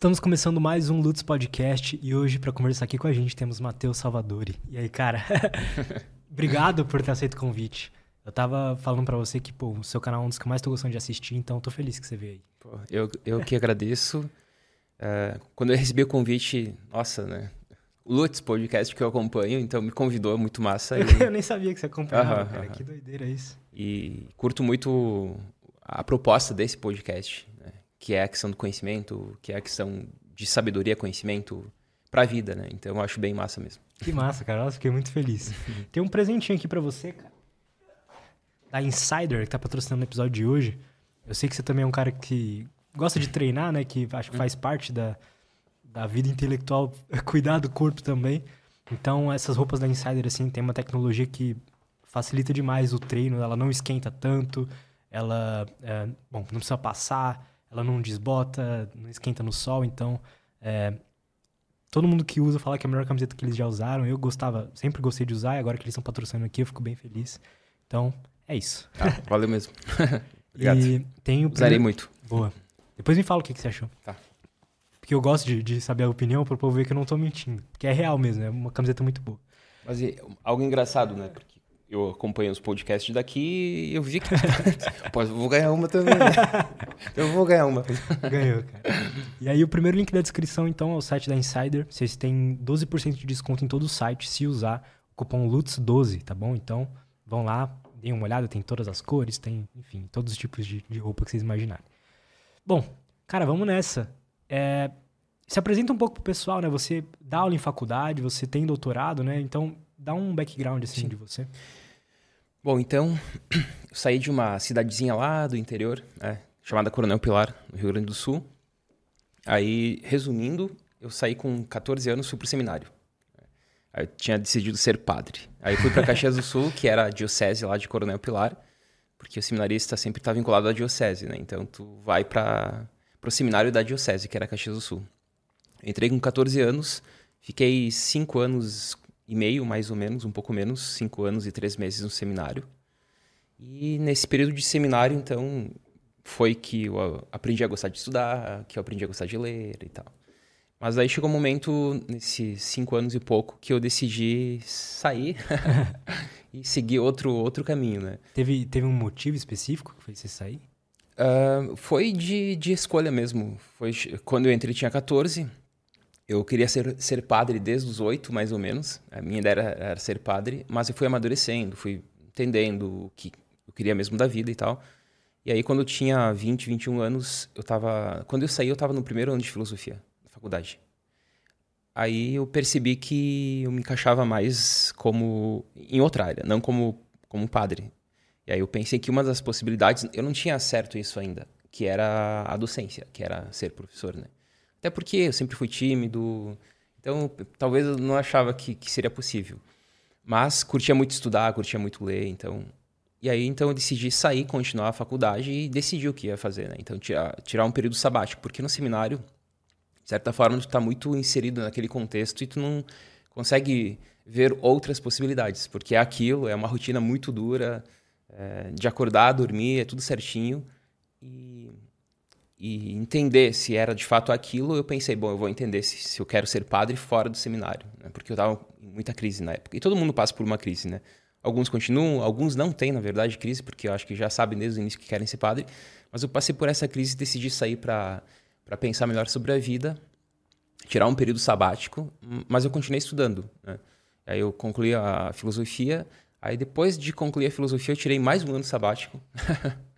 Estamos começando mais um Lutz Podcast e hoje para conversar aqui com a gente temos Matheus Salvadori. E aí, cara, obrigado por ter aceito o convite. Eu tava falando para você que, pô, o seu canal é um dos que eu mais tô gostando de assistir, então tô feliz que você veio aí. Pô, eu, eu que agradeço. É, quando eu recebi o convite, nossa, né? O Lutz Podcast que eu acompanho, então me convidou, muito massa. E... eu nem sabia que você acompanhava, cara. Que doideira isso. E curto muito a proposta desse podcast, né? Que é a questão do conhecimento, que é a questão de sabedoria, conhecimento para a vida, né? Então eu acho bem massa mesmo. Que massa, cara. Nossa, fiquei muito feliz. Tem um presentinho aqui para você, cara. Da Insider, que tá patrocinando o episódio de hoje. Eu sei que você também é um cara que gosta de treinar, né? Que acho que faz parte da, da vida intelectual, cuidar do corpo também. Então, essas roupas da Insider, assim, tem uma tecnologia que facilita demais o treino. Ela não esquenta tanto, ela, é, bom, não precisa passar ela não desbota, não esquenta no sol, então é, todo mundo que usa fala que é a melhor camiseta que eles já usaram. Eu gostava, sempre gostei de usar, e agora que eles estão patrocinando aqui, eu fico bem feliz. Então, é isso. Ah, valeu mesmo. Obrigado. E tem o Usarei muito. Boa. Depois me fala o que, que você achou. Tá. Porque eu gosto de, de saber a opinião para o povo ver que eu não tô mentindo. Porque é real mesmo, é uma camiseta muito boa. Mas e, algo engraçado, né? Porque eu acompanho os podcasts daqui e eu vi que. Pô, eu vou ganhar uma também. Né? Eu vou ganhar uma. Ganhou, cara. E aí, o primeiro link da descrição, então, é o site da Insider. Vocês têm 12% de desconto em todo o site se usar o cupom LUTS12, tá bom? Então, vão lá, deem uma olhada, tem todas as cores, tem, enfim, todos os tipos de, de roupa que vocês imaginarem. Bom, cara, vamos nessa. É, se apresenta um pouco pro pessoal, né? Você dá aula em faculdade, você tem doutorado, né? Então, dá um background, assim, Sim. de você. Bom, então, eu saí de uma cidadezinha lá do interior, né, chamada Coronel Pilar, no Rio Grande do Sul. Aí, resumindo, eu saí com 14 anos, fui pro seminário. Aí eu tinha decidido ser padre. Aí fui para Caxias do Sul, que era a diocese lá de Coronel Pilar, porque o seminarista sempre está vinculado à diocese, né? Então tu vai para o seminário da diocese, que era Caxias do Sul. Entrei com 14 anos, fiquei cinco anos e meio, mais ou menos, um pouco menos, cinco anos e três meses no seminário. E nesse período de seminário, então, foi que eu aprendi a gostar de estudar, que eu aprendi a gostar de ler e tal. Mas aí chegou um momento, nesses cinco anos e pouco, que eu decidi sair e seguir outro, outro caminho, né? Teve, teve um motivo específico que fez você sair? Uh, foi de, de escolha mesmo. Foi quando eu entrei tinha 14 eu queria ser, ser padre desde os oito, mais ou menos. A minha ideia era, era, ser padre, mas eu fui amadurecendo, fui entendendo o que eu queria mesmo da vida e tal. E aí, quando eu tinha 20, 21 anos, eu tava... Quando eu saí, eu estava no primeiro ano de filosofia, na faculdade. Aí eu percebi que eu me encaixava mais como... em outra área, não como, como padre. E aí eu pensei que uma das possibilidades... Eu não tinha certo isso ainda, que era a docência, que era ser professor, né? Até porque eu sempre fui tímido, então talvez eu não achava que, que seria possível. Mas curtia muito estudar, curtia muito ler, então... E aí, então, eu decidi sair, continuar a faculdade e decidi o que ia fazer, né? Então, tirar, um período sabático, porque no seminário, de certa forma, tu tá muito inserido naquele contexto e tu não consegue ver outras possibilidades, porque é aquilo, é uma rotina muito dura, é, de acordar, dormir, é tudo certinho. E e entender se era de fato aquilo, eu pensei, bom, eu vou entender se, se eu quero ser padre fora do seminário, né? porque eu estava em muita crise na época. E todo mundo passa por uma crise, né? Alguns continuam, alguns não têm, na verdade, crise, porque eu acho que já sabem desde o início que querem ser padre. Mas eu passei por essa crise e decidi sair para pensar melhor sobre a vida, tirar um período sabático, mas eu continuei estudando. Né? Aí eu concluí a filosofia, aí depois de concluir a filosofia eu tirei mais um ano sabático.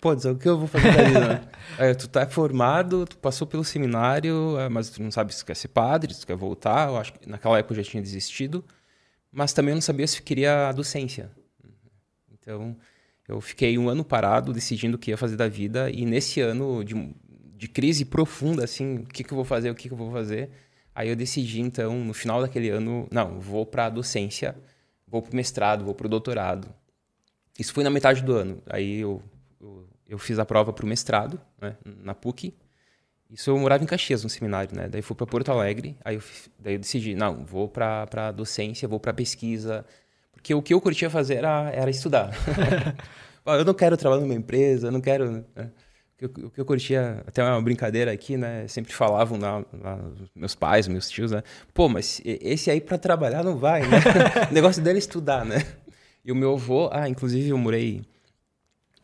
Pô, diz, o que eu vou fazer da vida? é, tu tá formado, tu passou pelo seminário, é, mas tu não sabe se quer ser padre, se quer voltar. Eu acho que naquela época eu já tinha desistido. Mas também eu não sabia se queria a docência. Então, eu fiquei um ano parado, decidindo o que ia fazer da vida. E nesse ano de, de crise profunda, assim, o que, que eu vou fazer, o que, que eu vou fazer... Aí eu decidi, então, no final daquele ano, não, vou para a docência, vou para o mestrado, vou para o doutorado. Isso foi na metade do ano. Aí eu eu, fiz a prova para o mestrado, né, na PUC. Isso eu morava em Caxias, no seminário, né? Daí fui para Porto Alegre, aí eu, daí eu decidi, não, vou para docência, vou para pesquisa, porque o que eu curtia fazer era, era estudar. eu não quero trabalhar numa empresa, eu não quero... Né? O que, eu, o que eu curtia, até uma brincadeira aqui, né? Sempre falavam lá, lá, meus pais, meus tios, né? Pô, mas esse aí para trabalhar não vai, né? o negócio dele é estudar, né? E o meu avô, ah, inclusive eu morei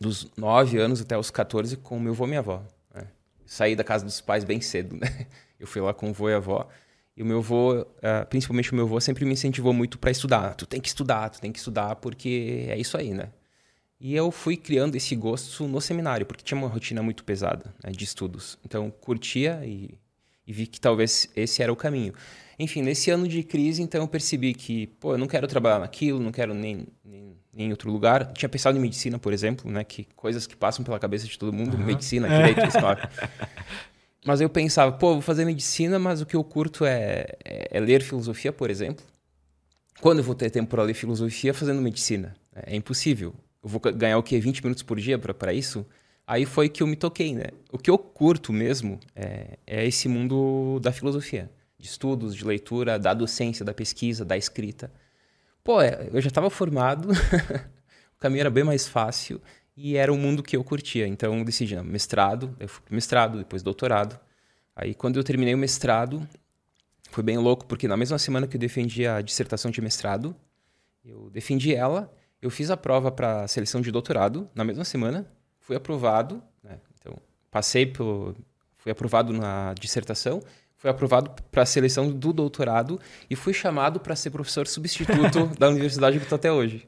dos 9 anos até os 14 com meu avô e minha avó. Né? Saí da casa dos pais bem cedo, né? Eu fui lá com o avô e a avó. E o meu avô, uh, principalmente o meu avô, sempre me incentivou muito para estudar. Tu tem que estudar, tu tem que estudar, porque é isso aí, né? E eu fui criando esse gosto no seminário, porque tinha uma rotina muito pesada né, de estudos. Então, curtia e, e, vi que talvez esse era o caminho. Enfim, nesse ano de crise, então, eu percebi que, pô, eu não quero trabalhar naquilo, não quero nem, nem em outro lugar. Tinha pensado em medicina, por exemplo, né? Que coisas que passam pela cabeça de todo mundo, uhum. medicina, direito, história. Mas eu pensava, pô, vou fazer medicina, mas o que eu curto é, é, é ler filosofia, por exemplo. Quando eu vou ter tempo para ler filosofia fazendo medicina? É impossível eu vou ganhar o quê? 20 minutos por dia para isso? Aí foi que eu me toquei, né? O que eu curto mesmo é, é esse mundo da filosofia, de estudos, de leitura, da docência, da pesquisa, da escrita. Pô, é, eu já estava formado, o caminho era bem mais fácil e era um mundo que eu curtia. Então eu decidi, não, mestrado, eu fui mestrado, depois doutorado. Aí quando eu terminei o mestrado, foi bem louco, porque na mesma semana que eu defendi a dissertação de mestrado, eu defendi ela eu fiz a prova para seleção de doutorado na mesma semana, fui aprovado, né? então passei pelo, fui aprovado na dissertação, fui aprovado para a seleção do doutorado e fui chamado para ser professor substituto da universidade que estou até hoje.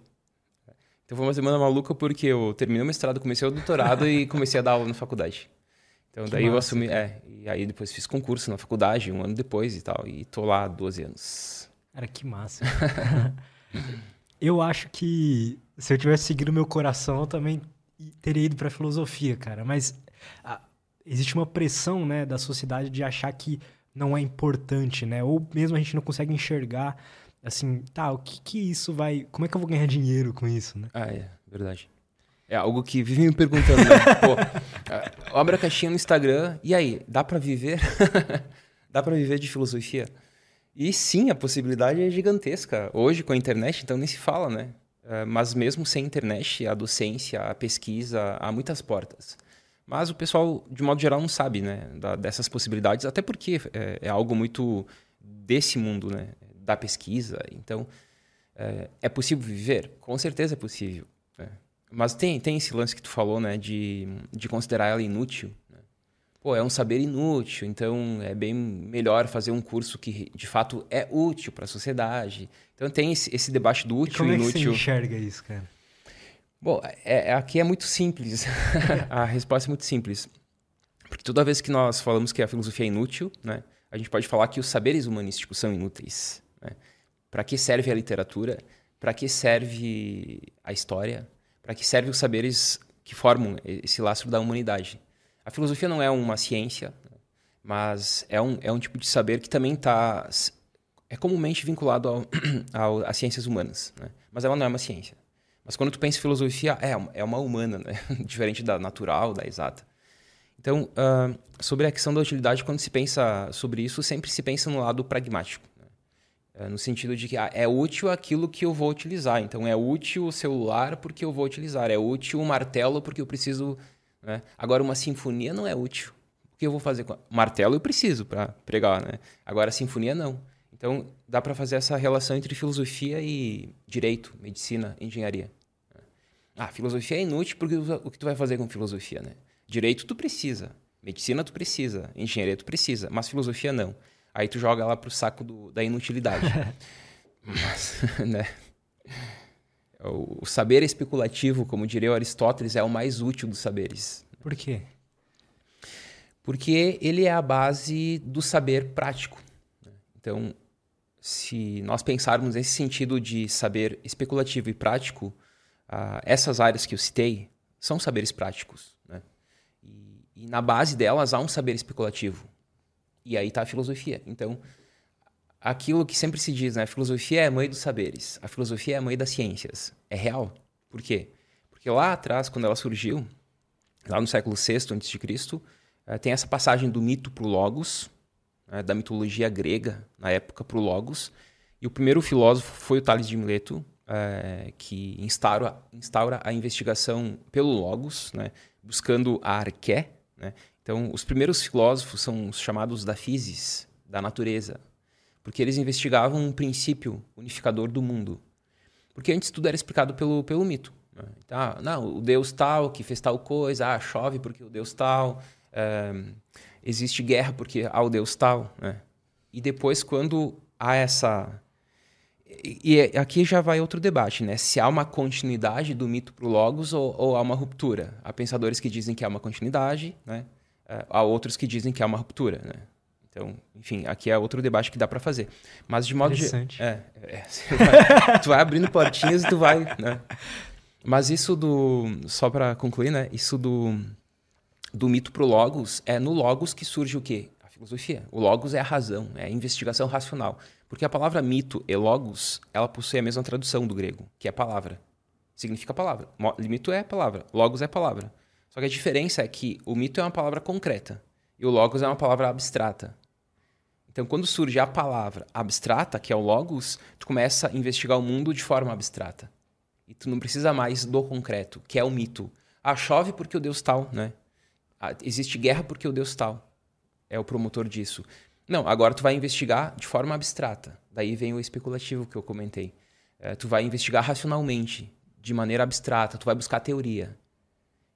Então foi uma semana maluca porque eu terminei o mestrado, comecei o doutorado e comecei a dar aula na faculdade. Então que daí massa, eu assumi, é, e aí depois fiz concurso na faculdade, um ano depois e tal, e tô lá há 12 anos. Cara, que massa. Eu acho que se eu tivesse seguido meu coração, eu também teria ido para filosofia, cara. Mas a, existe uma pressão, né, da sociedade de achar que não é importante, né? Ou mesmo a gente não consegue enxergar, assim, tá, o que que isso vai... Como é que eu vou ganhar dinheiro com isso, né? Ah, é. Verdade. É algo que vive me perguntando, né? Pô, abre a caixinha no Instagram, e aí, dá para viver? dá para viver de filosofia? E sim, a possibilidade é gigantesca. Hoje, com a internet, então nem se fala, né? É, mas mesmo sem internet, a docência, a pesquisa, há muitas portas. Mas o pessoal, de modo geral, não sabe né, da, dessas possibilidades, até porque é, é, algo muito desse mundo, né? Da pesquisa. Então, é, é possível viver? Com certeza é possível. Né? Mas tem, tem esse lance que tu falou, né? De, de considerar ela inútil pô, é um saber inútil, então é bem melhor fazer um curso que de fato é útil para a sociedade. Então tem esse, esse, debate do útil e como inútil. Como é que você enxerga isso, cara? Bom, é, é aqui é muito simples. a resposta é muito simples. Porque toda vez que nós falamos que a filosofia é inútil, né, a gente pode falar que os saberes humanísticos são inúteis. Né? Para que serve a literatura? Para que serve a história? Para que servem os saberes que formam esse lastro da humanidade? A filosofia não é uma ciência, mas é um, é um tipo de saber que também está é comumente vinculado às ciências humanas, né? mas ela não é uma ciência. Mas quando tu pensa em filosofia, é, é uma humana, né? diferente da natural, da exata. Então, uh, sobre a questão da utilidade, quando se pensa sobre isso, sempre se pensa no lado pragmático. Né? Uh, no sentido de que ah, é útil aquilo que eu vou utilizar. Então, é útil o celular porque eu vou utilizar. É útil o martelo porque eu preciso né? Agora, uma sinfonia não é útil. O que eu vou fazer com martelo? Eu preciso para pregar, né? Agora, a sinfonia não. Então, dá para fazer essa relação entre filosofia e direito, medicina, engenharia. Ah, filosofia é inútil porque o que tu vai fazer com filosofia, né? Direito tu precisa, medicina tu precisa, engenharia tu precisa, mas filosofia não. Aí tu joga lá pro saco do, da inutilidade. mas, né? O saber especulativo, como diria Aristóteles, é o mais útil dos saberes. Por quê? Porque ele é a base do saber prático. Né? Então, se nós pensarmos nesse sentido de saber especulativo e prático, uh, essas áreas que eu citei são saberes práticos. Né? E, e, na base delas há um saber especulativo. E aí está a filosofia. Então, aquilo que sempre se diz, né? A filosofia é a mãe dos saberes, a filosofia é a mãe das ciências. É real. Por quê? Porque lá atrás, quando ela surgiu, lá no século VI a.C., eh, tem essa passagem do mito para o logos, né, da mitologia grega, na época, para o logos. E o primeiro filósofo foi o Tales de Mileto, é, que instaura, instaura a investigação pelo logos, né, buscando a arqué, Né? Então, os primeiros filósofos são os chamados da physis, da natureza, porque eles investigavam um princípio unificador do mundo. Porque antes tudo era explicado pelo, pelo mito. Tá, não, o Deus tal que fez tal coisa, ah, chove porque o Deus tal, é, existe guerra porque há o Deus tal. Né? E depois, quando há essa e aqui já vai outro debate, né? Se há uma continuidade do mito para o Logos ou, ou, há uma ruptura. Há pensadores que dizem que há uma continuidade, né? É, há outros que dizem que há uma ruptura, né? Então, enfim, aqui é outro debate que dá para fazer. Mas de modo Interessante. De, é, é vai, tu vai abrindo portinhas e tu vai, né? Mas isso do só para concluir, né? Isso do do mito pro logos é no logos que surge o quê? A filosofia. O logos é a razão, é a investigação racional. Porque a palavra mito e logos, ela possui a mesma tradução do grego, que é palavra. Significa palavra. Mito é palavra, logos é palavra. Só que a diferença é que o mito é uma palavra concreta e o logos é uma palavra abstrata. Então, quando surge a palavra abstrata, que é o logos, tu começa a investigar o mundo de forma abstrata. E tu não precisa mais do concreto, que é o mito. Ah, chove porque o Deus tal, né? Ah, existe guerra porque o Deus tal é o promotor disso. Não, agora tu vai investigar de forma abstrata. Daí vem o especulativo que eu comentei. É, tu vai investigar racionalmente, de maneira abstrata, tu vai buscar teoria.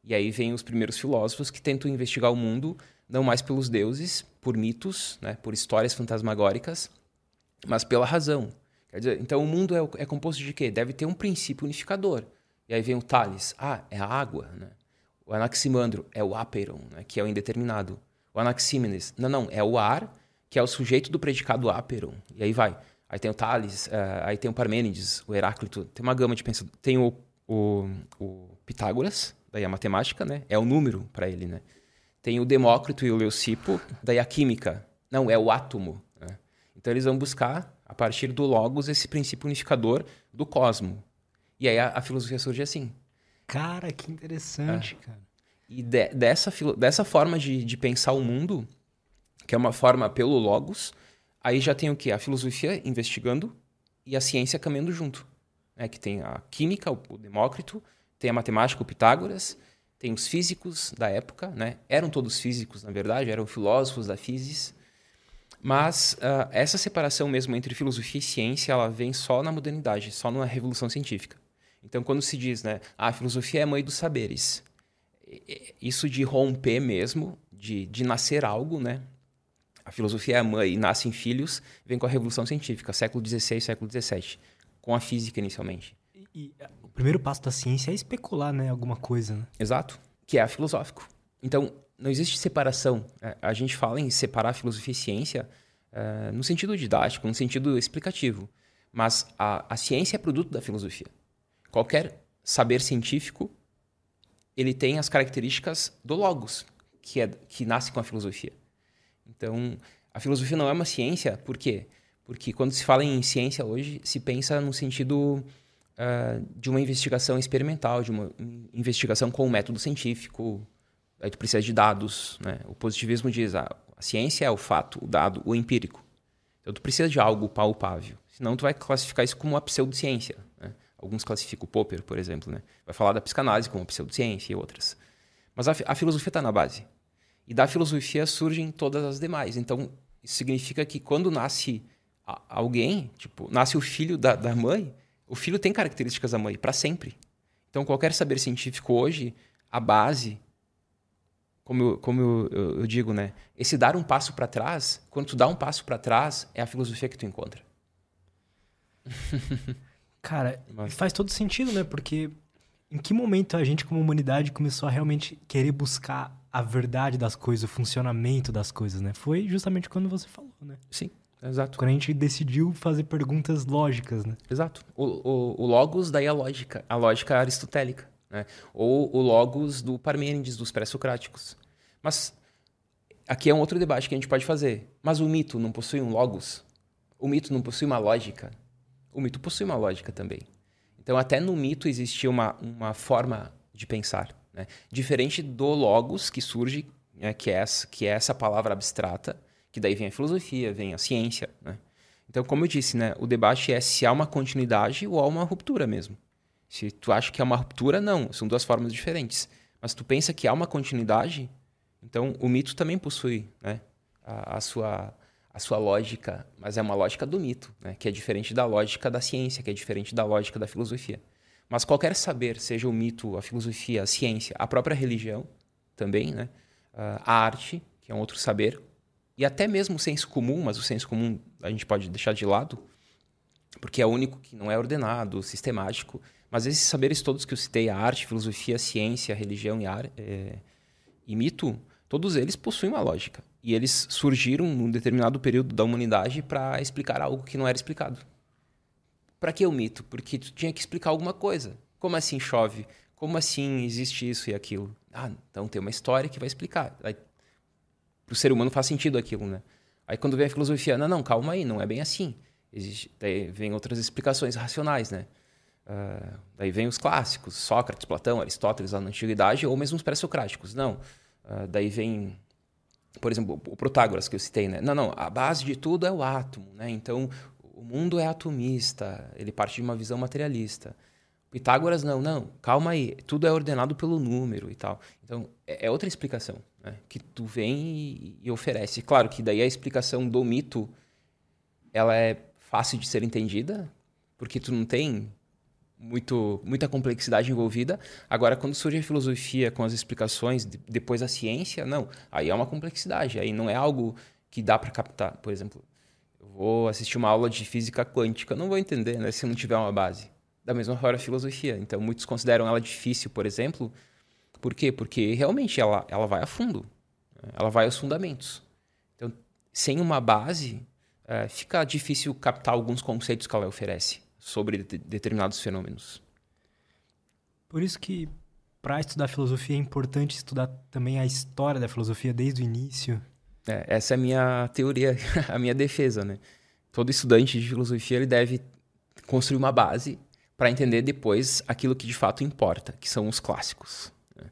E aí vem os primeiros filósofos que tentam investigar o mundo não mais pelos deuses, por mitos, né, por histórias fantasmagóricas, mas pela razão. Quer dizer, então o mundo é, é composto de quê? Deve ter um princípio unificador. E aí vem o Tales, ah, é a água, né? O Anaximandro é o Aperon, né, que é o indeterminado. O Anaxímenes, não, não, é o ar que é o sujeito do predicado aperon. E aí vai. Aí tem o Tales, uh, aí tem o Parmênides, o Heráclito. Tem uma gama de pensadores. Tem o, o, o, Pitágoras, daí a matemática, né? É o número para ele, né? Tem o Demócrito e o Leucipo, daí a química. Não, é o átomo. Né? Então eles vão buscar, a partir do logos, esse princípio unificador do cosmo. E aí a, a filosofia surge assim. Cara, que interessante, é. cara. E de, dessa, dessa forma de, de pensar o mundo, que é uma forma pelo logos. Aí já tem o que? A filosofia investigando e a ciência caminhando junto. Né? Que tem a química, o Demócrito, tem a matemática, o Pitágoras, tem os físicos da época, né? Eram todos físicos, na verdade, eram filósofos da física. Mas uh, essa separação mesmo entre filosofia e ciência, ela vem só na modernidade, só na revolução científica. Então, quando se diz, né, ah, a filosofia é a mãe dos saberes, isso de romper mesmo, de, de nascer algo, né, a filosofia é a mãe e nascem filhos, vem com a Revolução Científica, século XVI, século XVII, com a física inicialmente. E, e, o primeiro passo da ciência é especular, né, alguma coisa, né? Exato, que é a filosófico. Então, não existe separação. É, a gente fala em separar filosofia e ciência é, no sentido didático, no sentido explicativo. Mas a, a ciência é produto da filosofia. Qualquer saber científico, ele tem as características do logos, que, é, que nasce com a filosofia. Então, a filosofia não é uma ciência, por quê? Porque quando se fala em ciência hoje, se pensa no sentido uh, de uma investigação experimental, de uma investigação com um método científico. Aí tu precisa de dados, né? O positivismo diz, ah, a ciência é o fato, o dado, o empírico. Então tu precisa de algo palpável. Senão tu vai classificar isso como uma pseudociência. Alguns classificam o Popper, por exemplo, né? Vai falar da psicanálise como pseudociência e outras. Mas a, a filosofia está na base. E da filosofia surgem todas as demais. Então, isso significa que quando nasce alguém, tipo, nasce o filho da, da mãe, o filho tem características da mãe para sempre. Então, qualquer saber científico hoje, a base, como eu, como eu, eu, eu digo, né? Esse dar um passo para trás, quando tu dá um passo para trás, é a filosofia que tu encontra. Cara, Mas... faz todo sentido, né? Porque em que momento a gente, como humanidade, começou a realmente querer buscar a verdade das coisas, o funcionamento das coisas, né? Foi justamente quando você falou, né? Sim, exato. Quando a gente decidiu fazer perguntas lógicas, né? Exato. O, o, o logos, daí a lógica, a lógica aristotélica, né? Ou o logos do Parmênides, dos pré-socráticos. Mas aqui é um outro debate que a gente pode fazer. Mas o mito não possui um logos? O mito não possui uma lógica? O mito possui uma lógica também. Então, até no mito existia uma, uma forma de pensar. Né? Diferente do logos que surge, né, que, é essa, que é essa palavra abstrata, que daí vem a filosofia, vem a ciência. Né? Então, como eu disse, né, o debate é se há uma continuidade ou há uma ruptura mesmo. Se tu acha que é uma ruptura, não. São duas formas diferentes. Mas tu pensa que há uma continuidade, Então, o mito também possui né, a, a, sua, a sua lógica, mas é uma lógica do mito, né, que é diferente da lógica da ciência, que é diferente da lógica da filosofia. Mas qualquer saber, seja o mito, a filosofia, a ciência, a própria religião também, né, a arte, que é um outro saber, e até mesmo o senso comum, mas o senso comum a gente pode deixar de lado, porque é o único que não é ordenado, sistemático. Mas esses saberes todos que eu citei, a arte, filosofia, ciência, religião e, ar, é, e mito, todos eles possuem uma lógica. E eles surgiram num determinado período da humanidade para explicar algo que não era explicado. Para que o mito? Porque tu tinha que explicar alguma coisa. Como assim chove? Como assim existe isso e aquilo? Ah, então tem uma história que vai explicar. Para o ser humano faz sentido aquilo, né? Aí quando vem a filosofia, não, não, calma aí, não é bem assim. Existe, vem outras explicações racionais, né? Uh, daí vem os clássicos, Sócrates, Platão, Aristóteles lá na antiguidade, ou mesmo os pré-socráticos. Não. Uh, daí vem, por exemplo, o Protágoras que eu citei, né? Não, não, a base de tudo é o átomo, né? Então, o mundo é atomista, ele parte de uma visão materialista. Pitágoras, não, não, calma aí, tudo é ordenado pelo número e tal. Então, é, é outra explicação né? que tu vem e oferece. Claro que daí a explicação do mito, ela é fácil de ser entendida, porque tu não tem muito, muita complexidade envolvida. Agora, quando surge a filosofia com as explicações, depois a ciência, não. Aí é uma complexidade. Aí não é algo que dá para captar. Por exemplo, eu vou assistir uma aula de física quântica, não vou entender né, se não tiver uma base. Da mesma forma a filosofia. Então, muitos consideram ela difícil, por exemplo. Por quê? Porque realmente ela, ela vai a fundo. Ela vai aos fundamentos. Então, sem uma base, é, fica difícil captar alguns conceitos que ela oferece sobre de determinados fenômenos. Por isso que para estudar filosofia é importante estudar também a história da filosofia desde o início. É, essa é a minha teoria, a minha defesa, né? Todo estudante de filosofia ele deve construir uma base para entender depois aquilo que de fato importa, que são os clássicos. Né?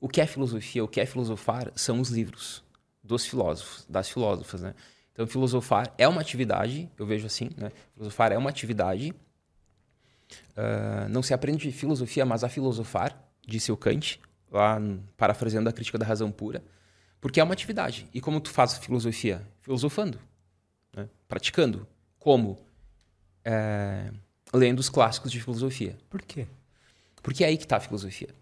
O que é filosofia, o que é filosofar, são os livros dos filósofos, das filósofas, né? Então, filosofar é uma atividade, eu vejo assim, né? Filosofar é uma atividade. Uh, não se aprende filosofia, mas a filosofar, disse o Kant, lá parafraseando a crítica da razão pura, porque é uma atividade. E como tu faz filosofia? Filosofando, né? praticando. Como? É, lendo os clássicos de filosofia. Por quê? Porque é aí que está a filosofia.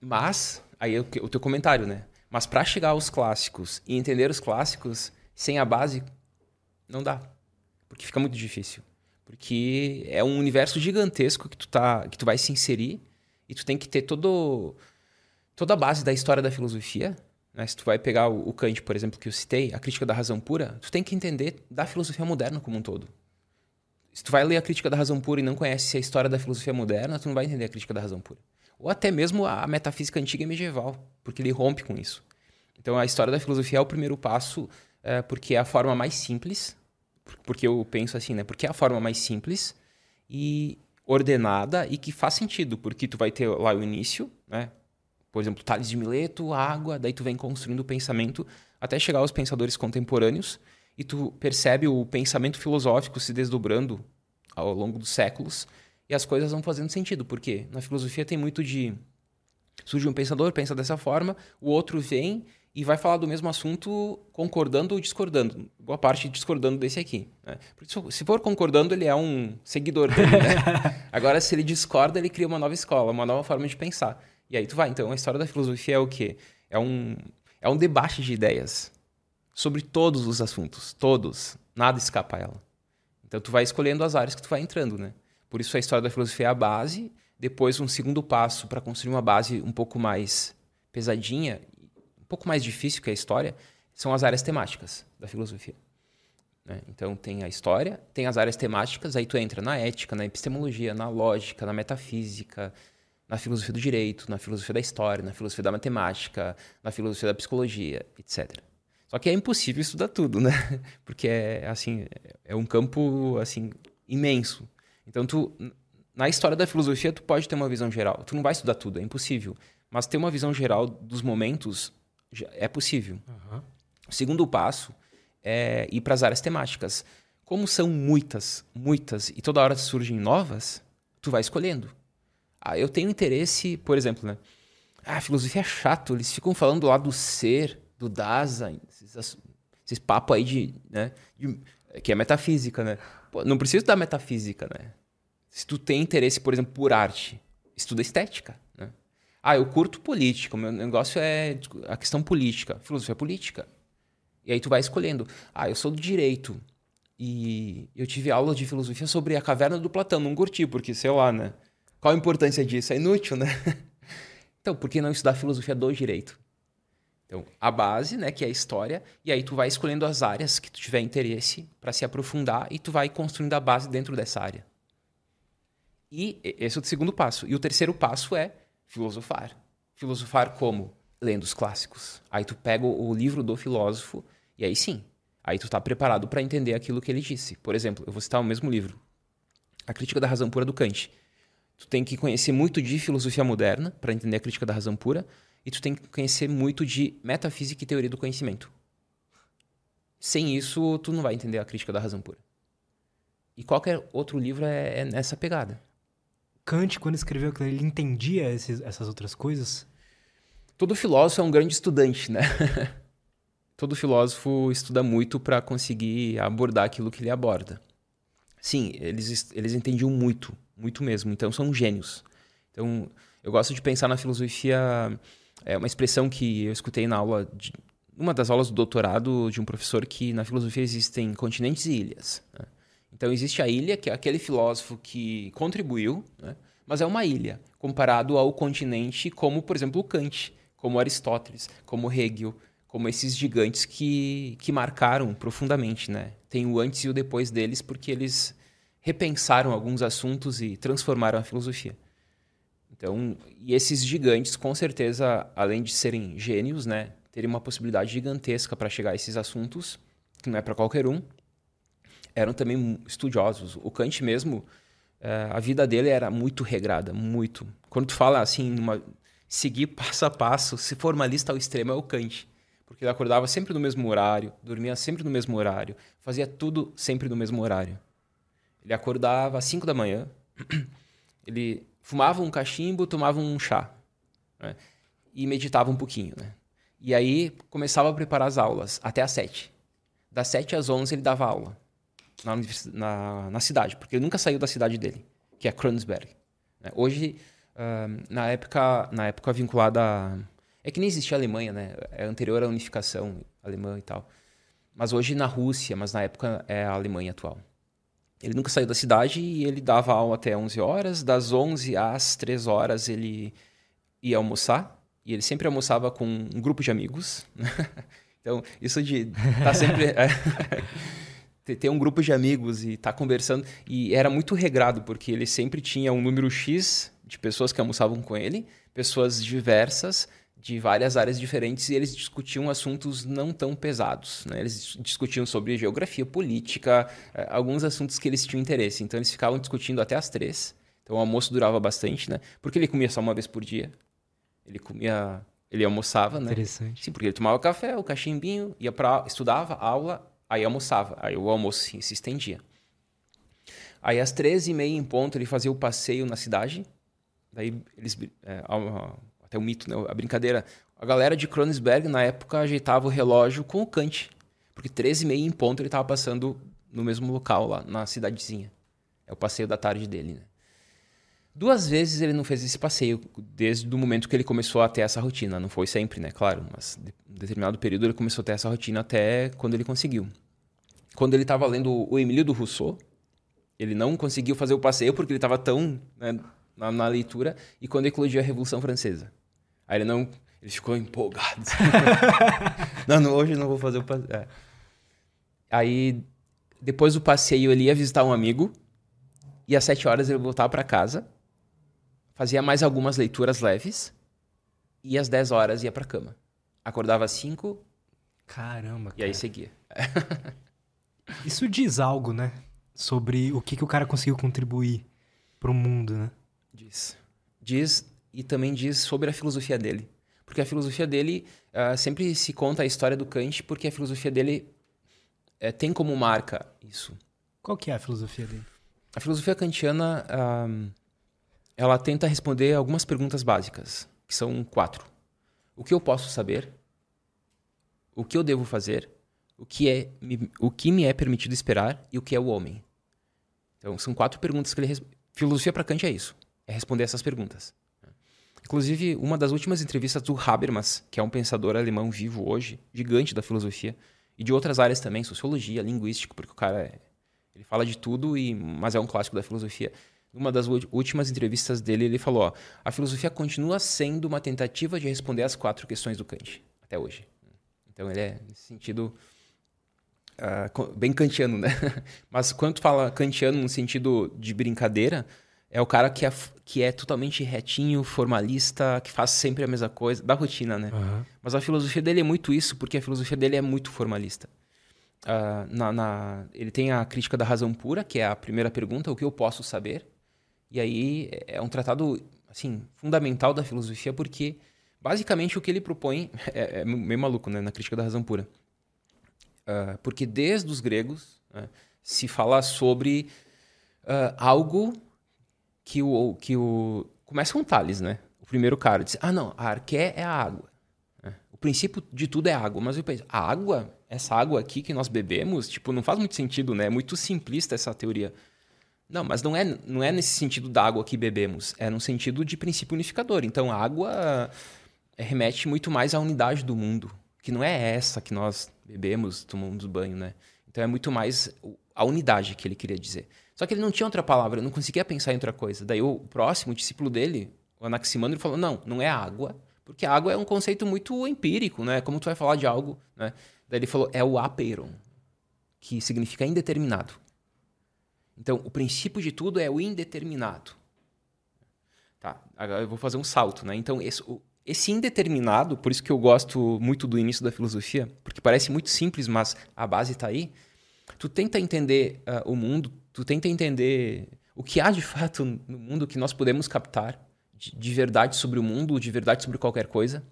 Mas, aí é o teu comentário, né? Mas para chegar aos clássicos e entender os clássicos, sem a base, não dá. Porque fica muito difícil. Porque é um universo gigantesco que tu, tá, que tu vai se inserir e tu tem que ter todo, toda a base da história da filosofia. Né? Se tu vai pegar o, o Kant, por exemplo, que eu citei, a crítica da razão pura, tu tem que entender da filosofia moderna como um todo. Se tu vai ler a crítica da razão pura e não conhece a história da filosofia moderna, tu não vai entender a crítica da razão pura. Ou até mesmo a metafísica antiga e medieval, porque ele rompe com isso. Então a história da filosofia é o primeiro passo é, porque é a forma mais simples, porque eu penso assim, né? Porque é a forma mais simples e ordenada e que faz sentido, porque tu vai ter lá o início, né? Por exemplo, Tales de Mileto, água, daí tu vem construindo o pensamento até chegar aos pensadores contemporâneos e tu percebe o pensamento filosófico se desdobrando ao longo dos séculos e as coisas vão fazendo sentido, porque na filosofia tem muito de surge um pensador, pensa dessa forma, o outro vem e vai falar do mesmo assunto concordando ou discordando. Boa parte discordando desse aqui. Né? Se for concordando, ele é um seguidor dele. Né? Agora, se ele discorda, ele cria uma nova escola, uma nova forma de pensar. E aí tu vai. Então, a história da filosofia é o quê? É um, é um debate de ideias sobre todos os assuntos. Todos. Nada escapa a ela. Então, tu vai escolhendo as áreas que tu vai entrando, né? Por isso, a história da filosofia é a base. Depois, um segundo passo para construir uma base um pouco mais pesadinha pouco mais difícil que a história são as áreas temáticas da filosofia. Né? Então, tem a história, tem as áreas temáticas, aí tu entra na ética, na epistemologia, na lógica, na metafísica, na filosofia do direito, na filosofia da história, na filosofia da matemática, na filosofia da psicologia, etc. Só que é impossível estudar tudo, né? Porque é assim, é um campo assim imenso. Então tu na história da filosofia tu pode ter uma visão geral. Tu não vai estudar tudo, é impossível. Mas ter uma visão geral dos momentos é possível. Uhum. O segundo passo é ir para as áreas temáticas. Como são muitas, muitas, e toda hora surgem novas, tu vai escolhendo. Ah, eu tenho interesse, por exemplo, né? Ah, a filosofia é chato, eles ficam falando lá do ser, do Dasein, esses, esses papos aí de, né, de, que é metafísica, né? Pô, não precisa da metafísica, né? Se tu tem interesse, por exemplo, por arte, estuda estética? Ah, eu curto política, meu negócio é a questão política, filosofia política. E aí tu vai escolhendo. Ah, eu sou do direito. E eu tive aula de filosofia sobre a caverna do Platão, não curti, porque sei lá, né? Qual a importância disso? É inútil, né? Então, por que não estudar filosofia do direito? Então, a base, né, que é a história, e aí tu vai escolhendo as áreas que tu tiver interesse para se aprofundar e tu vai construindo a base dentro dessa área. E esse é o segundo passo. E o terceiro passo é filosofar. Filosofar como? Lendo os clássicos. Aí tu pega o livro do filósofo e aí sim, aí tu está preparado para entender aquilo que ele disse. Por exemplo, eu vou citar o mesmo livro. A Crítica da Razão Pura do Kant. Tu tem que conhecer muito de filosofia moderna para entender a crítica da razão pura, e tu tem que conhecer muito de metafísica e teoria do conhecimento. Sem isso, tu não vai entender a crítica da razão pura. E qualquer outro livro é, é nessa pegada. Kant, quando escreveu aquilo, ele entendia esses, essas outras coisas? Todo filósofo é um grande estudante, né? Todo filósofo estuda muito para conseguir abordar aquilo que ele aborda. Sim, eles, eles entendiam muito muito mesmo. Então são gênios. Então eu gosto de pensar na filosofia é uma expressão que eu escutei na aula de uma das aulas do doutorado de um professor que na filosofia existem continentes e ilhas. Né? Então existe a ilha que é aquele filósofo que contribuiu, né? mas é uma ilha comparado ao continente como por exemplo Kant, como Aristóteles, como Hegel, como esses gigantes que, que marcaram profundamente, né? Tem o antes e o depois deles porque eles repensaram alguns assuntos e transformaram a filosofia. Então, e esses gigantes, com certeza, além de serem gênios, né, teriam uma possibilidade gigantesca para chegar a esses assuntos, que não é para qualquer um, eram também estudiosos. O Kant mesmo, eh, a vida dele era muito regrada, muito. Quando tu fala assim, uma, seguir passo a passo, se formalista ao extremo é o Kant. Porque ele acordava sempre no mesmo horário, dormia sempre no mesmo horário, fazia tudo sempre no mesmo horário. Ele acordava às 5 da manhã, ele fumava um cachimbo, tomava um chá né? e meditava um pouquinho. Né? E aí começava a preparar as aulas até às 7. Das 7 às 11 ele dava aula na, na, na cidade, porque ele nunca saiu da cidade dele, que é Kreuzberg. Né? Hoje, na, época, na época vinculada a... É que nem existia a Alemanha, né? É anterior à unificação alemã e tal. Mas hoje na Rússia, mas na época é a Alemanha atual. Ele nunca saiu da cidade e ele dava aula até 11 horas. Das 11 às 3 horas ele ia almoçar. E ele sempre almoçava com um grupo de amigos. então, isso de estar tá sempre... Ter um grupo de amigos e estar tá conversando. E era muito regrado, porque ele sempre tinha um número X de pessoas que almoçavam com ele. Pessoas diversas de várias áreas diferentes e eles discutiam assuntos não tão pesados. Né? Eles discutiam sobre geografia, política, eh, alguns assuntos que eles tinham interesse. Então eles ficavam discutindo até as três. Então o almoço durava bastante, né? Porque ele comia só uma vez por dia. Ele comia, ele almoçava, né? Interessante. Sim, porque ele tomava café, o cachimbinho, ia para estudava, aula, aí almoçava. Aí o almoço sim, se estendia. Aí às três e meia em ponto ele fazia o passeio na cidade. Daí eles é, até o mito, né? a brincadeira. A galera de Kronosberg, na época, ajeitava o relógio com o Kant. Porque 13 e meia em ponto ele estava passando no mesmo local lá, na cidadezinha. É o passeio da tarde dele, né? Duas vezes ele não fez esse passeio, desde o momento que ele começou a ter essa rotina. Não foi sempre, né? Claro, mas em determinado período ele começou a ter essa rotina até quando ele conseguiu. Quando ele estava lendo o Emílio do Rousseau, ele não conseguiu fazer o passeio porque ele estava tão né, na, na, leitura, e quando eclodiu a Revolução Francesa. Aí ele não. Ele ficou empolgado. não, não, hoje não vou fazer o passeio. É. Aí, depois do passeio, ele ia visitar um amigo. E às sete horas ele voltava para casa. Fazia mais algumas leituras leves. E às dez horas ia para cama. Acordava às cinco. Caramba. Cara. E aí seguia. Isso diz algo, né? Sobre o que, que o cara conseguiu contribuir pro mundo, né? Diz. Diz e também diz sobre a filosofia dele. Porque a filosofia dele uh, sempre se conta a história do Kant, porque a filosofia dele uh, tem como marca isso. Qual que é a filosofia dele? A filosofia kantiana uh, ela tenta responder algumas perguntas básicas, que são quatro. O que eu posso saber? O que eu devo fazer? O que, é, o que me é permitido esperar? E o que é o homem? Então, são quatro perguntas que ele... Filosofia para Kant é isso. É responder essas perguntas. Inclusive, uma das últimas entrevistas do Habermas, que é um pensador alemão vivo hoje, gigante da filosofia, e de outras áreas também, sociologia, linguística, porque o cara é, ele fala de tudo, e mas é um clássico da filosofia. Numa das últimas entrevistas dele, ele falou: ó, a filosofia continua sendo uma tentativa de responder as quatro questões do Kant, até hoje. Então ele é, nesse sentido, uh, bem kantiano, né? Mas quando fala kantiano no sentido de brincadeira, é o cara que é, que é totalmente retinho, formalista, que faz sempre a mesma coisa, da rotina, né? Uhum. Mas a filosofia dele é muito isso, porque a filosofia dele é muito formalista. Uh, na, na, ele tem a crítica da razão pura, que é a primeira pergunta, o que eu posso saber? E aí é um tratado, assim, fundamental da filosofia, porque basicamente o que ele propõe é, é meio maluco, né? Na crítica da razão pura. Uh, porque desde os gregos uh, se fala sobre uh, algo que o, que o. Começa com Tales, né? O primeiro cara diz: ah, não, a arqué é a água. É. O princípio de tudo é água. Mas eu penso, a água, essa água aqui que nós bebemos, tipo, não faz muito sentido, né? É muito simplista essa teoria. Não, mas não é, não é nesse sentido da água que bebemos, é no sentido de princípio unificador. Então a água remete muito mais à unidade do mundo, que não é essa que nós bebemos, tomamos banho, né? Então é muito mais a unidade que ele queria dizer. Só que ele não tinha outra palavra, não conseguia pensar em outra coisa. Daí o próximo o discípulo dele, o Anaximandro, falou: não, não é água, porque água é um conceito muito empírico, né? Como tu vai falar de algo, né? Daí ele falou: é o apeiron, que significa indeterminado. Então, o princípio de tudo é o indeterminado. Tá, agora eu vou fazer um salto, né? Então, esse, esse indeterminado, por isso que eu gosto muito do início da filosofia, porque parece muito simples, mas a base está aí. Tu tenta entender uh, o mundo, tu tenta entender o que há de fato no mundo que nós podemos captar de, de verdade sobre o mundo, de verdade sobre qualquer coisa.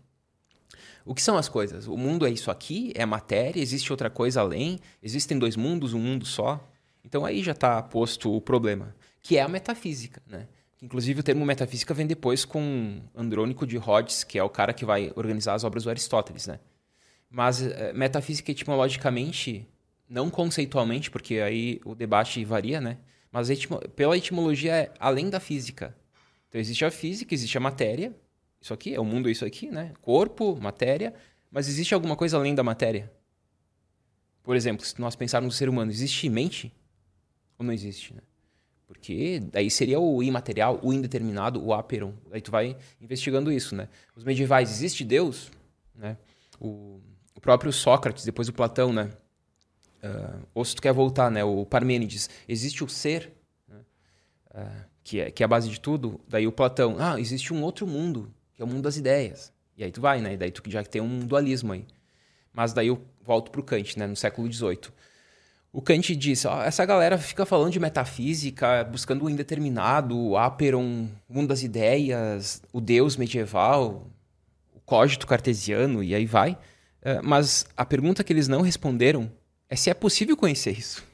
O que são as coisas? O mundo é isso aqui, é matéria, existe outra coisa além, existem dois mundos, um mundo só. Então aí já está posto o problema, que é a metafísica, né? Inclusive o termo metafísica vem depois com Andrônico de Rhodes, que é o cara que vai organizar as obras do Aristóteles, né? Mas eh, metafísica etimologicamente, não conceitualmente, porque aí o debate varia, né? Mas pela etimologia é além da física. Então existe a física, existe a matéria, isso aqui, é o mundo é isso aqui, né? Corpo, matéria, mas existe alguma coisa além da matéria? Por exemplo, se nós pensarmos no ser humano, existe mente? Ou não existe, né? Porque daí seria o imaterial, o indeterminado, o aperon. Aí tu vai investigando isso, né? Os medievais, existe Deus? Né? O, o próprio Sócrates, depois o Platão, né? Uh, ou se tu quer voltar, né? O Parmênides, existe o ser, né? uh, que, é, que é a base de tudo. Daí o Platão, ah, existe um outro mundo, que é o mundo das ideias. E aí tu vai, né? E daí tu já tem um dualismo aí. Mas daí eu volto para o Kant, né? No século XVIII. O Kant disse: ó, essa galera fica falando de metafísica, buscando o indeterminado, o Aperon, o mundo das ideias, o Deus medieval, o cógito cartesiano, e aí vai. Uh, mas a pergunta que eles não responderam é se é possível conhecer isso.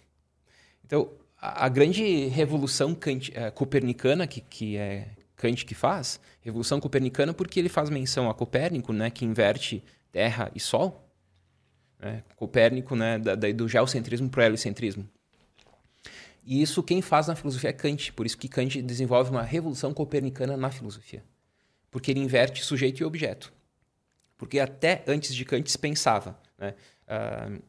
Então, a, grande revolução Kant, uh, copernicana, que, que é Kant que faz, revolução copernicana porque ele faz menção a Copérnico, né, que inverte Terra e Sol, né? Copérnico, né, da, do geocentrismo para o heliocentrismo. E isso quem faz na filosofia é Kant, por isso que Kant desenvolve uma revolução copernicana na filosofia. Porque ele inverte sujeito e objeto. Porque até antes de Kant se pensava, né, uh,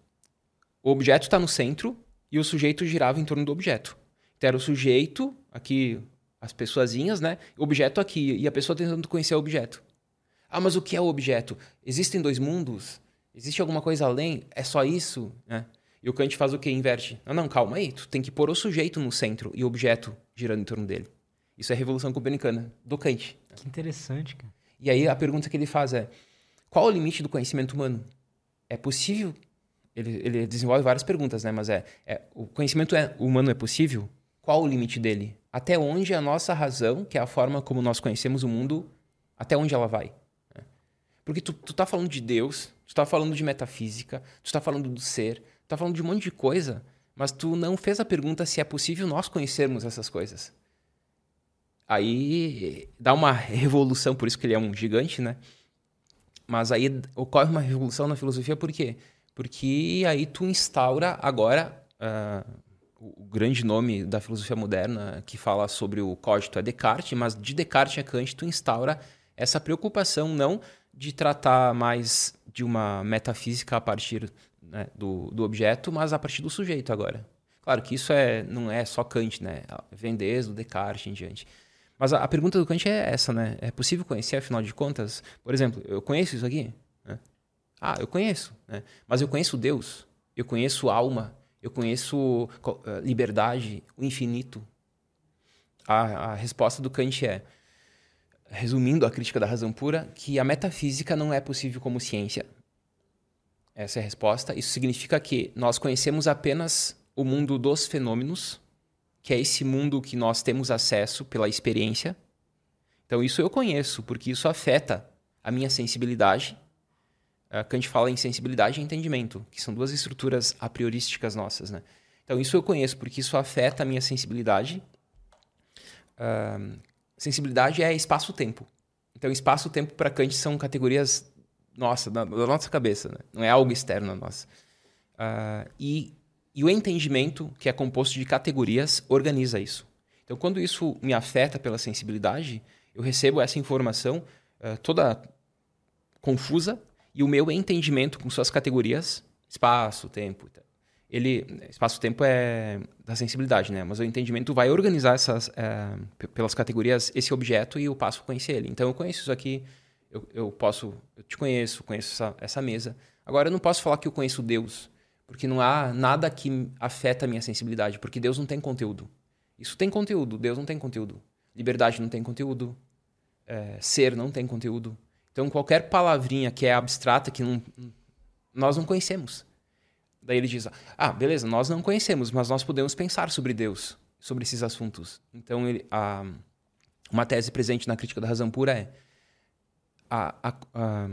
o objeto está no centro e o sujeito girava em torno do objeto. Então era o sujeito, aqui as pessoazinhas, né, objeto aqui, e a pessoa tentando conhecer o objeto. Ah, mas o que é o objeto? Existem dois mundos? Existe alguma coisa além? É só isso? Né? E o Kant faz o que? Inverte. Não, não, calma aí. Tu tem que pôr o sujeito no centro e o objeto girando em torno dele. Isso é a revolução copernicana do Kant. Que interessante, cara. E aí a pergunta que ele faz é: qual o limite do conhecimento humano? É possível? Ele, ele desenvolve várias perguntas, né? Mas é, é o conhecimento é, humano é possível? Qual o limite dele? Até onde a nossa razão, que é a forma como nós conhecemos o mundo, até onde ela vai? Porque tu, tu tá falando de Deus, tu tá falando de metafísica, tu tá falando do ser, tu tá falando de um monte de coisa, mas tu não fez a pergunta se é possível nós conhecermos essas coisas. aí dá uma revolução, por isso que ele é um gigante, né? Mas aí ocorre uma revolução na filosofia por quê? Porque aí tu instaura agora uh, o grande nome da filosofia moderna que fala sobre o código é Descartes, mas de Descartes a Kant tu instaura essa preocupação não de tratar mais de uma metafísica a partir né, do, do objeto, mas a partir do sujeito agora. Claro que isso é, não é só Kant, né? Vem desde o Descartes em diante. Mas a, a, pergunta do Kant é essa, né? É possível conhecer, afinal de contas? Por exemplo, eu conheço isso aqui? Né? Ah, eu conheço. Né? Mas eu conheço Deus. Eu conheço alma. Eu conheço eh, liberdade, o infinito. A, a resposta do Kant é, resumindo a crítica da razão pura, que a metafísica não é possível como ciência. Essa é a resposta. Isso significa que nós conhecemos apenas o mundo dos fenômenos, que é esse mundo que nós temos acesso pela experiência. Então, isso eu conheço, porque isso afeta a minha sensibilidade. Kant fala em sensibilidade e entendimento, que são duas estruturas a priorísticas nossas. Né? Então, isso eu conheço, porque isso afeta a minha sensibilidade. Sensibilidade é espaço-tempo. Então, espaço-tempo para Kant são categorias nossa, da, da nossa cabeça, né? não é algo externo a nós. Uh, e e o entendimento, que é composto de categorias, organiza isso. Então, quando isso me afeta pela sensibilidade, eu recebo essa informação uh, toda confusa e o meu entendimento com suas categorias, espaço, tempo, ele espaço-tempo é da sensibilidade, né? Mas o entendimento vai organizar essas uh, pelas categorias esse objeto e eu passo conhecer ele. Então, eu conheço isso aqui, eu, eu posso, eu te conheço, conheço essa, essa mesa. Agora, eu não posso falar que eu conheço Deus porque não há nada que afeta a minha sensibilidade, porque Deus não tem conteúdo. Isso tem conteúdo, Deus não tem conteúdo. Liberdade não tem conteúdo. É, ser não tem conteúdo. Então, qualquer palavrinha que é abstrata, que não, nós não conhecemos. Daí ele diz: Ah, beleza, nós não conhecemos, mas nós podemos pensar sobre Deus, sobre esses assuntos. Então, ele, a, uma tese presente na crítica da razão pura é: a, a, a,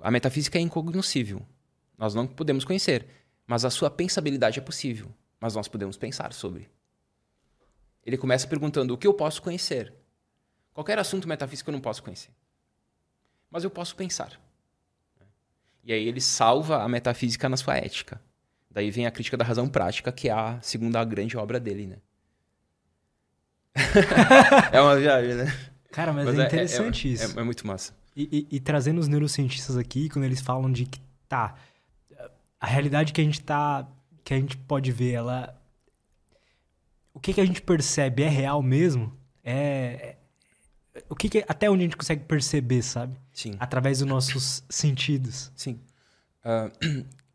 a metafísica é incognoscível. Nós não podemos conhecer. Mas a sua pensabilidade é possível, mas nós podemos pensar sobre. Ele começa perguntando: o que eu posso conhecer? Qualquer assunto metafísico eu não posso conhecer. Mas eu posso pensar. E aí ele salva a metafísica na sua ética. Daí vem a crítica da razão prática, que é a segunda grande obra dele, né? é uma viagem, né? Cara, mas, mas é, é interessante é, é, isso. É, muito massa. E, e, e, trazendo os neurocientistas aqui, quando eles falam de que, tá, a realidade que a gente tá. que a gente pode ver, ela. O que, que a gente percebe é real mesmo? É. é o que, que até onde a gente consegue perceber, sabe? Sim. Através dos nossos sentidos. Sim. Uh,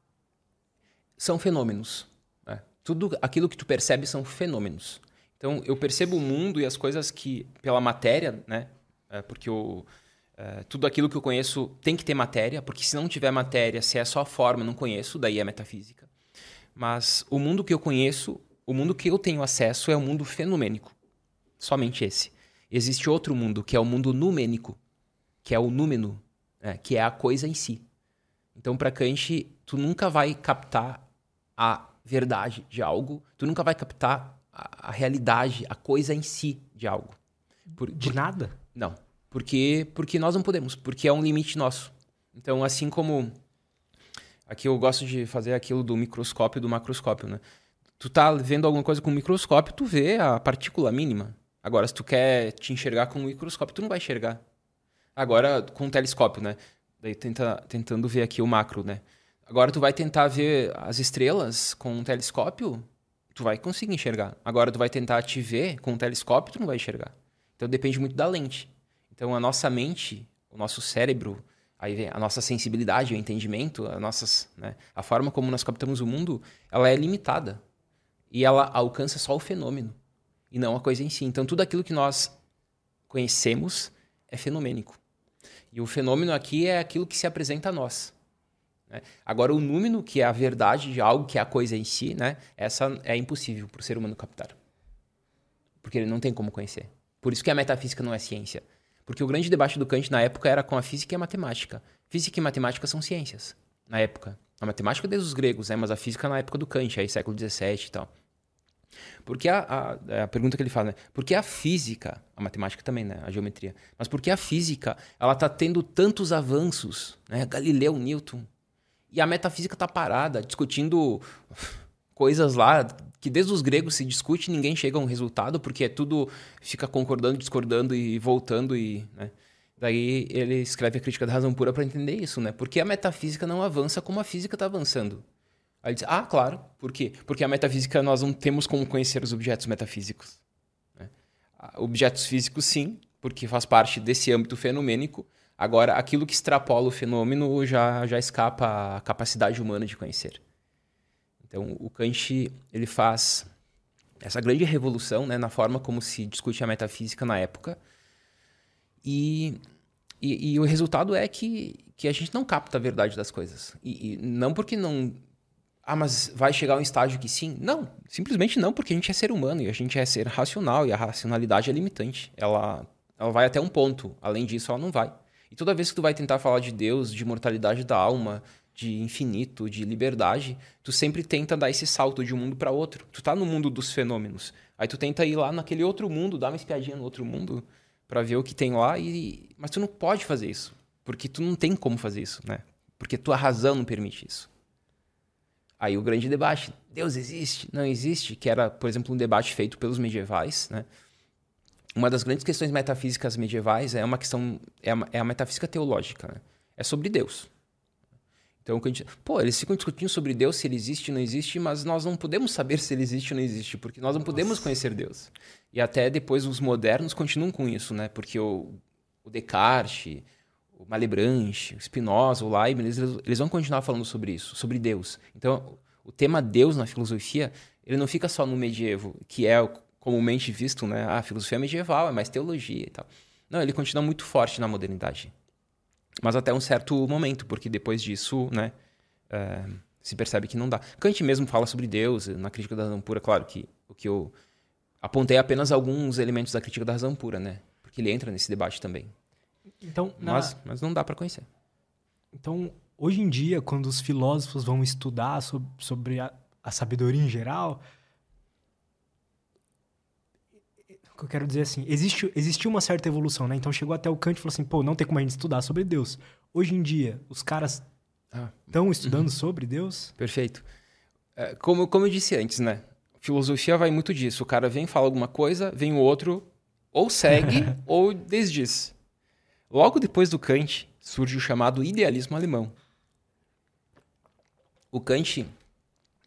são fenômenos. Né? Tudo aquilo que tu percebe são fenômenos. Então, eu percebo o mundo e as coisas que, pela matéria, né? É, porque eu, eh, tudo aquilo que eu conheço tem que ter matéria, porque se não tiver matéria, se é só forma, não conheço, daí é metafísica. Mas o mundo que eu conheço, o mundo que eu tenho acesso é o mundo fenomênico. Somente esse. Existe outro mundo, que é o mundo numênico, que é o númeno, né? que é a coisa em si. Então, para Kant, tu nunca vai captar a verdade de algo, tu nunca vai captar a, a realidade, a coisa em si de algo. Por, de por... nada? Não. Porque, porque nós não podemos, porque é um limite nosso. Então, assim como. Aqui eu gosto de fazer aquilo do microscópio e do macroscópio, né? Tu tá vendo alguma coisa com um microscópio, tu vê a partícula mínima. Agora, se tu quer te enxergar com um microscópio, tu não vai enxergar. Agora, com um telescópio, né? Daí tenta, tentando ver aqui o macro, né? Agora tu vai tentar ver as estrelas com um telescópio, tu vai conseguir enxergar. Agora tu vai tentar te ver com um telescópio, tu não vai enxergar. Então depende muito da lente. Então, a nossa mente, o nosso cérebro, aí vem a nossa sensibilidade, o entendimento, a, nossas, né, a forma como nós captamos o mundo, ela é limitada. E ela alcança só o fenômeno, e não a coisa em si. Então, tudo aquilo que nós conhecemos é fenomênico. E o fenômeno aqui é aquilo que se apresenta a nós. Né? Agora, o número, que é a verdade de algo, que é a coisa em si, né? essa é impossível para o ser humano captar. Porque ele não tem como conhecer. Por isso que a metafísica não é ciência. Porque o grande debate do Kant na época era com a física e a matemática. Física e matemática são ciências, na época. A matemática desde os gregos, né? mas a física na época do Kant, aí século XVII e tal. Porque a, a, a, pergunta que ele fala, né? Por que a física, a matemática também, né? A geometria. Mas por que a física, ela tá tendo tantos avanços, né? Galileu, Newton. E a metafísica tá parada, discutindo coisas lá que desde os gregos se discute e ninguém chega a um resultado, porque é tudo fica concordando, discordando e voltando e, né? Daí ele escreve a crítica da razão pura para entender isso, né? Porque a metafísica não avança como a física está avançando. Aí ele diz, ah, claro. Por quê? Porque a metafísica nós não temos como conhecer os objetos metafísicos. Né? Objetos físicos, sim, porque faz parte desse âmbito fenomênico. Agora, aquilo que extrapola o fenômeno já, já escapa à capacidade humana de conhecer. Então, o Kant ele faz essa grande revolução né, na forma como se discute a metafísica na época. E e, e, o resultado é que, que a gente não capta a verdade das coisas. E, e, não porque não. Ah, mas vai chegar um estágio que sim? Não, simplesmente não, porque a gente é ser humano e a gente é ser racional e a racionalidade é limitante. Ela, ela vai até um ponto, além disso, ela não vai. E toda vez que tu vai tentar falar de Deus, de mortalidade da alma, de infinito, de liberdade, tu sempre tenta dar esse salto de um mundo para outro. Tu tá no mundo dos fenômenos. Aí tu tenta ir lá naquele outro mundo, dar uma espiadinha no outro mundo para ver o que tem lá e mas tu não pode fazer isso, porque tu não tem como fazer isso, né? Porque tua razão não permite isso. Aí o grande debate, Deus existe, não existe, que era, por exemplo, um debate feito pelos medievais, né? Uma das grandes questões metafísicas medievais é uma questão é a, é a metafísica teológica, né? É sobre Deus. Então, a gente, pô, eles ficam discutindo sobre Deus, se ele existe ou não existe, mas nós não podemos saber se ele existe ou não existe, porque nós não podemos Nossa. conhecer Deus. E até depois os modernos continuam com isso, né? Porque o, o Descartes, o Malebranche, o Spinoza, o Leibniz, eles, eles vão continuar falando sobre isso, sobre Deus. Então, o tema Deus na filosofia, ele não fica só no medievo, que é comumente visto, né? Ah, filosofia medieval, é mais teologia e tal. Não, ele continua muito forte na modernidade. Mas até um certo momento, porque depois disso, né, é, se percebe que não dá. Kant mesmo fala sobre Deus, na crítica da razão pura, claro que o que eu apontei é apenas alguns elementos da crítica da razão pura, né? Porque ele entra nesse debate também. Então, na... mas, mas não dá para conhecer. Então, hoje em dia, quando os filósofos vão estudar sobre, sobre a, a sabedoria em geral, que eu quero dizer assim, existe, existiu uma certa evolução, né? Então chegou até o Kant e falou assim, pô, não tem como a gente estudar sobre Deus. Hoje em dia, os caras estão ah, estudando uhum. sobre Deus? Perfeito. É, como, como eu disse antes, né? Filosofia vai muito disso. O cara vem, fala alguma coisa, vem o outro, ou segue, ou desdiz. Logo depois do Kant, surge o chamado idealismo alemão. O Kant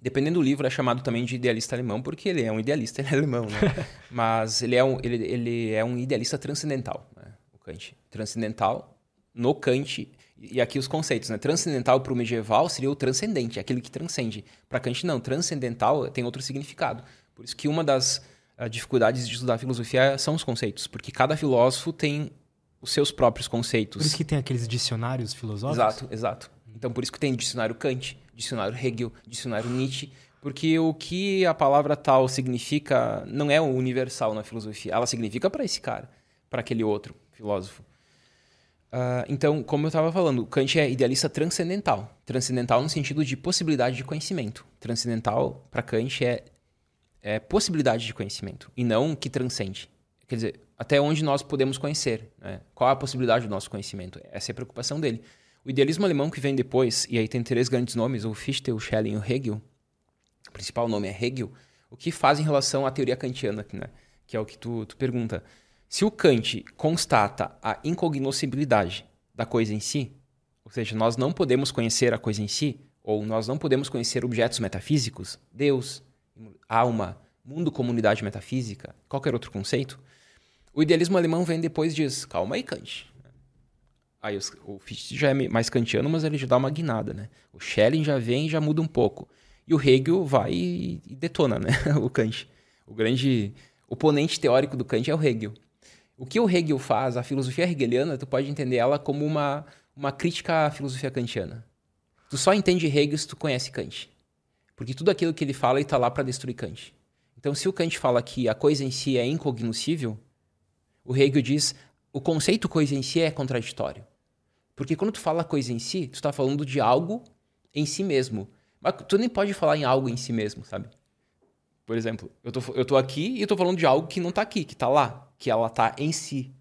Dependendo do livro, é chamado também de idealista alemão, porque ele é um idealista, ele é alemão, né? Mas ele é um, ele, ele é um idealista transcendental, né? o Kant. Transcendental no Kant, e aqui os conceitos, né? Transcendental para o medieval seria o transcendente, aquele que transcende. Para Kant, não. Transcendental tem outro significado. Por isso que uma das uh, dificuldades de estudar filosofia são os conceitos, porque cada filósofo tem os seus próprios conceitos. Por isso que tem aqueles dicionários filosóficos? Exato, exato. Então, por isso que tem dicionário Kant, dicionário Hegel, dicionário Nietzsche, porque o que a palavra tal significa não é universal na filosofia. Ela significa para esse cara, para aquele outro filósofo. Uh, então, como eu estava falando, Kant é idealista transcendental. Transcendental no sentido de possibilidade de conhecimento. Transcendental, para Kant, é, é possibilidade de conhecimento, e não que transcende. Quer dizer, até onde nós podemos conhecer. Né? Qual a possibilidade do nosso conhecimento? Essa é a preocupação dele. O idealismo alemão que vem depois, e aí tem três grandes nomes, o Fichte, o Schelling e o Hegel, o principal nome é Hegel, o que faz em relação à teoria kantiana, né? que é o que tu, tu pergunta. Se o Kant constata a incognoscibilidade da coisa em si, ou seja, nós não podemos conhecer a coisa em si, ou nós não podemos conhecer objetos metafísicos, Deus, alma, mundo, comunidade metafísica, qualquer outro conceito, o idealismo alemão vem depois e diz: calma aí, Kant. Aí os, o Fichte já é mais kantiano, mas ele já dá uma guinada, né? O Schelling já vem e já muda um pouco. E o Hegel vai e, e detona, né? o Kant. O grande oponente teórico do Kant é o Hegel. O que o Hegel faz, a filosofia hegeliana, tu pode entender ela como uma, uma crítica à filosofia kantiana. Tu só entende Hegel se tu conhece Kant. Porque tudo aquilo que ele fala está lá para destruir Kant. Então, se o Kant fala que a coisa em si é incognoscível, o Hegel diz o conceito coisa em si é contraditório. Porque quando tu fala coisa em si, tu está falando de algo em si mesmo. Mas tu nem pode falar em algo em si mesmo, sabe? Por exemplo, eu tô, eu tô aqui e tô falando de algo que não tá aqui, que tá lá, que ela tá em si.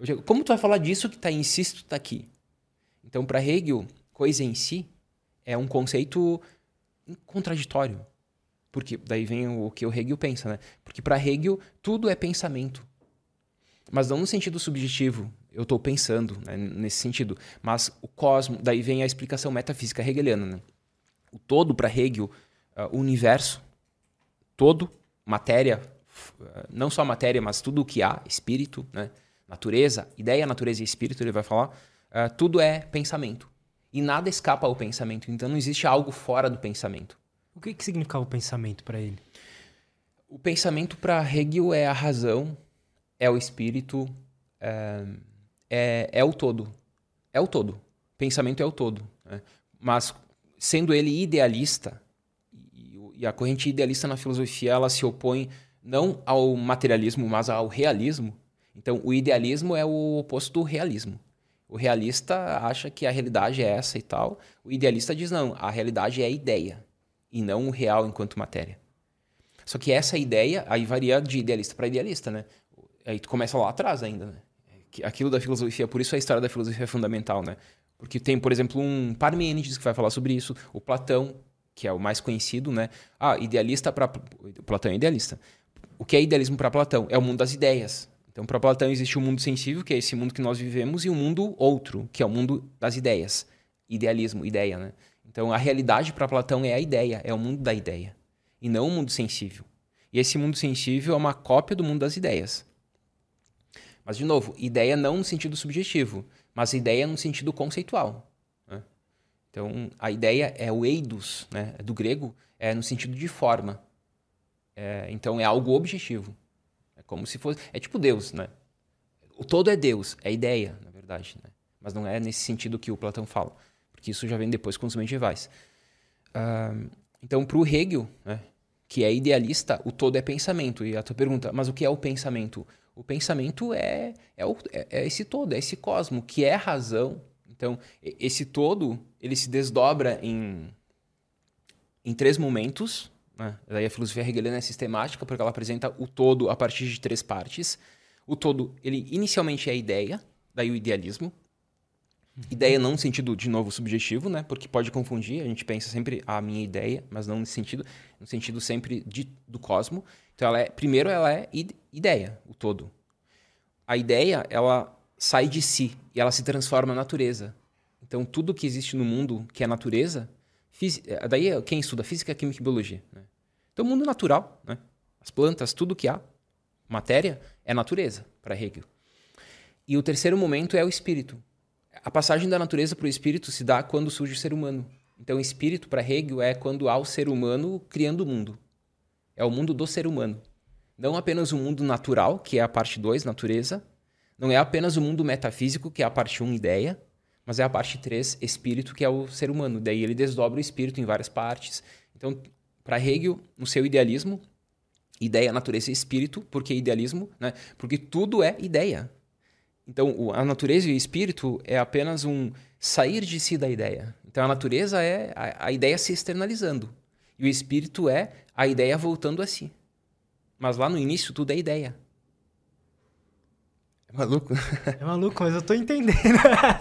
Digo, como tu vai falar disso que tá em si se tu tá aqui? Então, para Hegel, coisa em si é um conceito contraditório. Porque daí vem o que o Hegel pensa, né? Porque para Hegel tudo é pensamento. Mas não no sentido subjetivo, eu estou pensando né, nesse sentido. Mas o cosmo, daí vem a explicação metafísica hegeliana. Né? O todo para Hegel, uh, o universo, todo, matéria, uh, não só matéria, mas tudo o que há, espírito, né? natureza, ideia, natureza e espírito, ele vai falar, uh, tudo é pensamento. E nada escapa ao pensamento. Então não existe algo fora do pensamento. O que, que significava o pensamento para ele? O pensamento para Hegel é a razão, é o espírito, é, é, é, o todo. É o todo. Pensamento é o todo. Né? Mas sendo ele idealista, e a corrente idealista na filosofia ela se opõe não ao materialismo, mas ao realismo. Então, o idealismo é o oposto do realismo. O realista acha que a realidade é essa e tal. O idealista diz não, a realidade é a ideia e não o real enquanto matéria. Só que essa ideia aí varia de idealista para idealista, né? Aí tu começa lá atrás ainda, né? Aquilo da filosofia, por isso a história da filosofia é fundamental, né? Porque tem, por exemplo, um Parmênides que vai falar sobre isso, o Platão, que é o mais conhecido, né? Ah, idealista para Platão é idealista. O que é idealismo para Platão? É o mundo das ideias. Então, para Platão existe o um mundo sensível, que é esse mundo que nós vivemos, e o um mundo outro, que é o mundo das ideias. Idealismo, ideia, né? Então, a realidade para Platão é a ideia, é o mundo da ideia, e não o mundo sensível. E esse mundo sensível é uma cópia do mundo das ideias. Mas, de novo, ideia não no sentido subjetivo, mas ideia no sentido conceitual. Né? Então, a ideia é o eidos, né? do grego, é no sentido de forma. É, então, é algo objetivo. Como se fosse. É tipo Deus, né? O todo é Deus, é ideia, na verdade. Né? Mas não é nesse sentido que o Platão fala. Porque isso já vem depois com os medievais. Uh, então, para o Hegel, né, que é idealista, o todo é pensamento. E a tua pergunta, mas o que é o pensamento? O pensamento é, é, o, é, é esse todo, é esse cosmo, que é razão. Então, esse todo, ele se desdobra em, em três momentos, né? Daí a filosofia hegeliana é sistemática porque ela apresenta o todo a partir de três partes. O todo, ele inicialmente é a ideia, daí o idealismo. Uhum. Ideia não no sentido, de novo, subjetivo, né? Porque pode confundir, a gente pensa sempre a minha ideia, mas não nesse sentido, no sentido sempre de, do cosmo. Então, ela é, primeiro ela é ideia, o todo. A ideia, ela sai de si e ela se transforma na natureza. Então, tudo que existe no mundo, que é natureza, é, daí é quem estuda física, química e biologia. Né? Então, o mundo natural, né? as plantas, tudo que há, matéria, é natureza para Hegel. E o terceiro momento é o espírito. A passagem da natureza para o espírito se dá quando surge o ser humano. Então, espírito para Hegel é quando há o ser humano criando o mundo. É o mundo do ser humano. Não apenas o mundo natural, que é a parte 2, natureza. Não é apenas o mundo metafísico, que é a parte 1, um, ideia mas é a parte 3, espírito, que é o ser humano. Daí ele desdobra o espírito em várias partes. Então, para Hegel, no seu idealismo, ideia, natureza e espírito, porque idealismo, né? Porque tudo é ideia. Então, a natureza e o espírito é apenas um sair de si da ideia. Então, a natureza é a, a ideia se externalizando. E o espírito é a ideia voltando a si. Mas lá no início, tudo é ideia. É maluco? É maluco, mas eu tô entendendo.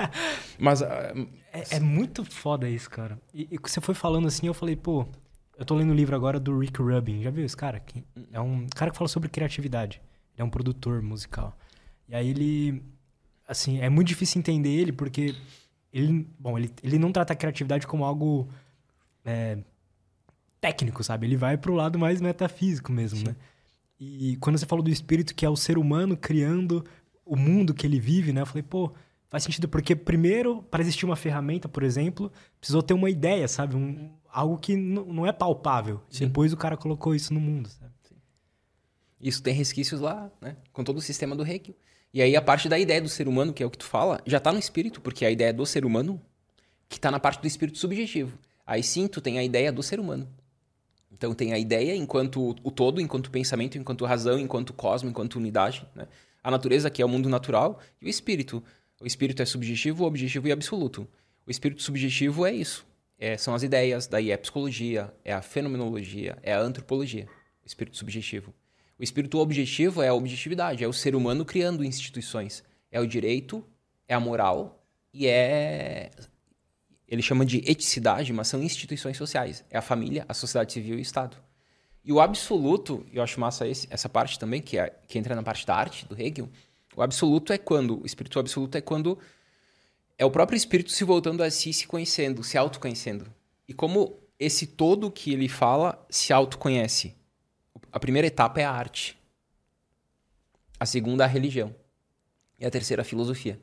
mas. Uh, é, é, muito foda isso, cara. E, e você foi falando assim, eu falei, pô, eu tô lendo o um livro agora do Rick Rubin. Já viu esse cara? Que é um cara que fala sobre criatividade. Ele é um produtor musical. E aí ele. Assim, é muito difícil entender ele porque ele. Bom, ele, ele não trata a criatividade como algo. É, técnico, sabe? Ele vai pro lado mais metafísico mesmo, Sim. né? E quando você falou do espírito, que é o ser humano criando o mundo que ele vive, né? Eu falei, pô, faz sentido, porque primeiro, para existir uma ferramenta, por exemplo, precisou ter uma ideia, sabe? Um, algo que não é palpável. Sim. Depois o cara colocou isso no mundo, sabe? Sim. Isso tem resquícios lá, né? Com todo o sistema do Hegel. E aí a parte da ideia do ser humano, que é o que tu fala, já tá no espírito, porque a ideia do ser humano que tá na parte do espírito subjetivo. Aí sim, tu tem a ideia do ser humano. Então tem a ideia enquanto o todo, enquanto pensamento, enquanto razão, enquanto cosmo, enquanto unidade, né? a natureza, que é o mundo natural, e o espírito. O espírito é subjetivo, objetivo e absoluto. O espírito subjetivo é isso. É, são as ideias, daí é a psicologia, é a fenomenologia, é a antropologia. o espírito subjetivo. O espírito objetivo é a objetividade, é o ser humano criando instituições. É o direito, é a moral e é. Ele chama de eticidade, mas são instituições sociais. É a família, a sociedade civil e o Estado. E o absoluto, eu acho massa esse, essa parte também, que, é, que entra na parte da arte, do Hegel. O absoluto é quando, o espírito absoluto é quando é o próprio espírito se voltando a si, se conhecendo, se autoconhecendo. E como esse todo que ele fala se autoconhece. A primeira etapa é a arte. A segunda, a religião. E a terceira, a filosofia.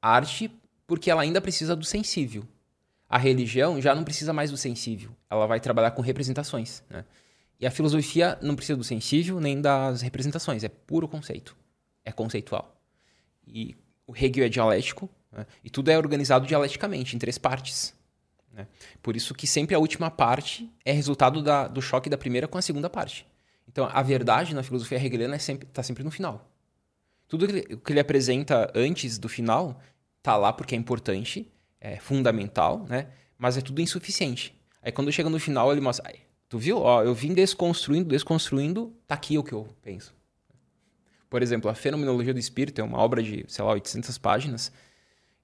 A arte, porque ela ainda precisa do sensível. A religião já não precisa mais do sensível. Ela vai trabalhar com representações. Né? E a filosofia não precisa do sensível nem das representações. É puro conceito. É conceitual. E o Hegel é dialético. Né? E tudo é organizado dialeticamente, em três partes. Né? Por isso que sempre a última parte é resultado da, do choque da primeira com a segunda parte. Então, a verdade na filosofia hegeliana está é sempre, tá sempre no final. Tudo que ele, que ele apresenta antes do final está lá porque é importante, é fundamental, né? mas é tudo insuficiente. Aí, quando chega no final, ele mostra... Tu viu? Ó, eu vim desconstruindo, desconstruindo, tá aqui o que eu penso. Por exemplo, a Fenomenologia do Espírito é uma obra de, sei lá, 800 páginas,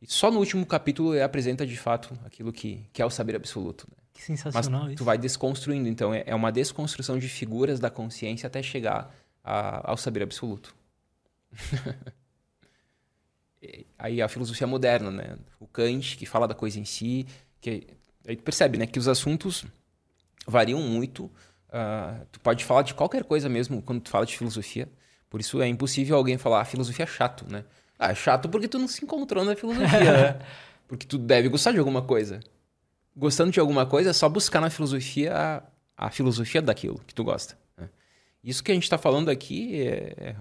e só no último capítulo ele apresenta de fato aquilo que, que é o saber absoluto. Né? Que sensacional Mas isso. tu vai desconstruindo, então é, é uma desconstrução de figuras da consciência até chegar a, ao saber absoluto. aí a filosofia moderna, né? O Kant, que fala da coisa em si, que aí tu percebe, né, que os assuntos variam muito. Uh, tu pode falar de qualquer coisa mesmo quando tu fala de filosofia. Por isso é impossível alguém falar ah, filosofia é chato, né? Ah, é chato porque tu não se encontrou na filosofia, né? Porque tu deve gostar de alguma coisa. Gostando de alguma coisa, é só buscar na filosofia a, a filosofia daquilo que tu gosta. Né? Isso que a gente está falando aqui é, é,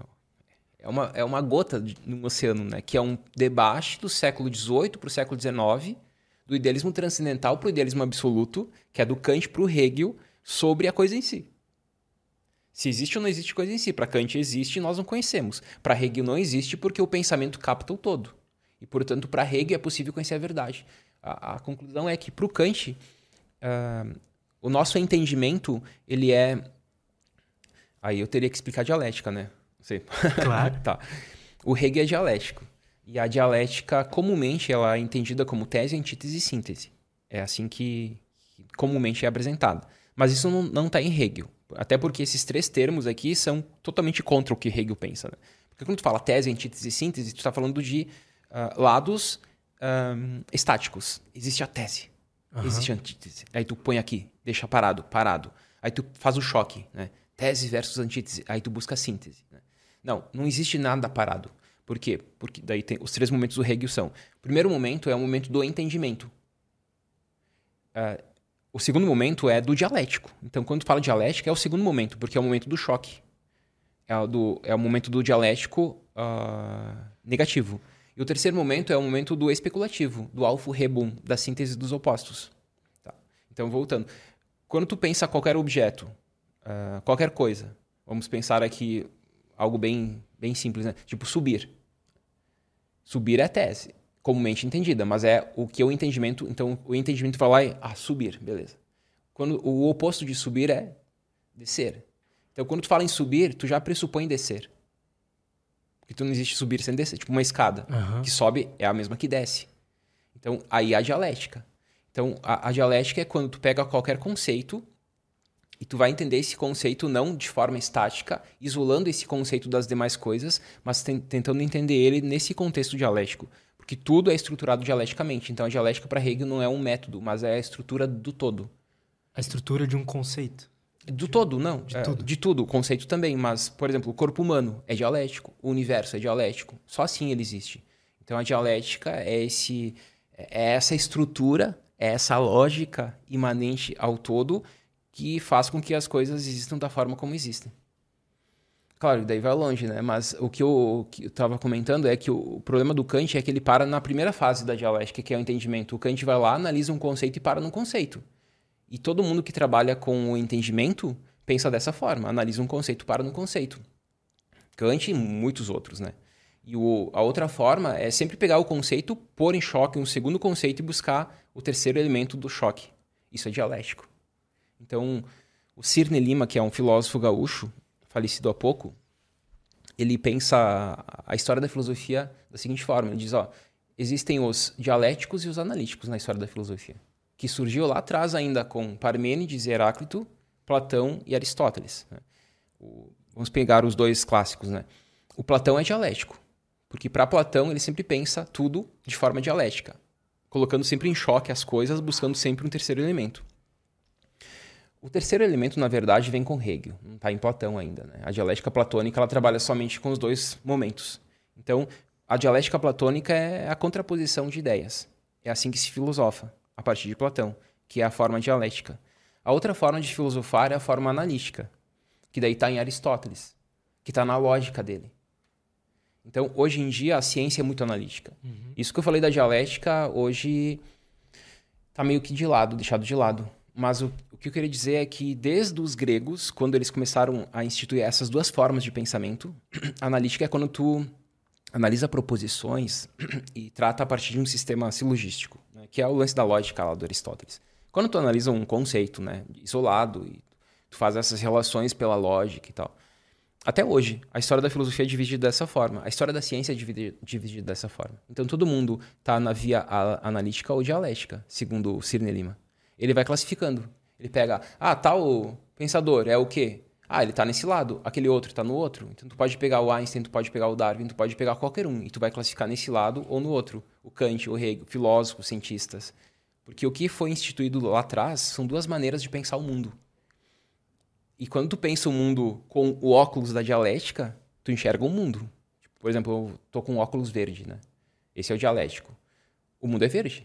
uma, é uma gota no oceano, né? Que é um debate do século XVIII para o século XIX, do idealismo transcendental para o idealismo absoluto, que é do Kant para o Hegel, sobre a coisa em si. Se existe ou não existe coisa em si. Para Kant existe e nós não conhecemos. Para Hegel não existe porque o pensamento capta o todo. E, portanto, para Hegel é possível conhecer a verdade. A, a conclusão é que, para o Kant, uh, o nosso entendimento, ele é... Aí eu teria que explicar dialética, né? Sei. Claro. tá. O Hegel é dialético. E a dialética, comumente, ela é entendida como tese, antítese e síntese. É assim que, que comumente é apresentada. Mas isso não está em Hegel. Até porque esses três termos aqui são totalmente contra o que Hegel pensa. Né? Porque quando tu fala tese, antítese e síntese, tu está falando de uh, lados um, estáticos. Existe a tese, uhum. existe a antítese. Aí tu põe aqui, deixa parado, parado. Aí tu faz o choque, né? Tese versus antítese. Aí tu busca a síntese. Não, não existe nada parado. Por quê? Porque daí tem os três momentos do Hegel são. O primeiro momento é o momento do entendimento. Uh, o segundo momento é do dialético. Então, quando tu fala dialética, é o segundo momento, porque é o momento do choque. É o, do, é o momento do dialético uh, negativo. E o terceiro momento é o momento do especulativo, do alfa rebum, da síntese dos opostos. Tá. Então, voltando. Quando tu pensa qualquer objeto, uh, qualquer coisa, vamos pensar aqui algo bem, bem simples, né? Tipo subir. Subir é tese comumente entendida, mas é o que o entendimento. Então, o entendimento vai lá e ah, subir, beleza. Quando o oposto de subir é descer. Então, quando tu fala em subir, tu já pressupõe descer. Porque tu não existe subir sem descer. Tipo uma escada. Uhum. Que sobe é a mesma que desce. Então, aí a dialética. Então, a, a dialética é quando tu pega qualquer conceito e tu vai entender esse conceito não de forma estática, isolando esse conceito das demais coisas, mas tentando entender ele nesse contexto dialético. Porque tudo é estruturado dialeticamente. Então a dialética para Hegel não é um método, mas é a estrutura do todo. A estrutura de um conceito. Do todo, não. De é, tudo. De tudo, o conceito também. Mas, por exemplo, o corpo humano é dialético, o universo é dialético. Só assim ele existe. Então a dialética é, esse, é essa estrutura, é essa lógica imanente ao todo que faz com que as coisas existam da forma como existem. Claro, daí vai longe, né? Mas o que eu, estava comentando é que o, problema do Kant é que ele para na primeira fase da dialética, que é o entendimento. O Kant vai lá, analisa um conceito e para no conceito. E todo mundo que trabalha com o entendimento pensa dessa forma, analisa um conceito, para no conceito. Kant e muitos outros, né? E o, a outra forma é sempre pegar o conceito, pôr em choque um segundo conceito e buscar o terceiro elemento do choque. Isso é dialético. Então, O Cirne Lima, que é um filósofo gaúcho, falecido há pouco, ele pensa a história da filosofia da seguinte forma: ele diz, ó, existem os dialéticos e os analíticos na história da filosofia, que surgiu lá atrás ainda com Parmênides Heráclito, Platão e Aristóteles. Né? O, vamos pegar os dois clássicos, né? O Platão é dialético, porque para Platão ele sempre pensa tudo de forma dialética, colocando sempre em choque as coisas, buscando sempre um terceiro elemento. O terceiro elemento, na verdade, vem com Hegel, não está em Platão ainda. Né? A dialética platônica ela trabalha somente com os dois momentos. Então, a dialética platônica é a contraposição de ideias. É assim que se filosofa, a partir de Platão, que é a forma dialética. A outra forma de filosofar é a forma analítica, que daí está em Aristóteles, que está na lógica dele. Então, hoje em dia, a ciência é muito analítica. Uhum. Isso que eu falei da dialética, hoje está meio que de lado, deixado de lado. Mas o, o, que eu queria dizer é que, desde os gregos, quando eles começaram a instituir essas duas formas de pensamento, analítica é quando tu analisa proposições e trata a partir de um sistema silogístico, né? que é o lance da lógica lá do Aristóteles. Quando tu analisa um conceito né, isolado e tu faz essas relações pela lógica e tal, até hoje, a história da filosofia é dividida dessa forma. A história da ciência é dividida, dividida dessa forma. Então, todo mundo está na via analítica ou dialética, segundo Cirne Lima. Ele vai classificando. Ele pega, ah, tal pensador é o quê? Ah, ele está nesse lado, aquele outro está no outro. Então, tu pode pegar o Einstein, tu pode pegar o Darwin, tu pode pegar qualquer um. E tu vai classificar nesse lado ou no outro. O Kant, o Hegel, filósofos, cientistas. Porque o que foi instituído lá atrás são duas maneiras de pensar o mundo. E quando tu pensa o mundo com o óculos da dialética, tu enxerga o mundo. Por exemplo, eu tô com um óculos verde, né? Esse é o dialético. O mundo é verde.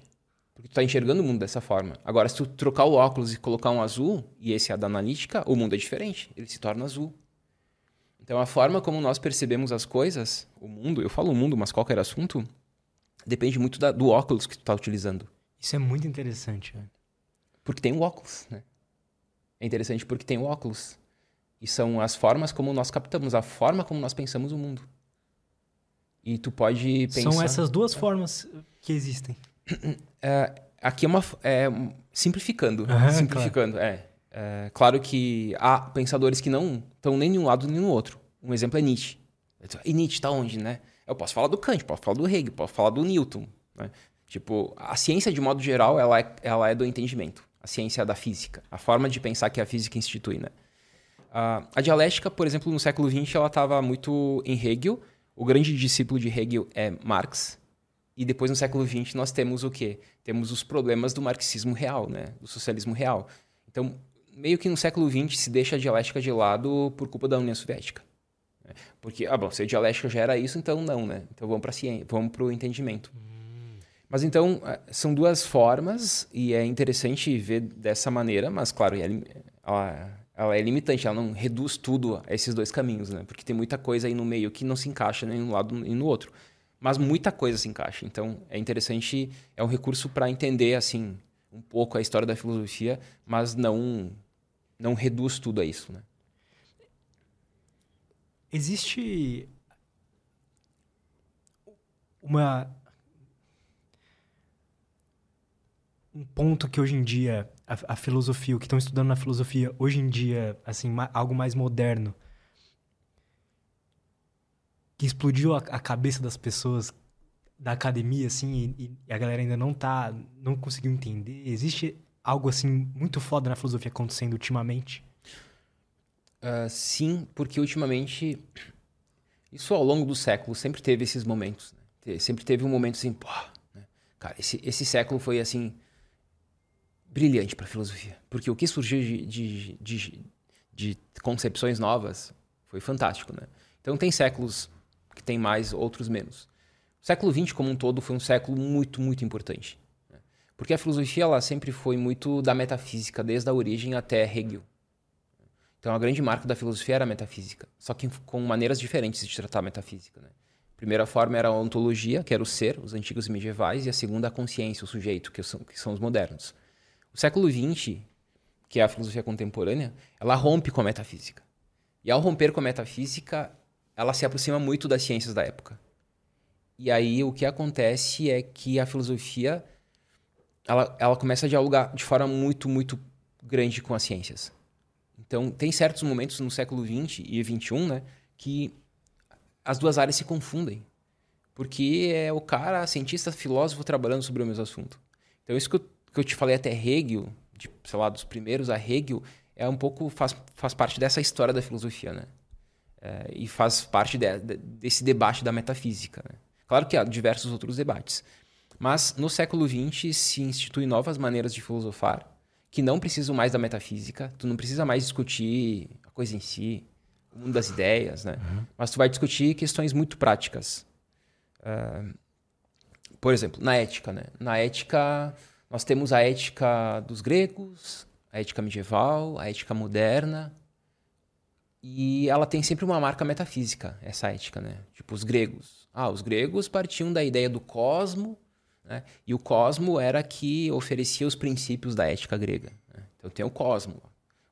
Porque tu tá enxergando o mundo dessa forma. Agora, se tu trocar o óculos e colocar um azul, e esse é a da analítica, o mundo é diferente. Ele se torna azul. Então, a forma como nós percebemos as coisas, o mundo, eu falo o mundo, mas qualquer assunto, depende muito da, do óculos que tu tá utilizando. Isso é muito interessante. Né? Porque tem o óculos, né? é interessante porque tem o óculos. E são as formas como nós captamos, a forma como nós pensamos o mundo. E tu pode pensar... São essas duas formas que existem. É, aqui é uma... É, simplificando. Uhum, simplificando, claro. É, é. Claro que há pensadores que não estão nem de um lado nem no outro. Um exemplo é Nietzsche. E Nietzsche está onde, né? Eu posso falar do Kant, posso falar do Hegel, posso falar do Newton. Né? Tipo, a ciência, de modo geral, ela é, ela é do entendimento a ciência da física, a forma de pensar que a física institui, né? Uh, a dialética, por exemplo, no século XX, ela estava muito em Hegel. O grande discípulo de Hegel é Marx. E depois, no século XX, nós temos o quê? Temos os problemas do marxismo real, né? Do socialismo real. Então, meio que no século XX se deixa a dialética de lado por culpa da União Soviética. Né? Porque, ah, bom, se a dialética já era isso, então não, né? Então vamos para ciência, vamos para o entendimento. Mas então, eh, são duas formas e é interessante ver dessa maneira, mas claro, ela, ela é limitante, ela não reduz tudo a esses dois caminhos, né? Porque tem muita coisa aí no meio que não se encaixa nem no lado nem no outro. Mas muita coisa se encaixa. Então, é interessante, é um recurso para entender, assim, um pouco a história da filosofia, mas não, não reduz tudo a isso, né? Existe uma um ponto que hoje em dia a, a filosofia, o que estão estudando na filosofia hoje em dia, assim, ma, algo mais moderno, que explodiu a, a, cabeça das pessoas da academia, assim, e, e, a galera ainda não tá, não conseguiu entender. Existe algo assim muito foda na filosofia acontecendo ultimamente? Uh, sim, porque ultimamente isso ao longo do século sempre teve esses momentos. Né? Sempre teve um momento assim, pô, né? cara, esse, esse século foi assim brilhante para a filosofia. Porque o que surgiu de, de, de, de, concepções novas foi fantástico, né? Então tem séculos que tem mais, outros menos. O século XX como um todo foi um século muito, muito importante. Né? Porque a filosofia ela sempre foi muito da metafísica, desde a origem até Hegel. Então a grande marca da filosofia era a metafísica, só que com maneiras diferentes de tratar a metafísica. Né? A primeira forma era a ontologia, que era o ser, os antigos medievais, e a segunda a consciência, o sujeito, que são, que são os modernos. O século XX, que é a filosofia contemporânea, ela rompe com a metafísica. E ao romper com a metafísica, ela se aproxima muito das ciências da época. E aí o que acontece é que a filosofia ela, ela começa a dialogar de forma muito, muito grande com as ciências. Então, tem certos momentos no século XX e XXI né, que as duas áreas se confundem. Porque é o cara, cientista, filósofo, trabalhando sobre o mesmo assunto. Então, isso que eu, que eu te falei até Hegel, de, sei lá, dos primeiros a Hegel, é um pouco, faz, faz parte dessa história da filosofia, né? É, e faz parte de, de, desse debate da metafísica. Né? Claro que há diversos outros debates. Mas no século XX se instituem novas maneiras de filosofar que não precisam mais da metafísica. Tu não precisa mais discutir a coisa em si, o mundo das ideias, né? Uhum. Mas tu vai discutir questões muito práticas. Uh, por exemplo, na ética, né? Na ética, nós temos a ética dos gregos, a ética medieval, a ética moderna. E ela tem sempre uma marca metafísica, essa ética, né? Tipo, os gregos. Ah, os gregos partiam da ideia do cosmo, né? E o cosmo era que oferecia os princípios da ética grega. Né? Então tem o cosmo.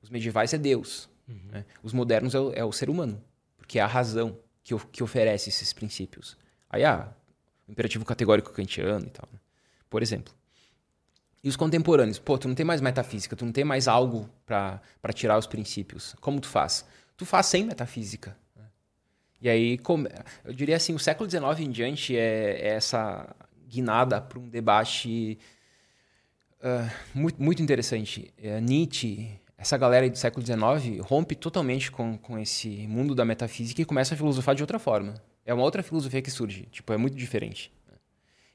Os medievais é Deus. Uhum. Né? Os modernos é o, é o, ser humano, porque é a razão que, que oferece esses princípios. Aí, ah, o imperativo categórico kantiano e tal. Né? Por exemplo. E os contemporâneos? Pô, tu não tem mais metafísica, tu não tem mais algo para tirar os princípios. Como tu faz? Tu faz sem metafísica. Né? E aí, eu diria assim, o século XIX em diante é, é essa guinada para um debate uh, muito, muito interessante. Uh, Nietzsche, essa galera do século XIX, rompe totalmente com, com esse mundo da metafísica e começa a filosofar de outra forma. É uma outra filosofia que surge, tipo, é muito diferente.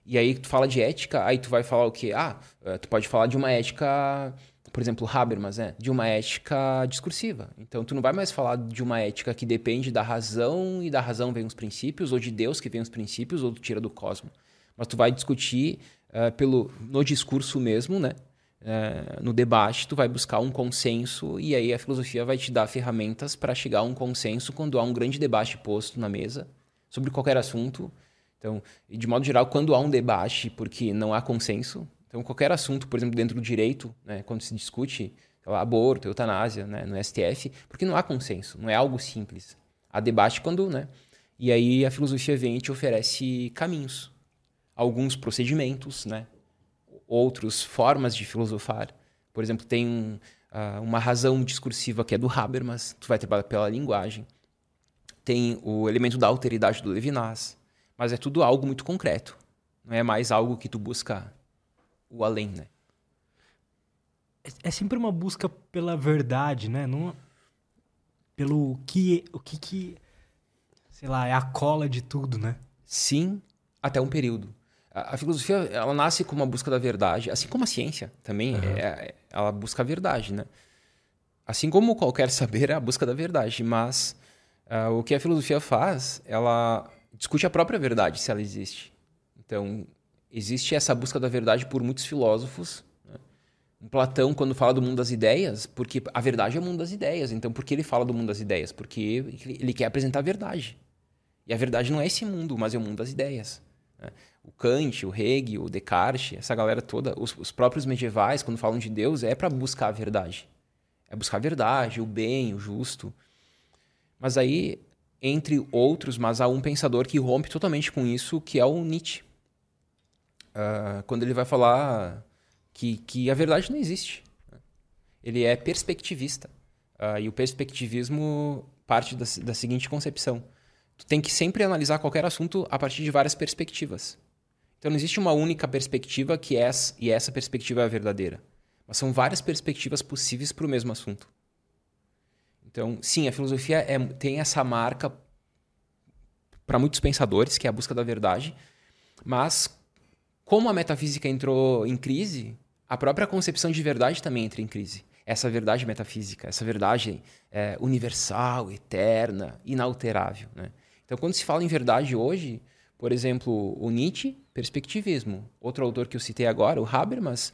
E aí tu fala de ética, aí tu vai falar o quê? Ah, eh, tu pode falar de uma ética, por exemplo, Habermas, né? De uma ética discursiva. Então tu não vai mais falar de uma ética que depende da razão e da razão vem os princípios, ou de Deus que vem os princípios, ou tu tira do cosmos mas tu vai discutir uh, pelo, no discurso mesmo, né? Uh, no debate, tu vai buscar um consenso e aí a filosofia vai te dar ferramentas para chegar a um consenso quando há um grande debate posto na mesa sobre qualquer assunto. Então, de modo geral, quando há um debate porque não há consenso, então qualquer assunto, por exemplo, dentro do direito, né, quando se discute lá, aborto, eutanásia, né, no STF, porque não há consenso, não é algo simples. Há debate quando, né? E aí a filosofia vem e te oferece caminhos alguns procedimentos, né? outros formas de filosofar. Por exemplo, tem um, uh, uma razão discursiva que é do Habermas, tu vai trabalhar pela linguagem. Tem o elemento da alteridade do Levinas, mas é tudo algo muito concreto. Não é mais algo que tu busca o além, né? É, é sempre uma busca pela verdade, né? Não pelo que o que que sei lá, é a cola de tudo, né? Sim, até um período. A, filosofia, ela nasce com uma busca da verdade, assim como a ciência também, uhum. é, ela busca a verdade, né? Assim como qualquer saber é a busca da verdade, mas uh, o que a filosofia faz, ela discute a própria verdade, se ela existe. Então, existe essa busca da verdade por muitos filósofos. Né? Platão, quando fala do mundo das ideias, porque a verdade é o mundo das ideias. Então, por que ele fala do mundo das ideias? Porque ele quer apresentar a verdade. E a verdade não é esse mundo, mas é o mundo das ideias. Né? o Kant, o Hegel, o Descartes, essa galera toda, os, os próprios medievais, quando falam de Deus, é para buscar a verdade. É buscar a verdade, o bem, o justo. Mas aí, entre outros, mas há um pensador que rompe totalmente com isso, que é o Nietzsche. Uh, quando ele vai falar que, que a verdade não existe. Ele é perspectivista. Uh, e o perspectivismo parte da, da seguinte concepção. Tu tem que sempre analisar qualquer assunto a partir de várias perspectivas. Então não existe uma única perspectiva que é, e essa perspectiva é a verdadeira. Mas são várias perspectivas possíveis para o mesmo assunto. Então, sim, a filosofia é, tem essa marca para muitos pensadores, que é a busca da verdade, mas como a metafísica entrou em crise, a própria concepção de verdade também entra em crise. Essa verdade metafísica, essa verdade é, universal, eterna, inalterável. Né? Então, quando se fala em verdade hoje, por exemplo, o Nietzsche, perspectivismo. Outro autor que eu citei agora, o Habermas,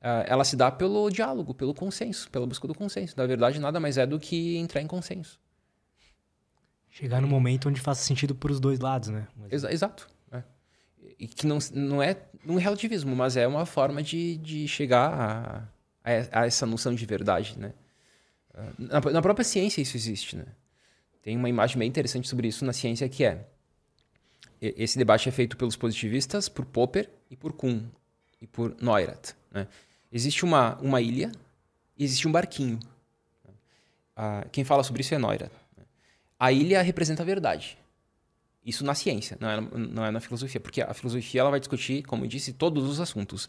uh, ela se dá pelo diálogo, pelo consenso, pela busca do consenso. Na verdade, nada mais é do que entrar em consenso. Chegar no momento onde faça sentido para os dois lados, né? Exa exato. É. E que não, não é um relativismo, mas é uma forma de, de chegar a, a, a essa noção de verdade, né? Ah, na, na própria ciência isso existe, né? Tem uma imagem bem interessante sobre isso na ciência que é esse debate é feito pelos positivistas, por Popper e por Kuhn e por Neurath. Né? Existe uma, uma ilha e existe um barquinho. a, quem fala sobre isso é Neura. A ilha representa a verdade. Isso na ciência, não é, não é na filosofia, porque a filosofia ela vai discutir, como eu disse, todos os assuntos,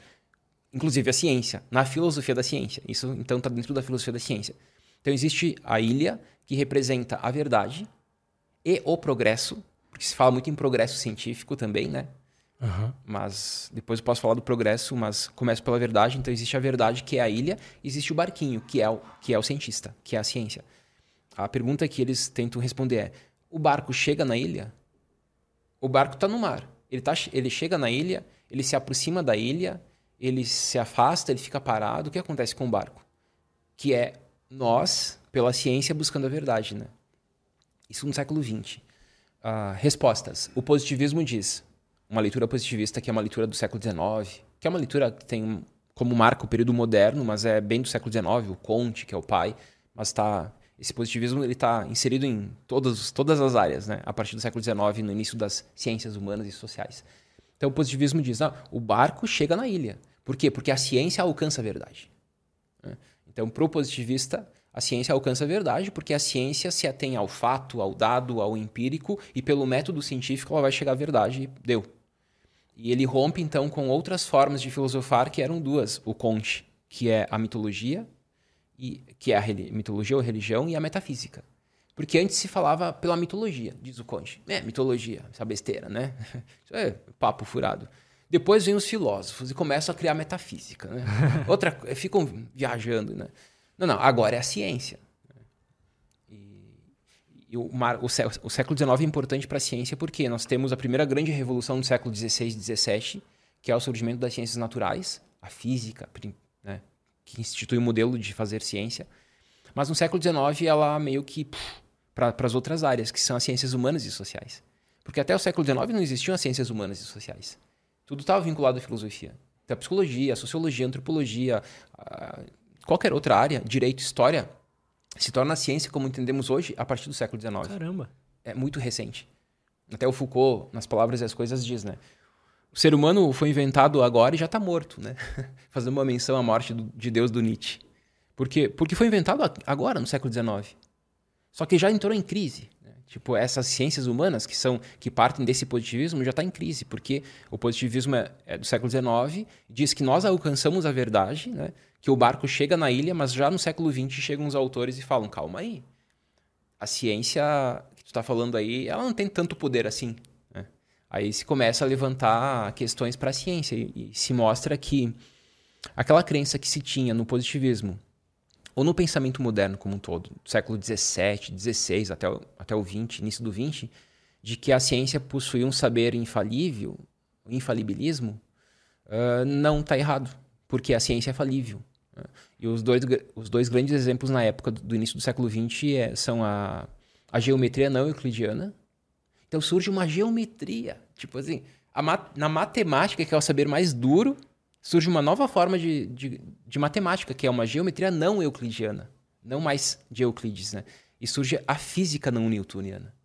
inclusive a ciência, na filosofia da ciência. Isso então está dentro da filosofia da ciência. Então existe a ilha que representa a verdade e o progresso, porque se fala muito em progresso científico também, né? Uhum. Mas depois eu posso falar do progresso, mas começo pela verdade. Então existe a verdade, que é a ilha, existe o barquinho, que é o, que é o cientista, que é a ciência. A pergunta que eles tentam responder é: o barco chega na ilha? O barco está no mar. Ele, tá, ele chega na ilha, ele se aproxima da ilha, ele se afasta, ele fica parado. O que acontece com o barco? Que é nós, pela ciência, buscando a verdade. Né? Isso no século XX. Uh, ah, respostas. O positivismo diz: uma leitura positivista que é uma leitura do século XIX, que é uma leitura que tem como marca o período moderno, mas é bem do século XIX, o Conte, que é o pai, mas está esse positivismo está inserido em todas, todas as áreas, né? a partir do século XIX, no início das ciências humanas e sociais. Então o positivismo diz, ah, o barco chega na ilha. Por quê? Porque a ciência alcança a verdade. Né? Então, para o positivista, a ciência alcança a verdade porque a ciência se atém ao fato, ao dado, ao empírico e pelo método científico ela vai chegar à verdade e deu. E ele rompe então com outras formas de filosofar que eram duas, o Conte, que é a mitologia, e que é a mitologia ou religião e a metafísica. Porque antes se falava pela mitologia, diz o Conte. É, mitologia, essa besteira, né? Isso é papo furado. Depois vem os filósofos e começam a criar metafísica, né? Outra, ficam viajando, né? Não, não, agora é a ciência. E o, o, o século XIX é importante para a ciência porque nós temos a primeira grande revolução do século XVI e XVII, que é o surgimento das ciências naturais, a física, que institui o um modelo de fazer ciência. Mas no século XIX ela meio que para as outras áreas, que são as ciências humanas e sociais. Porque até o século XIX não existiam as ciências humanas e sociais. Tudo estava vinculado à filosofia. Então, a psicologia, a sociologia, a antropologia, a qualquer outra área, direito, história, se torna a ciência como entendemos hoje a partir do século XIX. Caramba. É muito recente. Até o Foucault, nas palavras e as coisas, diz, né? O ser humano foi inventado agora e já está morto, né? Fazendo uma menção à morte do, de Deus do Nietzsche. Por quê? Porque foi inventado agora, no século XIX. Só que já entrou em crise. Né? Tipo, essas ciências humanas que são que partem desse positivismo já está em crise, porque o positivismo é, é do século XIX, diz que nós alcançamos a verdade, né? que o barco chega na ilha, mas já no século XX chegam os autores e falam: calma aí, a ciência que tu está falando aí, ela não tem tanto poder assim. Aí se começa a levantar questões para a ciência e, e se mostra que aquela crença que se tinha no positivismo ou no pensamento moderno como um todo, do século XVII, XVI até o, até o XX, início do XX, de que a ciência possuía um saber infalível, o infalibilismo, uh, não está errado porque a ciência é falível. Né? E os dois, os dois grandes exemplos na época do, do início do século XX é, são a, a geometria não euclidiana. Então surge uma geometria. Tipo assim, mat na matemática, que é o saber mais duro, surge uma nova forma de, de, de, matemática, que é uma geometria não euclidiana. Não mais de Euclides, né? E surge a física não newtoniana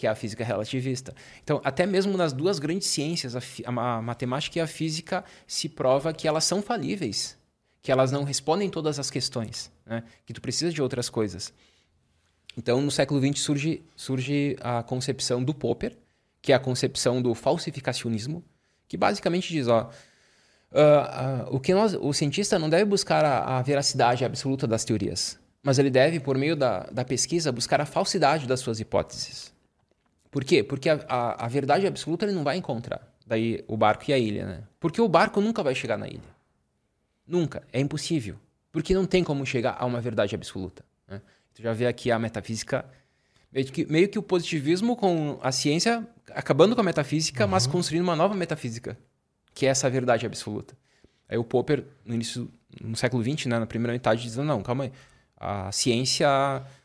que é a física relativista. Então, até mesmo nas duas grandes ciências, a, a, matemática e a física, se prova que elas são falíveis, que elas não respondem todas as questões, né? que tu precisa de outras coisas. Então, no século XX surge, surge a concepção do Popper, que é a concepção do falsificacionismo, que basicamente diz, ó, uh, uh, o que nós, o cientista não deve buscar a, a veracidade absoluta das teorias, mas ele deve, por meio da, da pesquisa, buscar a falsidade das suas hipóteses. Por quê? Porque a, a, a, verdade absoluta ele não vai encontrar. Daí o barco e a ilha, né? Porque o barco nunca vai chegar na ilha. Nunca. É impossível. Porque não tem como chegar a uma verdade absoluta. Né? Tu já vê aqui a metafísica. Meio que, meio que o positivismo com a ciência acabando com a metafísica, uhum. mas construindo uma nova metafísica, que é essa verdade absoluta. Aí o Popper, no início, no século XX, né, na primeira metade, dizendo: não, calma aí. A ciência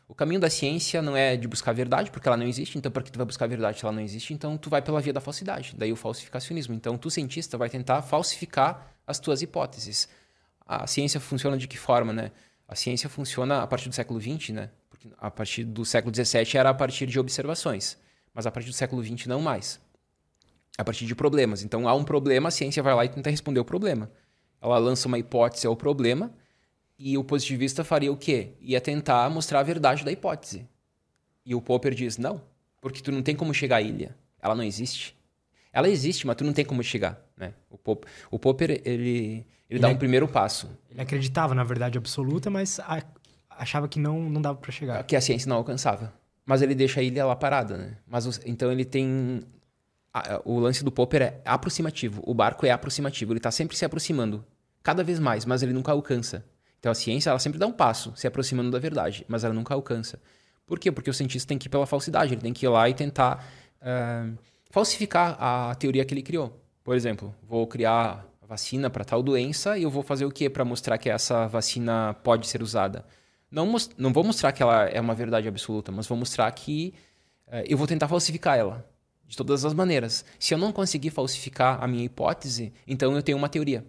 o caminho da ciência não é de buscar a verdade, porque ela não existe. Então, para que tu vai buscar a verdade se ela não existe? Então, tu vai pela via da falsidade. Daí o falsificacionismo. Então, tu, cientista, vai tentar falsificar as tuas hipóteses. A ciência funciona de que forma, né? A ciência funciona a partir do século XX, né? Porque a partir do século XVII era a partir de observações. Mas a partir do século XX não mais. A partir de problemas. Então, há um problema, a ciência vai lá e tenta responder o problema. Ela lança uma hipótese ao problema E o positivista faria o quê? Ia tentar mostrar a verdade da hipótese. E o Popper diz: não, porque tu não tem como chegar à ilha. Ela não existe. Ela existe, mas tu não tem como chegar. Né? O, Popper, o Popper ele, ele, ele dá um primeiro passo. Ele acreditava na verdade absoluta, mas a, achava que não, não dava para chegar. Que a ciência não alcançava. Mas ele deixa a ilha lá parada. Né? Mas então ele tem. O lance do Popper é aproximativo. O barco é aproximativo. Ele está sempre se aproximando. Cada vez mais, mas ele nunca alcança. Então a ciência ela sempre dá um passo, se aproximando da verdade, mas ela nunca alcança. Por quê? Porque o cientista tem que ir pela falsidade, ele tem que ir lá e tentar uh, falsificar a teoria que ele criou. Por exemplo, vou criar vacina para tal doença e eu vou fazer o quê para mostrar que essa vacina pode ser usada? Não, não vou mostrar que ela é uma verdade absoluta, mas vou mostrar que uh, eu vou tentar falsificar ela de todas as maneiras. Se eu não conseguir falsificar a minha hipótese, então eu tenho uma teoria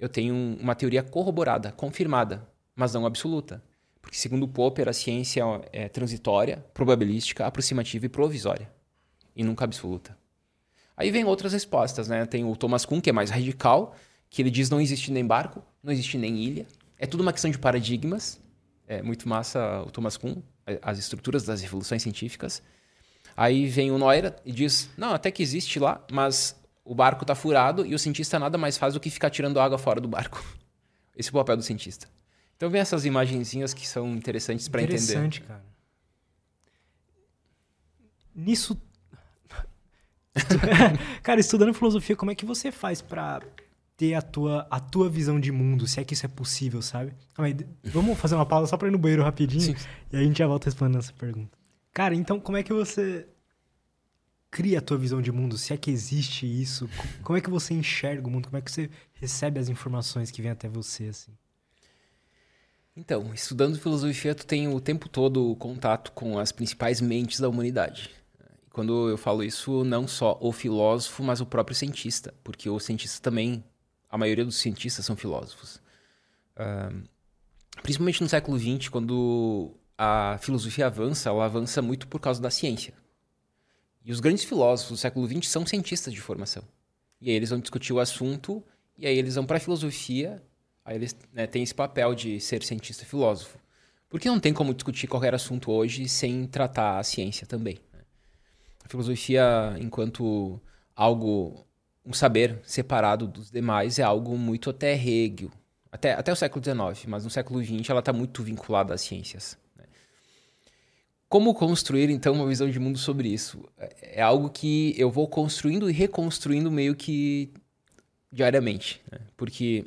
eu tenho uma teoria corroborada, confirmada, mas não absoluta. Porque, segundo Popper, a ciência é transitória, probabilística, aproximativa e provisória. E nunca absoluta. Aí vem outras respostas, né? Tem o Thomas Kuhn, que é mais radical, que ele diz não existe nem barco, não existe nem ilha. É tudo uma questão de paradigmas. É muito massa o Thomas Kuhn, as estruturas das revoluções científicas. Aí vem o Neurath e diz, não, até que existe lá, mas o barco está furado e o cientista nada mais faz do que ficar tirando água fora do barco. Esse é o papel do cientista. Então vem essas imagenzinhas que são interessantes para entender. Interessante, cara. Nisso cara, estudando filosofia, como é que você faz para ter a tua, a tua visão de mundo, se é que isso é possível, sabe? Vamos fazer uma pausa só para ir no banheiro rapidinho Sim. e a gente já volta respondendo essa pergunta. Cara, então como é que você cria a tua visão de mundo? Se é que existe isso? Como é que você enxerga o mundo? Como é que você recebe as informações que vêm até você, assim? Então, estudando filosofia, tu tem o tempo todo contato com as principais mentes da humanidade. Quando eu falo isso, não só o filósofo, mas o próprio cientista, porque o cientista também, a maioria dos cientistas são filósofos. Principalmente no século XX, quando a filosofia avança, ela avança muito por causa da ciência. E os grandes filósofos do século XX são cientistas de formação. E aí eles vão discutir o assunto, e aí eles vão para a filosofia, aí eles né, têm esse papel de ser cientista filósofo. Porque não tem como discutir qualquer assunto hoje sem tratar a ciência também. Né? Filosofia, enquanto algo, um saber separado dos demais, é algo muito até Hegel, até, até o século XIX, mas no século XX ela está muito vinculada às ciências. Como construir, então, uma visão de mundo sobre isso? É algo que eu vou construindo e reconstruindo meio que diariamente. Né? Porque,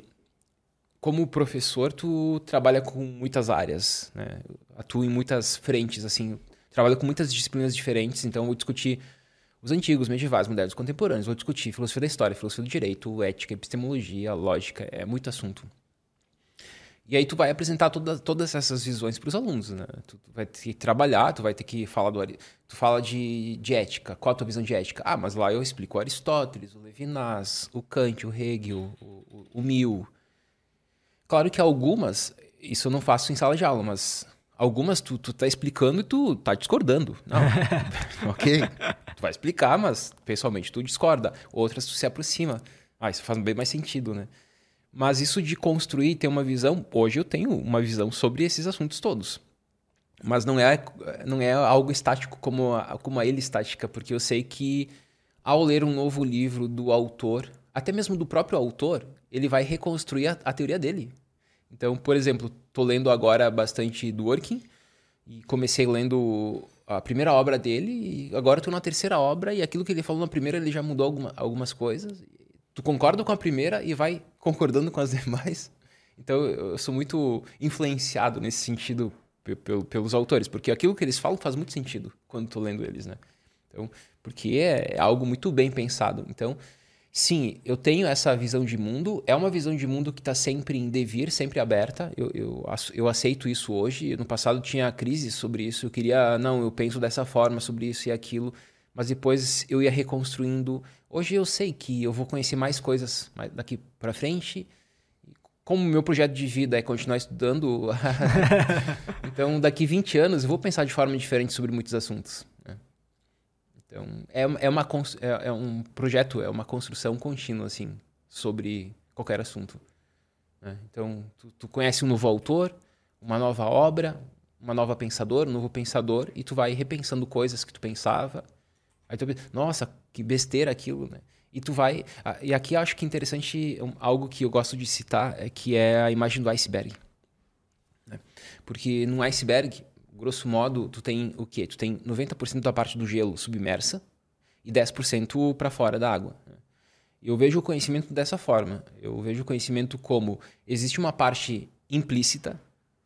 como professor, tu trabalha com muitas áreas, né? atua em muitas frentes, assim, trabalha com muitas disciplinas diferentes, então vou discutir os antigos, medievais, modernos, contemporâneos, vou discutir filosofia da história, filosofia do direito, ética, epistemologia, lógica, é muito assunto. E aí tu vai apresentar toda, todas essas visões para os alunos, né? Tu vai ter que trabalhar, tu vai ter que falar do... Tu fala de, de ética, qual a tua visão de ética? Ah, mas lá eu explico Aristóteles, o Levinas, o Kant, o Hegel, o, o, o Mill. Claro que algumas, isso eu não faço em sala de aula, mas algumas tu, tu tá explicando e tu tá discordando. Não, ok, tu vai explicar, mas pessoalmente tu discorda. Outras tu se aproxima. Ah, isso faz bem mais sentido, né? Mas isso de construir, ter uma visão, hoje eu tenho uma visão sobre esses assuntos todos. Mas não é, não é algo estático como a, como a ele estática, porque eu sei que ao ler um novo livro do autor, até mesmo do próprio autor, ele vai reconstruir a, a teoria dele. Então, por exemplo, estou lendo agora bastante Dworkin e comecei lendo a primeira obra dele e agora estou na terceira obra e aquilo que ele falou na primeira ele já mudou alguma, algumas coisas tu concorda com a primeira e vai concordando com as demais. Então eu sou muito influenciado nesse sentido pelos autores, porque aquilo que eles falam faz muito sentido quando tô lendo eles, né? Então, porque é algo muito bem pensado. Então, sim, eu tenho essa visão de mundo. É uma visão de mundo que está sempre em devir, sempre aberta. Eu, eu, eu aceito isso hoje. No passado tinha crise sobre isso. Eu queria, não, eu penso dessa forma sobre isso e aquilo mas depois eu ia reconstruindo. Hoje eu sei que eu vou conhecer mais coisas daqui para frente. Como meu projeto de vida é continuar estudando, então daqui 20 anos eu vou pensar de forma diferente sobre muitos assuntos. Então é, é, uma, é, é um projeto, é uma construção contínua assim sobre qualquer assunto. Né? Então, tu, tu conhece um novo autor, uma nova obra, uma nova pensador, um novo pensador, e tu vai repensando coisas que tu pensava. Aí tu nossa, que besteira aquilo, né? E tu vai. E aqui acho que é interessante, algo que eu gosto de citar, é que é a imagem do iceberg. Né? Porque no iceberg, grosso modo, tu tem o quê? Tu tem 90% da parte do gelo submersa e 10% para fora da água. Né? Eu vejo o conhecimento dessa forma. Eu vejo o conhecimento como existe uma parte implícita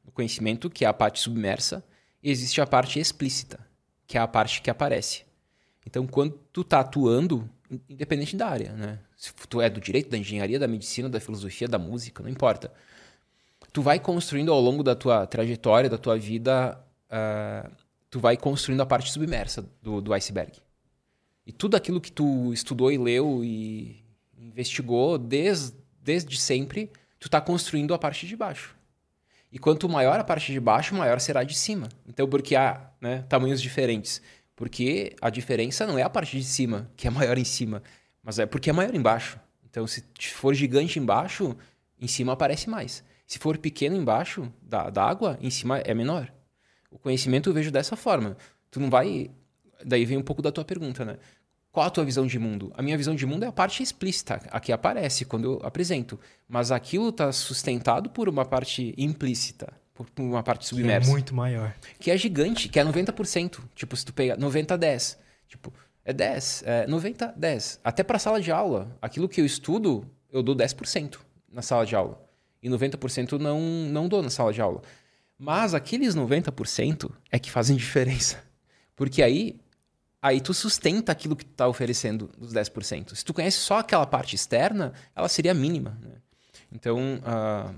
no conhecimento, que é a parte submersa, e existe a parte explícita, que é a parte que aparece. Então, quando tu está atuando, independente da área, né? Se tu é do direito, da engenharia, da medicina, da filosofia, da música, não importa. Tu vai construindo ao longo da tua trajetória, da tua vida, uh, tu vai construindo a parte submersa do, do iceberg. E tudo aquilo que tu estudou e leu e investigou desde, desde sempre, tu está construindo a parte de baixo. E quanto maior a parte de baixo, maior será a de cima. Então, porque há né, tamanhos diferentes. Porque a diferença não é a parte de cima, que é maior em cima, mas é porque é maior embaixo. Então, se for gigante embaixo, em cima aparece mais. Se for pequeno embaixo da, da água, em cima é menor. O conhecimento eu vejo dessa forma. Tu não vai. Daí vem um pouco da tua pergunta, né? Qual a tua visão de mundo? A minha visão de mundo é a parte explícita, a que aparece quando eu apresento. Mas aquilo está sustentado por uma parte implícita por uma parte submersa. Que é muito maior. Que é gigante, que é 90%. Tipo, se tu pegar 90 10. Tipo, é 10, é 90 10. Até para sala de aula, aquilo que eu estudo, eu dou 10% na sala de aula. E 90% não não dou na sala de aula. Mas aqueles 90% é que fazem diferença. Porque aí aí tu sustenta aquilo que tu tá oferecendo dos 10%. Se tu conhece só aquela parte externa, ela seria mínima. Né? Então, uh,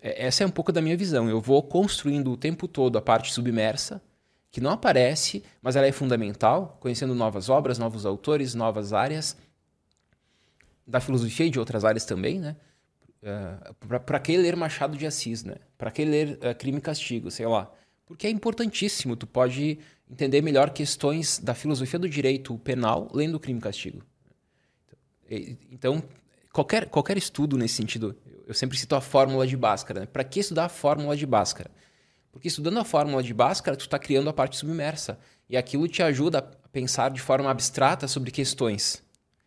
essa é um pouco da minha visão. Eu vou construindo o tempo todo a parte submersa, que não aparece, mas ela é fundamental, conhecendo novas obras, novos autores, novas áreas da filosofia e de outras áreas também, né? É, para que ler Machado de Assis, né? Para que ler uh, Crime e Castigo, sei lá. Porque é importantíssimo, tu pode entender melhor questões da filosofia do direito penal lendo Crime e Castigo. Então, qualquer, qualquer estudo nesse sentido, eu sempre cito a fórmula de Bhaskara. Né? Para que estudar a fórmula de Bhaskara? Porque estudando a fórmula de Bhaskara, tu está criando a parte submersa. E aquilo te ajuda a pensar de forma abstrata sobre questões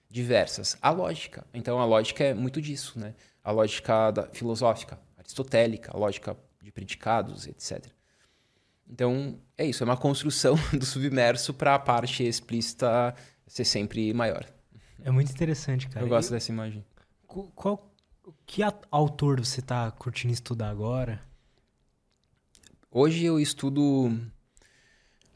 diversas. A lógica. Então, a lógica é muito disso. Né? A lógica da, filosófica, aristotélica, a lógica de predicados, etc. Então, é isso. É uma construção do submerso para a parte explícita ser sempre maior. É muito interessante, cara. Eu gosto dessa imagem. Qual, que autor você está curtindo estudar agora? Hoje eu estudo.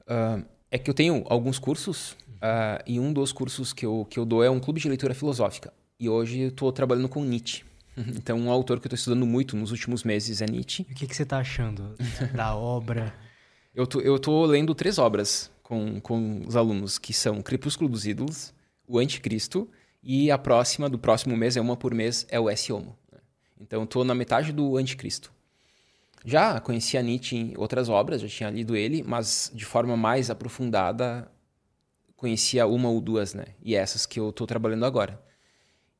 Uh, é que eu tenho alguns cursos, uh, e um dos cursos que eu, que eu dou é um clube de leitura filosófica. E hoje eu estou trabalhando com Nietzsche. Então, um autor que eu estou estudando muito nos últimos meses é Nietzsche. O que, que você está achando da obra? Eu tô, eu tô lendo três obras com, com os alunos, que são Crepúsculo dos Ídolos, O Anticristo e a próxima, do próximo mês, é uma por mês, é o S. Homo. Então, estou na metade do Anticristo. Já conhecia Nietzsche em outras obras, já tinha lido ele, mas de forma mais aprofundada conhecia uma ou duas, né? E essas que eu estou trabalhando agora.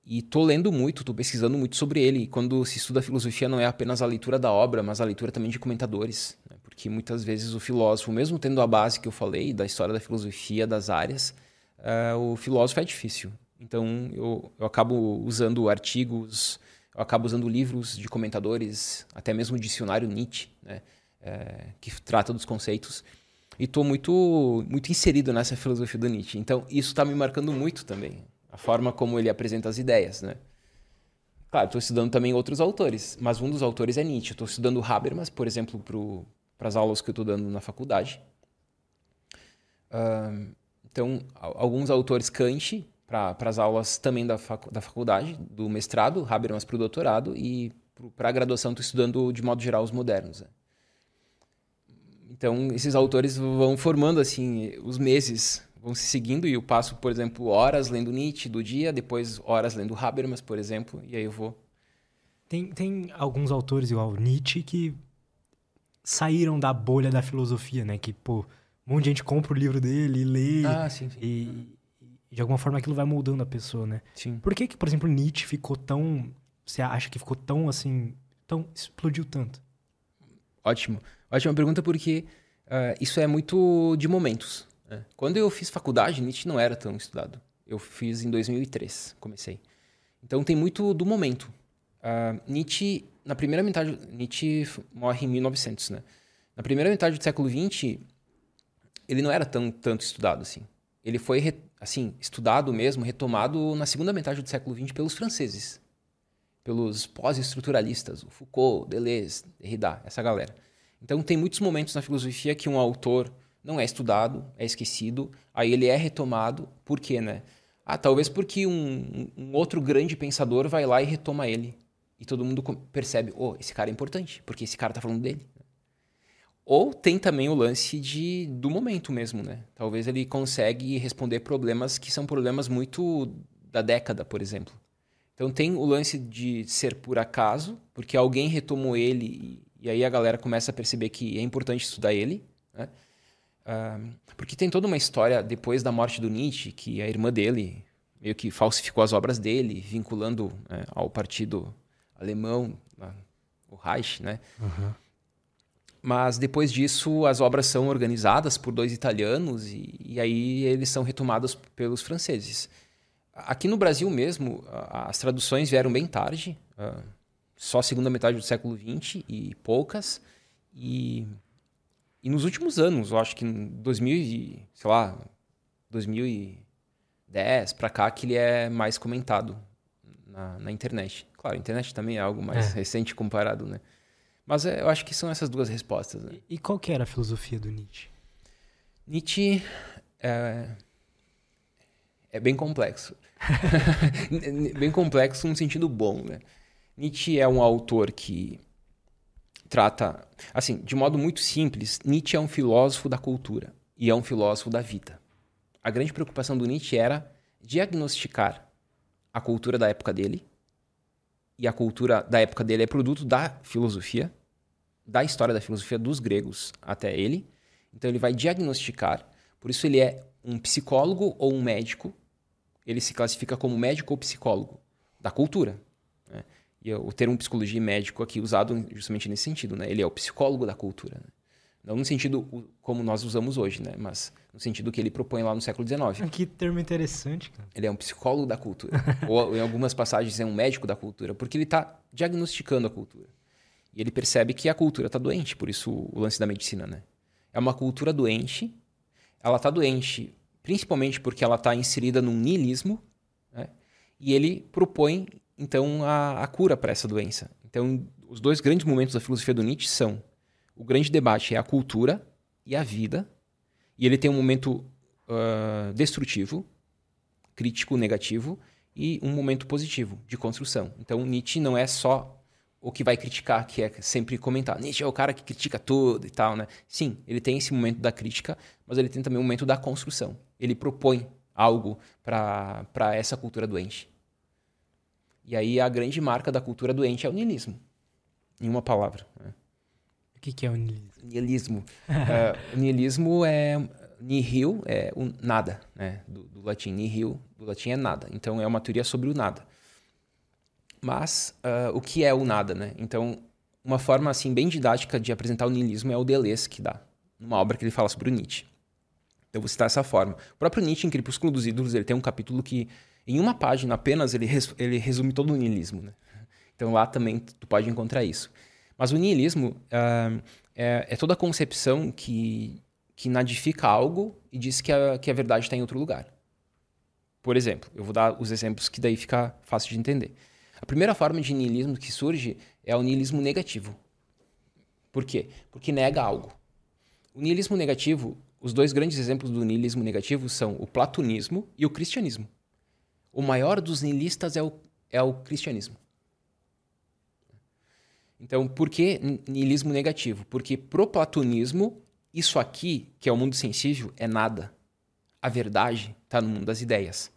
E estou lendo muito, estou pesquisando muito sobre ele. E quando se estuda filosofia, não é apenas a leitura da obra, mas a leitura também de comentadores. Né? Porque muitas vezes o filósofo, mesmo tendo a base que eu falei, da história da filosofia, das áreas, uh, o filósofo é difícil. Então eu, eu acabo usando artigos, eu acabo usando livros de comentadores, até mesmo o dicionário Nietzsche, né, é, que trata dos conceitos. E estou muito, muito inserido nessa filosofia do Nietzsche. Então isso está me marcando muito também, a forma como ele apresenta as ideias. Né? Claro, estou estudando também outros autores, mas um dos autores é Nietzsche. Estou estudando Habermas, por exemplo, para as aulas que eu estou dando na faculdade. Uh, então, alguns autores Kant, para as aulas também da, facu da faculdade, do mestrado, Habermas para o doutorado, e para a graduação estou estudando, de modo geral, os modernos. Né? Então, esses autores vão formando assim os meses, vão se seguindo, e eu passo, por exemplo, horas lendo Nietzsche do dia, depois horas lendo Habermas, por exemplo, e aí eu vou. Tem, tem alguns autores, igual Nietzsche, que saíram da bolha da filosofia, né? Que, pô, um monte de gente compra o livro dele e lê. Ah, sim, sim. E, de alguma forma aquilo vai moldando a pessoa, né? Sim. Por que, que por exemplo, Nietzsche ficou tão. Você acha que ficou tão assim. Então, explodiu tanto. Ótimo. Ótima pergunta porque uh, isso é muito de momentos. Né? Quando eu fiz faculdade, Nietzsche não era tão estudado. Eu fiz em 2003, comecei. Então tem muito do momento. Uh, Nietzsche, na primeira metade, Nietzsche morre em 1900, né? Na primeira metade do século XX, ele não era tão tanto estudado assim. Ele foi assim estudado mesmo, retomado na segunda metade do século XX pelos franceses, pelos pós-estruturalistas, o Foucault, Deleuze, Derrida, essa galera. Então tem muitos momentos na filosofia que um autor não é estudado, é esquecido, aí ele é retomado, por quê, né? Ah, talvez porque um, um outro grande pensador vai lá e retoma ele. E todo mundo percebe, oh, esse cara é importante, porque esse cara está falando dele. Ou tem também o lance de, do momento mesmo, né? Talvez ele consegue responder problemas que são problemas muito da década, por exemplo. Então tem o lance de ser por acaso, porque alguém retomou ele e, e aí a galera começa a perceber que é importante estudar ele? Uh, porque tem toda uma história depois da morte do Nietzsche, que a irmã dele meio que falsificou as obras dele, vinculando né, ao partido alemão, o Reich, né? Uhum. Mas depois disso, as obras são organizadas por dois italianos e, e aí eles são retomados pelos franceses. Aqui no Brasil mesmo, as traduções vieram bem tarde, só segunda metade do século XX e poucas. E, e nos últimos anos, eu acho que em 2000, sei lá, 2010 para cá que ele é mais comentado na, na, internet. Claro, a internet também é algo mais é. recente comparado, né? Mas é, eu acho que são essas duas respostas. Né? E qual que era a filosofia do Nietzsche? Nietzsche é, é bem complexo. bem complexo no sentido bom, né? Nietzsche é um autor que trata, assim, de modo muito simples, Nietzsche é um filósofo da cultura e é um filósofo da vida. A grande preocupação do Nietzsche era diagnosticar a cultura da época dele e a cultura da época dele é produto da filosofia, da história da filosofia dos gregos até ele. Então ele vai diagnosticar. Por isso ele é um psicólogo ou um médico. Ele se classifica como médico ou psicólogo da cultura. Né? E o termo psicologia e médico aqui usado justamente nesse sentido. Né? Ele é o psicólogo da cultura. Né? Não no sentido como nós usamos hoje, né? Mas no sentido que ele propõe lá no século XIX. Que termo interessante, cara. Ele é um psicólogo da cultura. Ou em algumas passagens é um médico da cultura, porque ele está diagnosticando a cultura. E ele percebe que a cultura está doente, por isso o lance da medicina, né? É uma cultura doente. Ela está doente principalmente porque ela está inserida num niilismo, né? E ele propõe, então, a, a cura para essa doença. Então, os dois grandes momentos da filosofia do Nietzsche são o grande debate é a cultura e a vida. E ele tem um momento uh, destrutivo, crítico, negativo, e um momento positivo, de construção. Então, Nietzsche não é só o que vai criticar, que é sempre comentar. Nietzsche é o cara que critica tudo e tal, né? Sim, ele tem esse momento da crítica, mas ele tem também um momento da construção. Ele propõe algo para essa cultura doente. E aí a grande marca da cultura doente é o niilismo. Em uma palavra. Né? que, que é o niilismo? Niilismo. uh, o niilismo é nihil, é o nada, né? Do, do, latim. Nihil, do latim é nada. Então é uma teoria sobre o nada. Mas uh, o que é o nada, né? Então, uma forma assim bem didática de apresentar o niilismo é o Deleuze que dá, numa obra que ele fala sobre o Nietzsche. Então, vou citar essa forma. O próprio Nietzsche, em Crepúsculo dos Ídolos, ele tem um capítulo que, em uma página apenas, ele, res, ele resume todo o niilismo. Né? Então, lá também tu pode encontrar isso. Mas o niilismo uh, é, é, toda a concepção que, que nadifica algo e diz que a, que a verdade está em outro lugar. Por exemplo, eu vou dar os exemplos que daí fica fácil de entender. A primeira forma de niilismo que surge é o niilismo negativo. Por quê? Porque nega algo. O niilismo negativo, os dois grandes exemplos do niilismo negativo são o platonismo e o cristianismo. O maior dos niilistas é o, é o cristianismo. Então, por que niilismo negativo? Porque pro platonismo, isso aqui, que é o mundo sensível, é nada. A verdade está no mundo das ideias.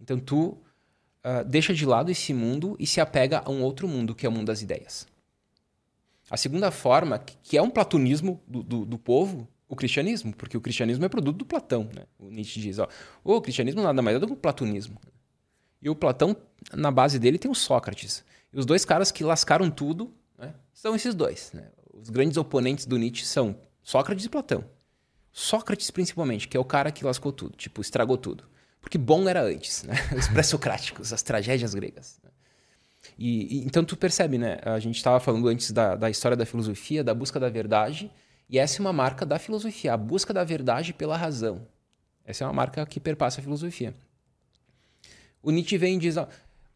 Então, tu uh, deixa de lado esse mundo e se apega a um outro mundo, que é o mundo das ideias. A segunda forma, que é um platonismo do, do, do povo, o cristianismo, porque o cristianismo é produto do Platão. Né? O Nietzsche diz, ó, o cristianismo nada mais é do que o platonismo. E o Platão, na base dele, tem o Sócrates. E os dois caras que lascaram tudo Né? São esses dois. Né? Os grandes oponentes do Nietzsche são Sócrates e Platão. Sócrates, principalmente, que é o cara que lascou tudo, tipo, estragou tudo. Porque bom era antes, né? Os pré-socráticos, as tragédias gregas. Né? E, e, então tu percebe, né? A gente estava falando antes da, da história da filosofia, da busca da verdade, e essa é uma marca da filosofia, a busca da verdade pela razão. Essa é uma marca que perpassa a filosofia. O Nietzsche vem e diz: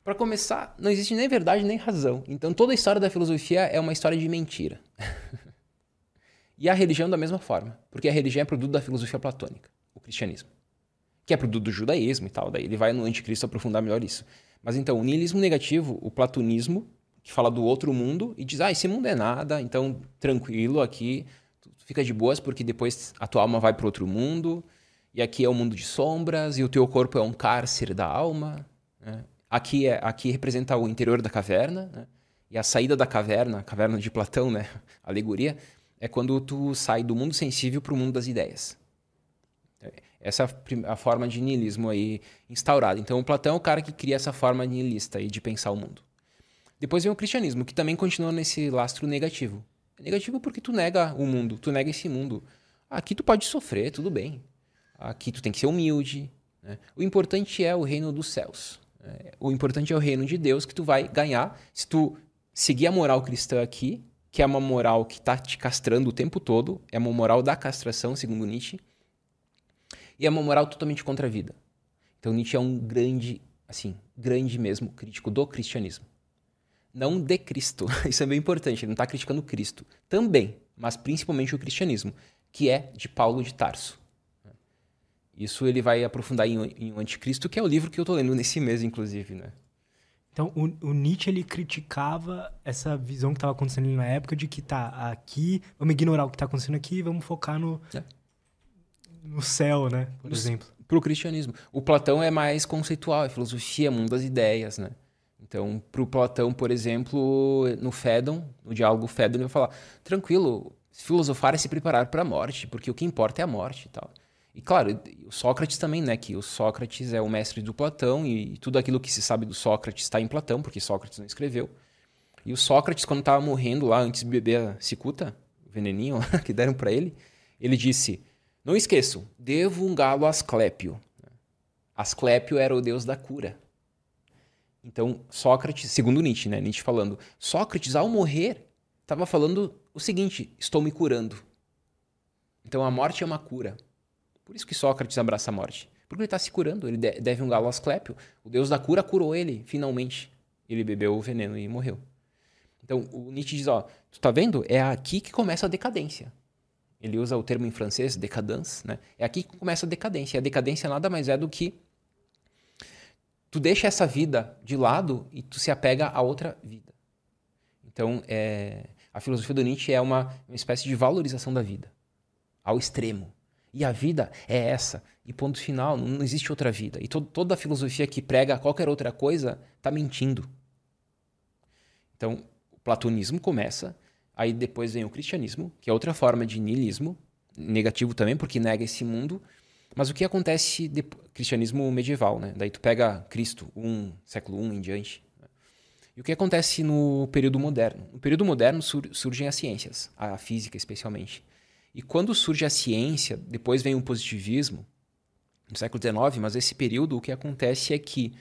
para começar, não existe nem verdade nem razão. Então toda a história da filosofia é uma história de mentira. e a religião da mesma forma, porque a religião é produto da filosofia platônica, o cristianismo, que é produto do judaísmo e tal. Daí ele vai no anticristo aprofundar melhor isso. Mas então, o niilismo negativo, o platonismo, que fala do outro mundo e diz: ah, esse mundo é nada, então tranquilo aqui, fica de boas porque depois a tua alma vai para outro mundo e aqui é o mundo de sombras, e o teu corpo é um cárcere da alma. Né? Aqui, é, aqui representa o interior da caverna, né? e a saída da caverna, a caverna de Platão, né? a alegoria, é quando tu sai do mundo sensível para o mundo das ideias. Essa é a forma de niilismo aí instaurada. Então, o Platão é o cara que cria essa forma nihilista aí de pensar o mundo. Depois vem o cristianismo, que também continua nesse lastro negativo. É negativo porque tu nega o mundo, tu nega esse mundo. Aqui tu pode sofrer, tudo bem. Aqui tu tem que ser humilde. Né? O importante é o reino dos céus. Né? O importante é o reino de Deus que tu vai ganhar se tu seguir a moral cristã aqui, que é uma moral que está te castrando o tempo todo, é uma moral da castração, segundo Nietzsche, e é uma moral totalmente contra a vida. Então Nietzsche é um grande, assim, grande mesmo crítico do cristianismo. Não de Cristo. Isso é bem importante. Ele não está criticando Cristo. Também, mas principalmente o cristianismo, que é de Paulo de Tarso. Isso ele vai aprofundar em, em O Anticristo, que é o livro que eu estou lendo nesse mês, inclusive, né? Então, o, o, Nietzsche, ele criticava essa visão que estava acontecendo na época de que tá aqui, vamos ignorar o que está acontecendo aqui vamos focar no, é. no céu, né? Por no, exemplo. Para o cristianismo. O Platão é mais conceitual, é filosofia, mundo das ideias, né? Então, para o Platão, por exemplo, no Fédon, no diálogo Fédon, ele vai falar, tranquilo, filosofar é se preparar para a morte, porque o que importa é a morte e tal. E claro, o Sócrates também, né? Que o Sócrates é o mestre do Platão e tudo aquilo que se sabe do Sócrates está em Platão, porque Sócrates não escreveu. E o Sócrates, quando estava morrendo lá, antes de beber a cicuta, o veneninho que deram para ele, ele disse: Não esqueçam, devo um galo a Asclépio. Asclépio era o deus da cura. Então, Sócrates, segundo Nietzsche, né? Nietzsche falando, Sócrates, ao morrer, estava falando o seguinte: estou me curando. Então, a morte é uma cura. Por isso que Sócrates abraça a morte. Porque ele está se curando, ele deve um galo Asclépio. O deus da cura curou ele, finalmente. Ele bebeu o veneno e morreu. Então, o Nietzsche diz, ó, tu tá vendo? É aqui que começa a decadência. Ele usa o termo em francês, décadence, né? É aqui que começa a decadência. E a decadência nada mais é do que tu deixa essa vida de lado e tu se apega a outra vida. Então, é, a filosofia do Nietzsche é uma, uma espécie de valorização da vida, ao extremo. E a vida é essa. E ponto final, não existe outra vida. E to toda a filosofia que prega qualquer outra coisa está mentindo. Então, o platonismo começa, aí depois vem o cristianismo, que é outra forma de niilismo, negativo também, porque nega esse mundo. Mas o que acontece de cristianismo medieval, né? Daí tu pega Cristo, um século I em diante. E o que acontece no período moderno? No período moderno sur surgem as ciências, a física especialmente. E quando surge a ciência, depois vem o positivismo, no século XIX, mas esse período o que acontece é que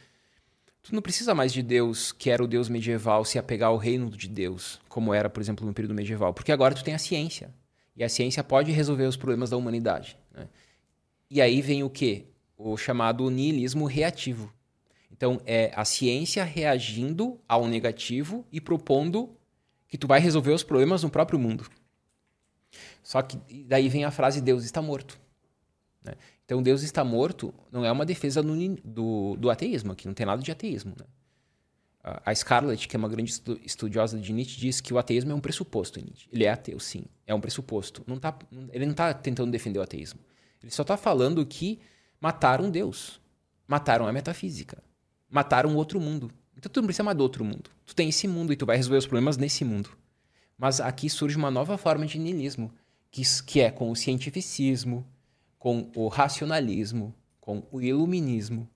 tu não precisa mais de Deus, que era o Deus medieval, se apegar ao reino de Deus, como era, por exemplo, no período medieval, porque agora tu tem a ciência. E a ciência pode resolver os problemas da humanidade. Né? E aí vem o quê? O chamado niilismo reativo. Então, é a ciência reagindo ao negativo e propondo que tu vai resolver os problemas no próprio mundo. Só que daí vem a frase Deus está morto. Né? Então, Deus está morto não é uma defesa do, do, do ateísmo aqui, não tem nada de ateísmo. Né? A Scarlett, que é uma grande estudiosa de Nietzsche, diz que o ateísmo é um pressuposto Nietzsche. Ele é ateu, sim, é um pressuposto. Não tá, ele não está tentando defender o ateísmo. Ele só está falando que mataram Deus, mataram a metafísica, mataram outro mundo. Então tu não precisa mais do outro mundo. Tu tem esse mundo e tu vai resolver os problemas nesse mundo. Mas aqui surge uma nova forma de niilismo, que, que é com o cientificismo, com o racionalismo, com o iluminismo.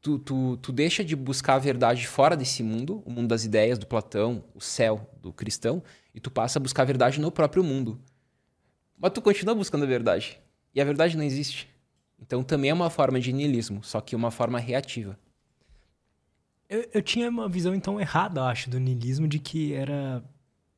tu, tu, tu deixa de buscar a verdade fora desse mundo, o mundo das ideias do Platão, o céu do cristão, e tu passa a buscar a verdade no próprio mundo. Mas tu continua buscando a verdade. E a verdade não existe. Então também é uma forma de niilismo, só que uma forma reativa. Eu, eu tinha uma visão então errada, acho, do niilismo, de que era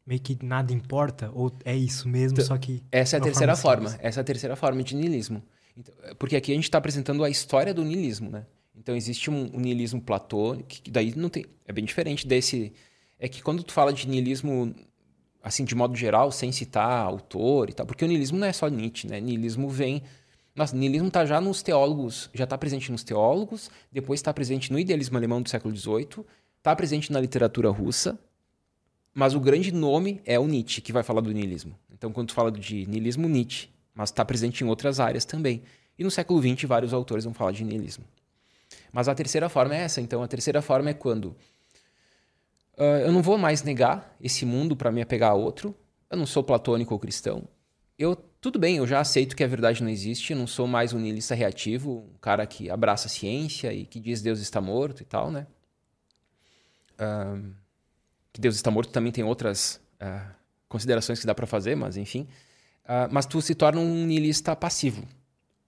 meio que nada importa, ou é isso mesmo, Então, só que. Essa é a terceira forma forma. Essa é a terceira forma de niilismo. Então, porque aqui a gente está apresentando a história do niilismo, né? Então existe um, um niilismo platônico, que daí não tem. É bem diferente desse. É que quando tu fala de niilismo, assim, de modo geral, sem citar autor e tal, porque o niilismo não é só Nietzsche, né? Niilismo vem. Nossa, niilismo está já nos teólogos, já está presente nos teólogos, depois está presente no idealismo alemão do século XVIII, está presente na literatura russa, mas o grande nome é o Nietzsche, que vai falar do niilismo. Então, quando tu fala de niilismo, Nietzsche, mas está presente em outras áreas também. E no século XX, vários autores vão falar de niilismo. Mas a terceira forma é essa. Então, a terceira forma é quando ah, eu não vou mais negar esse mundo para me apegar a outro. Eu não sou platônico ou cristão. Eu, tudo bem, eu já aceito que a verdade não existe. Eu não sou mais um niilista reativo, um cara que abraça a ciência e que diz Deus está morto e tal, né? Ah, que Deus está morto também tem outras ah, considerações que dá para fazer, mas enfim. Ah, mas tu se torna um niilista passivo.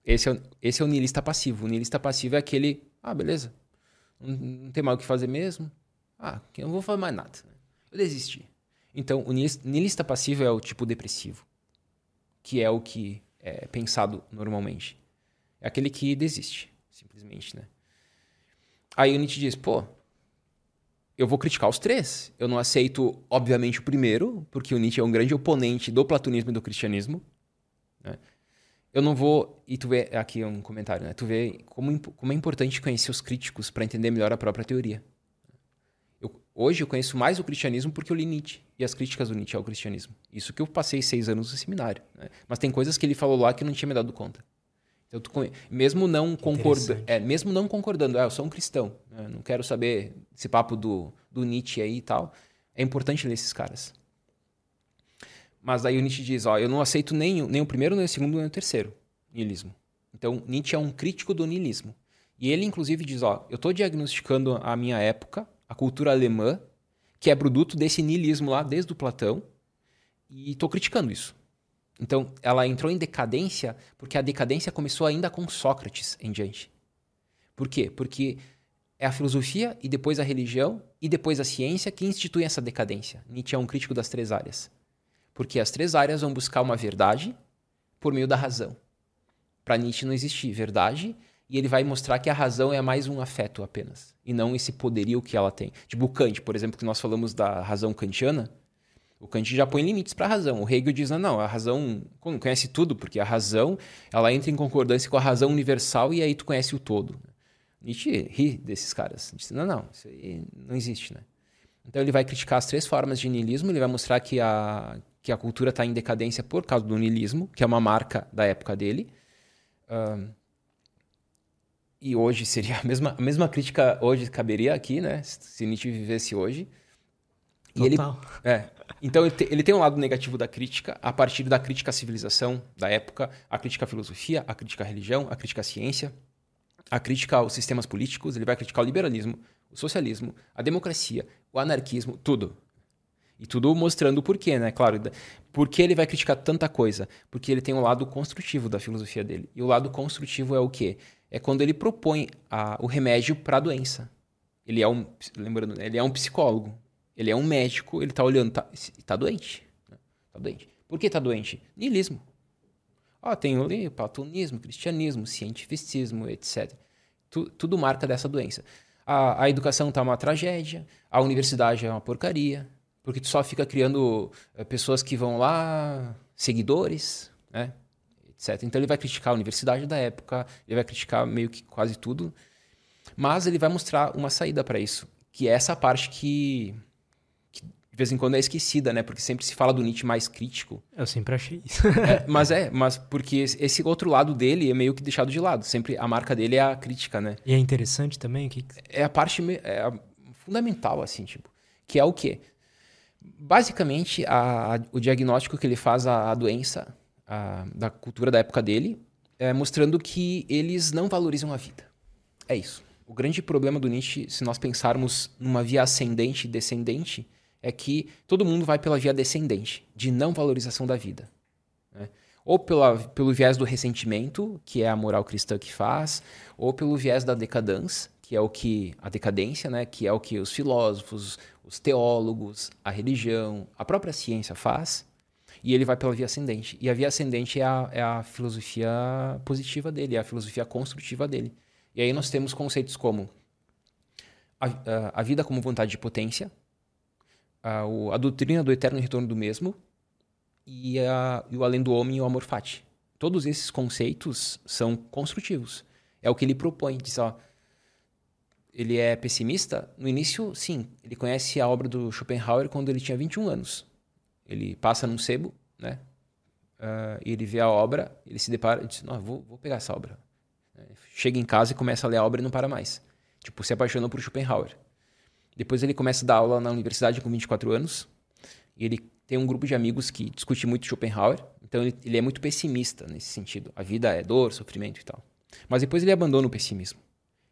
Esse é, esse é o niilista passivo. O niilista passivo é aquele, ah, beleza, não, não tem mais o que fazer mesmo. Ah, eu não vou fazer mais nada. Eu desisti. Então, o niilista passivo é o tipo depressivo, que é o que é pensado normalmente. É aquele que desiste, simplesmente, né? Aí o Nietzsche diz, pô, eu vou criticar os três. Eu não aceito, obviamente, o primeiro, porque o Nietzsche é um grande oponente do platonismo e do cristianismo. né? Eu não vou. E tu vê. Aqui é um comentário, né? Tu vê como, imp- como é importante conhecer os críticos para entender melhor a própria teoria. Eu- hoje eu conheço mais o cristianismo porque eu li Nietzsche e as críticas do Nietzsche ao cristianismo. Isso que eu passei seis anos no seminário. né? Mas tem coisas que ele falou lá que eu não tinha me dado conta. Então, mesmo não concordando, é, mesmo não concordando, ah, eu sou um cristão, né? não quero saber esse papo do, do Nietzsche aí e tal. É importante ler esses caras. Mas aí o Nietzsche diz, ó, eu não aceito nem, o- nem o primeiro, nem o segundo, nem o terceiro niilismo. Então, Nietzsche é um crítico do niilismo. E ele, inclusive, diz, ó, eu estou diagnosticando a minha época, a cultura alemã, que é produto desse niilismo lá, desde o Platão, e estou criticando isso. Então, ela entrou em decadência porque a decadência começou ainda com Sócrates em diante. Por quê? Porque é a filosofia e depois a religião e depois a ciência que instituem essa decadência. Nietzsche é um crítico das três áreas. Porque as três áreas vão buscar uma verdade por meio da razão. Para Nietzsche não existe verdade e ele vai mostrar que a razão é mais um afeto apenas e não esse poderio que ela tem. Tipo Kant, por exemplo, que nós falamos da razão kantiana, o Kant já põe limites para a razão. O Hegel diz, não, não, a razão conhece tudo, porque a razão ela entra em concordância com a razão universal e aí tu conhece o todo. Nietzsche ri desses caras. Diz, não, não, isso aí não existe, né? Então ele vai criticar as três formas de niilismo, ele vai mostrar que a, que a cultura está em decadência por causa do niilismo, que é uma marca da época dele. E hoje seria a mesma, a mesma crítica hoje caberia aqui, né? Se Nietzsche vivesse hoje. E ele, Total. é. Então ele, te- ele tem um lado negativo da crítica, a partir da crítica à civilização da época, a crítica à filosofia, a crítica à religião, a crítica à ciência, a crítica aos sistemas políticos, ele vai criticar o liberalismo, o socialismo, a democracia, o anarquismo, tudo. E tudo mostrando o porquê, né? Claro, por que ele vai criticar tanta coisa? Porque ele tem um lado construtivo da filosofia dele. E o lado construtivo é o quê? É quando ele propõe a- o remédio para a doença. Ele é um, lembrando, ele é um psicólogo. Ele é um médico, ele tá olhando, tá, tá doente. né? Tá doente. Por que tá doente? Niilismo. Ó, tem ali platonismo, cristianismo, cientificismo, etc. Tu- tudo marca dessa doença. A, a educação tá uma tragédia, a universidade é uma porcaria, porque tu só fica criando eh, pessoas que vão lá, seguidores, né? etc. Então ele vai criticar a universidade da época, ele vai criticar meio que quase tudo, mas ele vai mostrar uma saída para isso, que é essa parte que de vez em quando é esquecida, né? Porque sempre se fala do Nietzsche mais crítico, Eu sempre achei isso. é, mas é, mas porque esse outro lado dele é meio que deixado de lado. Sempre a marca dele é a crítica, né? e é interessante também que, É a parte é a fundamental, assim, tipo. Que é o quê? Basicamente, a- a- o diagnóstico que ele faz à, à doença a- da cultura da época dele é mostrando que eles não valorizam a vida. É isso. O grande problema do Nietzsche, se nós pensarmos numa via ascendente e descendente, é que todo mundo vai pela via descendente, de não valorização da vida. Né? Ou pela, pelo viés do ressentimento, que é a moral cristã que faz, ou pelo viés da decadência, que é o que a decadência, né, que é o que os filósofos, os teólogos, a religião, a própria ciência faz, e ele vai pela via ascendente. E a via ascendente é a, é a filosofia positiva dele, é a filosofia construtiva dele. E aí nós temos conceitos como a, a, a vida como vontade de potência, a, a, doutrina do eterno retorno do mesmo e, e o além do homem e o amor fati. Todos esses conceitos são construtivos. É o que ele propõe. Diz, ó, ele é pessimista? No início, sim. Ele conhece a obra do Schopenhauer quando ele tinha 21 anos. Ele passa num sebo, né? Uh, e ele vê a obra, ele se depara e diz: Não, vou, vou pegar essa obra. Chega em casa e começa a ler a obra e não para mais. Tipo, se apaixonou por Schopenhauer. Depois ele começa a dar aula na universidade com 24 anos. E ele tem um grupo de amigos que discute muito Schopenhauer. Então ele, ele é muito pessimista nesse sentido. A vida é dor, sofrimento e tal. Mas depois ele abandona o pessimismo.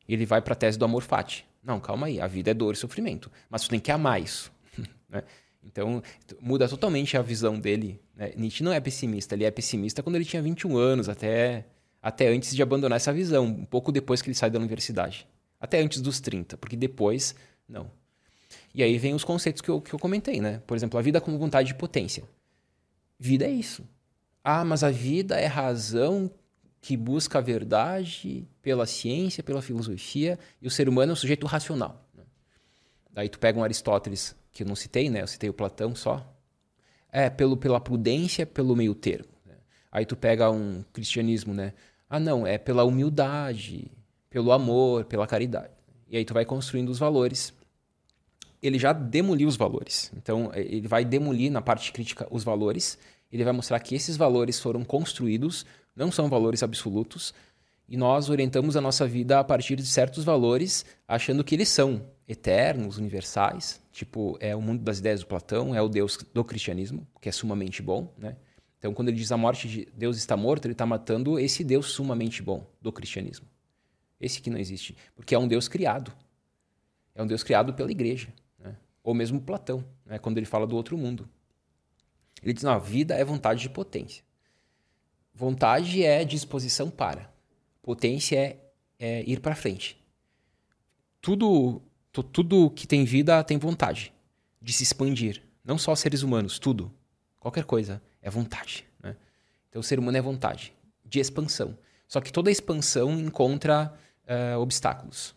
Ele vai para a tese do amor fati. Não, calma aí. A vida é dor e sofrimento. Mas tu tem que amar isso. né? Então, muda totalmente a visão dele. Né? Nietzsche não é pessimista. Ele é pessimista quando ele tinha 21 anos, até até antes de abandonar essa visão, um pouco depois que ele sai da universidade. Até antes dos 30, porque depois, não. E aí vem os conceitos que eu, que eu comentei, né? Por exemplo, a vida como vontade de potência. Vida é isso. Ah, mas a vida é razão que busca a verdade pela ciência, pela filosofia, e o ser humano é um sujeito racional. Né? Daí tu pega um Aristóteles, que eu não citei, né? Eu citei o Platão só. É, pelo, pela prudência, pelo meio termo. Aí tu pega um cristianismo, né? Ah, não, é pela humildade, pelo amor, pela caridade. E aí tu vai construindo os valores. Ele já demoliu os valores. Então, ele vai demolir na parte crítica os valores. Ele vai mostrar que esses valores foram construídos, não são valores absolutos, e nós orientamos a nossa vida a partir de certos valores, achando que eles são eternos, universais. Tipo, é o mundo das ideias do Platão, é o Deus do cristianismo, que é sumamente bom, né? Então, quando ele diz a morte de Deus está morto, ele está matando esse Deus sumamente bom do cristianismo. Esse que não existe. Porque é um Deus criado. É um Deus criado pela igreja. Ou mesmo Platão, né? quando ele fala do outro mundo. Ele diz: não, a vida é vontade de potência. Vontade é disposição para. Potência é, é ir para frente. Tudo, tudo que tem vida tem vontade de se expandir. Não só seres humanos, tudo. Qualquer coisa é vontade. Né? Então, o ser humano é vontade de expansão. Só que toda expansão encontra uh, obstáculos.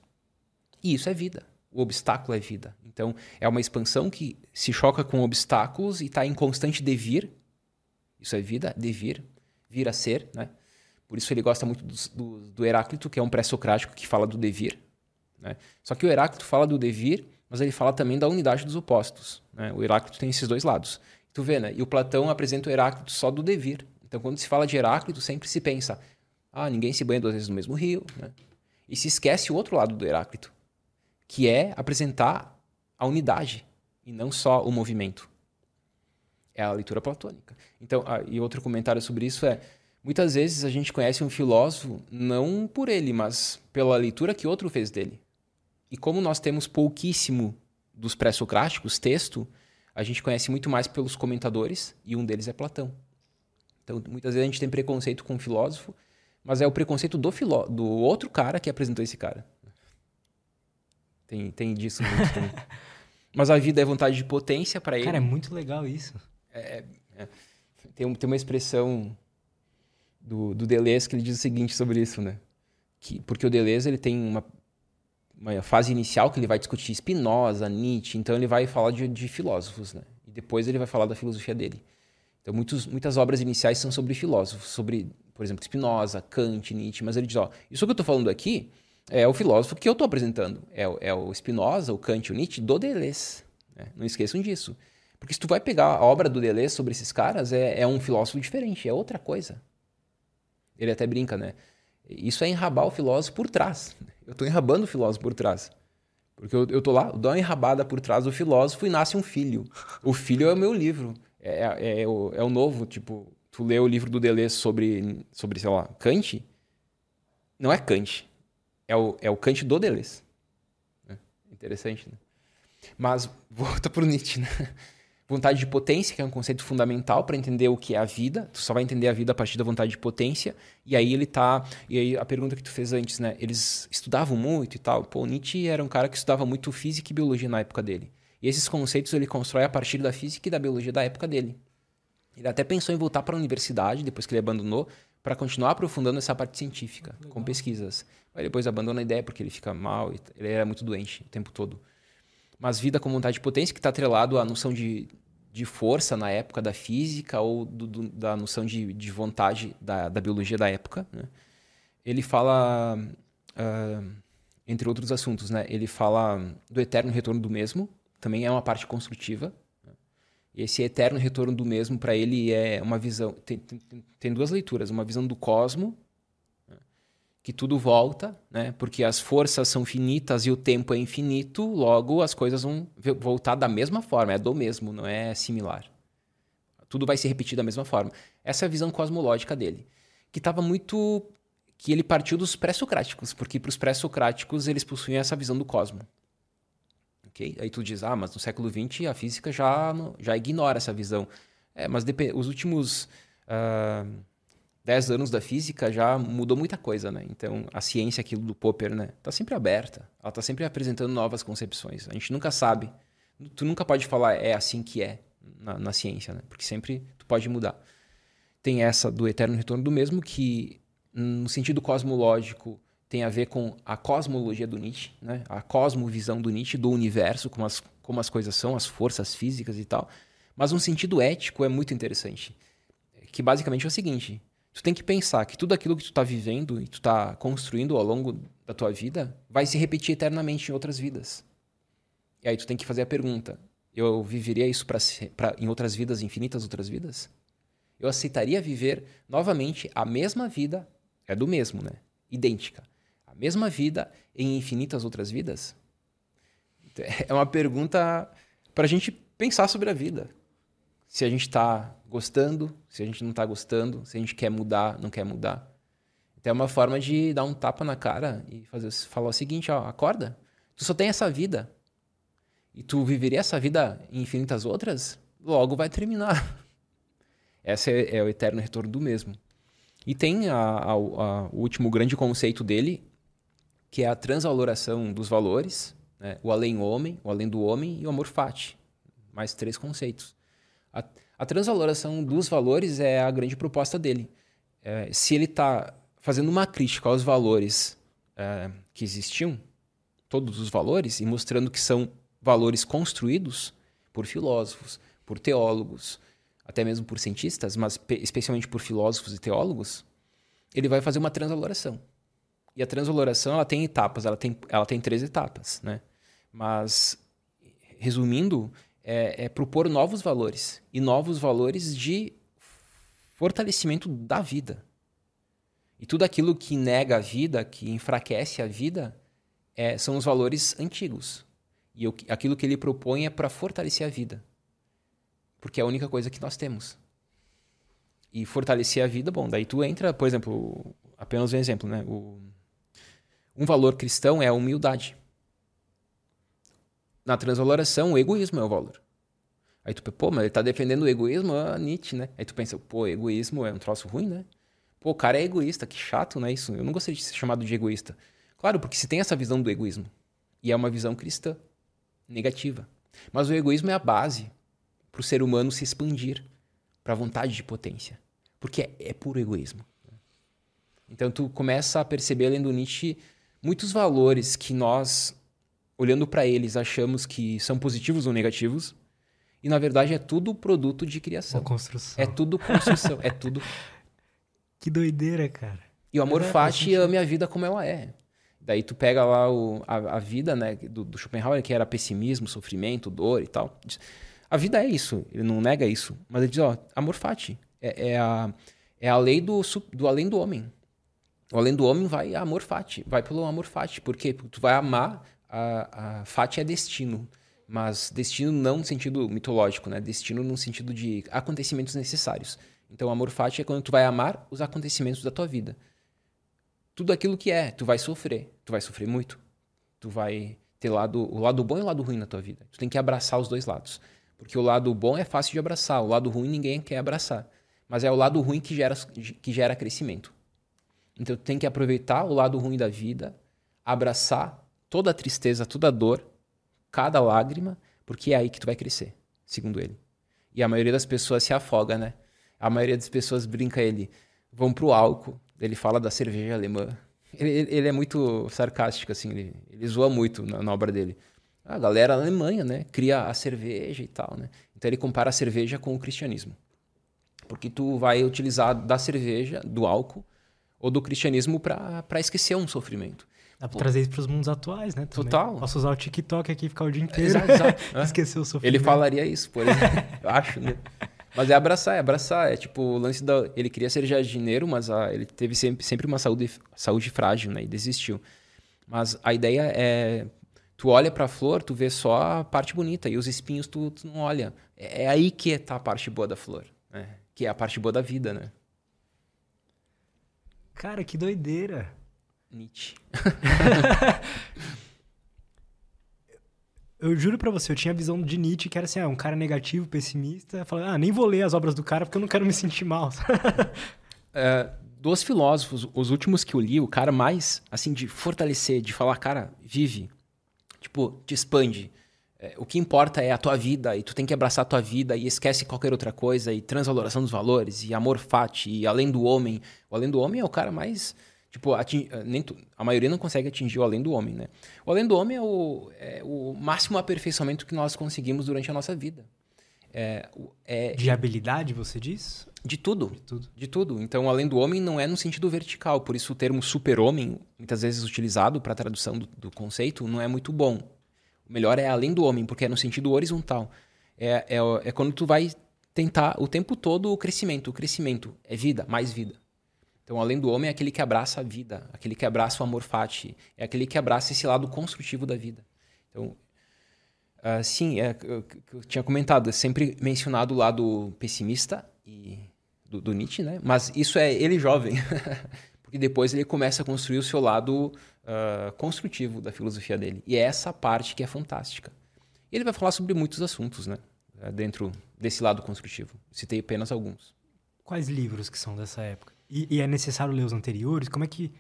E isso é vida. O obstáculo é vida. Então, é uma expansão que se choca com obstáculos e está em constante devir. Isso é vida, devir, vir a ser. Né? Por isso ele gosta muito do, do, do Heráclito, que é um pré-socrático que fala do devir. Né? Só que o Heráclito fala do devir, mas ele fala também da unidade dos opostos. Né? O Heráclito tem esses dois lados. Tu vê, né? E o Platão apresenta o Heráclito só do devir. Então, quando se fala de Heráclito, sempre se pensa, ah, ninguém se banha duas vezes no mesmo rio, né? E se esquece o outro lado do Heráclito, que é apresentar a unidade e não só o movimento. É a leitura platônica. Então, ah, e outro comentário sobre isso é, muitas vezes a gente conhece um filósofo não por ele, mas pela leitura que outro fez dele. E como nós temos pouquíssimo dos pré-socráticos texto, a gente conhece muito mais pelos comentadores, e um deles é Platão. Então, muitas vezes a gente tem preconceito com o filósofo, mas é o preconceito do, filó do outro cara que apresentou esse cara. Tem, tem disso muito também. mas a vida é vontade de potência para ele. Cara, é muito legal isso. É, é, tem, tem uma expressão do, do Deleuze que ele diz o seguinte sobre isso, né? Que, porque o Deleuze ele tem uma uma fase inicial que ele vai discutir Spinoza, Nietzsche, então ele vai falar de, de filósofos, né? E depois ele vai falar da filosofia dele. Então muitos, muitas obras iniciais são sobre filósofos, sobre, por exemplo, Spinoza, Kant, Nietzsche, mas ele diz, ó, isso que eu estou falando aqui é o filósofo que eu estou apresentando. É, é o Spinoza, o Kant, o Nietzsche do Deleuze. Né? Não esqueçam disso. Porque se tu vai pegar a obra do Deleuze sobre esses caras, é, é um filósofo diferente, é outra coisa. Ele até brinca, né? Isso é enrabar o filósofo por trás. Eu estou enrabando o filósofo por trás. Porque eu, eu tô lá, dou uma enrabada por trás do filósofo e nasce um filho. O filho é o meu livro. É, é, é, o, é o novo, tipo, tu lê o livro do Deleuze sobre, sobre, sei lá, Kant, não é Kant. É o, é o Kant do Deleuze. É interessante, né? Mas volta para o Nietzsche, né? Vontade de potência, que é um conceito fundamental para entender o que é a vida. Tu só vai entender a vida a partir da vontade de potência. E aí ele tá. E aí a pergunta que tu fez antes, né? Eles estudavam muito e tal. Pô, Nietzsche era um cara que estudava muito física e biologia na época dele. E esses conceitos ele constrói a partir da física e da biologia da época dele. Ele até pensou em voltar para a universidade depois que ele abandonou para continuar aprofundando essa parte científica Legal. com pesquisas. Aí depois abandona a ideia porque ele fica mal, ele era muito doente o tempo todo. Mas vida com vontade de potência que está atrelado à noção de, de força na época da física ou do, do, da noção de, de vontade da, da biologia da época. Né? Ele fala, uh, entre outros assuntos, né? ele fala do eterno retorno do mesmo, também é uma parte construtiva. Né? Esse eterno retorno do mesmo, para ele, é uma visão. Tem, tem, tem, duas leituras: uma visão do cosmo? Que tudo volta, né? porque as forças são finitas e o tempo é infinito, logo as coisas vão voltar da mesma forma, é do mesmo, não é similar. Tudo vai se repetir da mesma forma. Essa é a visão cosmológica dele, que estava muito. que ele partiu dos pré-socráticos, porque para os pré-socráticos eles possuíam essa visão do cosmo. Okay? Aí tu diz, ah, mas no século XX a física já, já ignora essa visão. É, mas os últimos uh, dez anos da física já mudou muita coisa, né? Então, a ciência, aquilo do Popper, né? Tá sempre aberta. Ela tá sempre apresentando novas concepções. A gente nunca sabe. Tu nunca pode falar é assim que é na, na ciência, né? Porque sempre tu pode mudar. Tem essa do eterno retorno do mesmo que, no sentido cosmológico, tem a ver com a cosmologia do Nietzsche, né? a cosmovisão do Nietzsche, do universo, como as, como as coisas são, as forças físicas e tal. Mas um sentido ético é muito interessante, que basicamente é o seguinte, tu tem que pensar que tudo aquilo que tu está vivendo e tu está construindo ao longo da tua vida vai se repetir eternamente em outras vidas. E aí tu tem que fazer a pergunta, eu viveria isso pra, pra, em outras vidas, infinitas outras vidas? Eu aceitaria viver novamente a mesma vida, é do mesmo, né? Idêntica a mesma vida em infinitas outras vidas? É uma pergunta para a gente pensar sobre a vida. Se a gente está gostando, se a gente não está gostando, se a gente quer mudar, não quer mudar. Então é uma forma de dar um tapa na cara e fazer, falar o seguinte: ó, acorda, tu só tem essa vida. E tu viveria essa vida em infinitas outras? Logo vai terminar. Esse é, é o eterno retorno do mesmo. E tem a, a, a, o último grande conceito dele, que é a transvaloração dos valores, né? o além-homem, o além do homem e o amor fati. Mais três conceitos. A, a transvaloração dos valores é a grande proposta dele. É, se ele está fazendo uma crítica aos valores é, que existiam, todos os valores, e mostrando que são valores construídos por filósofos, por teólogos, até mesmo por cientistas, mas especialmente por filósofos e teólogos, ele vai fazer uma transvaloração. E a transvaloração ela tem etapas, ela tem, ela tem três etapas, né? Mas, resumindo, é, é propor novos valores. E novos valores de fortalecimento da vida. E tudo aquilo que nega a vida, que enfraquece a vida, é, são os valores antigos. E eu, aquilo que ele propõe é para fortalecer a vida. Porque é a única coisa que nós temos. E fortalecer a vida, bom, daí tu entra, por exemplo, apenas um exemplo, né? O, um valor cristão é a humildade. Na transvaloração, o egoísmo é o valor. Aí tu, pô, mas ele tá defendendo o egoísmo, a Nietzsche, né? Aí tu pensa, pô, egoísmo é um troço ruim, né? Pô, o cara é egoísta, que chato, né? Isso, eu não gostaria de ser chamado de egoísta. Claro, porque se tem essa visão do egoísmo, e é uma visão cristã, negativa. Mas o egoísmo é a base para o ser humano se expandir para a vontade de potência, porque é, é puro egoísmo. Então tu começa a perceber, além do Nietzsche, muitos valores que nós, olhando para eles, achamos que são positivos ou negativos, e na verdade é tudo produto de criação. Uma construção. É tudo construção, é tudo. Que doideira, cara. E o amor é, fati ame a vida como ela é. Daí tu pega lá o, a, a vida né, do, do Schopenhauer, que era pessimismo, sofrimento, dor e tal. A vida é isso, ele não nega isso. Mas ele diz, ó, amor fati. É, é, a, é a lei do, do além do homem. O além do homem vai amor fati, vai pelo amor fati. Por quê? Porque tu vai amar, a, a é destino. Mas destino não no sentido mitológico, né? Destino no sentido de acontecimentos necessários. Então, amor fati é quando tu vai amar os acontecimentos da tua vida. tudo aquilo que é. Tu vai sofrer. Tu vai sofrer muito. Tu vai ter lado, o lado bom e o lado ruim na tua vida. Tu tem que abraçar os dois lados. Porque o lado bom é fácil de abraçar, o lado ruim ninguém quer abraçar. Mas é o lado ruim que gera, que gera crescimento. Então tu tem que aproveitar o lado ruim da vida, abraçar toda a tristeza, toda a dor, cada lágrima, porque é aí que tu vai crescer, segundo ele. E a maioria das pessoas se afoga, né? A maioria das pessoas brinca ele, vão pro álcool, ele fala da cerveja alemã. Ele, ele é muito sarcástico, assim, ele, ele zoa muito na, na obra dele. A galera Alemanha, né, cria a cerveja e tal, né? Então ele compara a cerveja com o cristianismo. Porque tu vai utilizar da cerveja, do álcool ou do cristianismo para esquecer um sofrimento. Dá pra trazer isso pros mundos atuais, né? Também. Total. Posso usar o TikTok aqui e ficar o dia inteiro. Exato, exato. Esquecer o sofrimento. Ele falaria isso, por exemplo. eu acho, né? Mas é abraçar, é abraçar. É tipo, o lance da. Ele queria ser jardineiro, mas a, ele teve sempre, sempre uma saúde, saúde frágil, né? E desistiu. Mas a ideia é. Tu olha pra flor, tu vê só a parte bonita. E os espinhos tu, tu não olha. É, é aí que tá a parte boa da flor. Né? Que é a parte boa da vida, né? Cara, que doideira. Nietzsche. eu juro pra você, eu tinha a visão de Nietzsche que era assim, ah, um cara negativo, pessimista, falando, ah, nem vou ler as obras do cara porque eu não quero me sentir mal. é, dos filósofos, os últimos que eu li, o cara mais, assim, de fortalecer, de falar, cara, vive, tipo, te expande. É, o que importa é a tua vida e tu tem que abraçar a tua vida e esquece qualquer outra coisa e transvaloração dos valores e amor fati e além do homem. O além do homem é o cara mais Tipo, ating... Eh, nem tu... a maioria não consegue atingir o além do homem, né? O além do homem é o, é o máximo aperfeiçoamento que nós conseguimos durante a nossa vida. É, é... De habilidade, você diz? De tudo. De tudo. De tudo. Então, além do homem não é no sentido vertical. Por isso, o termo super-homem, muitas vezes utilizado para a tradução do, do, conceito, não é muito bom. O melhor é além do homem, porque é no sentido horizontal. É, é, é quando tu vai tentar o tempo todo o crescimento. O crescimento é vida, mais vida. Então, além do homem, é aquele que abraça a vida, aquele que abraça o amor fati, é aquele que abraça esse lado construtivo da vida. Então, uh, sim, é, eu, eu, tinha comentado, é sempre mencionado o lado pessimista e do, do Nietzsche, né? Mas isso é ele jovem, porque depois ele começa a construir o seu lado uh, construtivo da filosofia dele. E é essa parte que é fantástica. Ele vai falar sobre muitos assuntos, né? Dentro desse lado construtivo. Citei apenas alguns. Quais livros que são dessa época? E, e, é necessário ler os anteriores, como é que.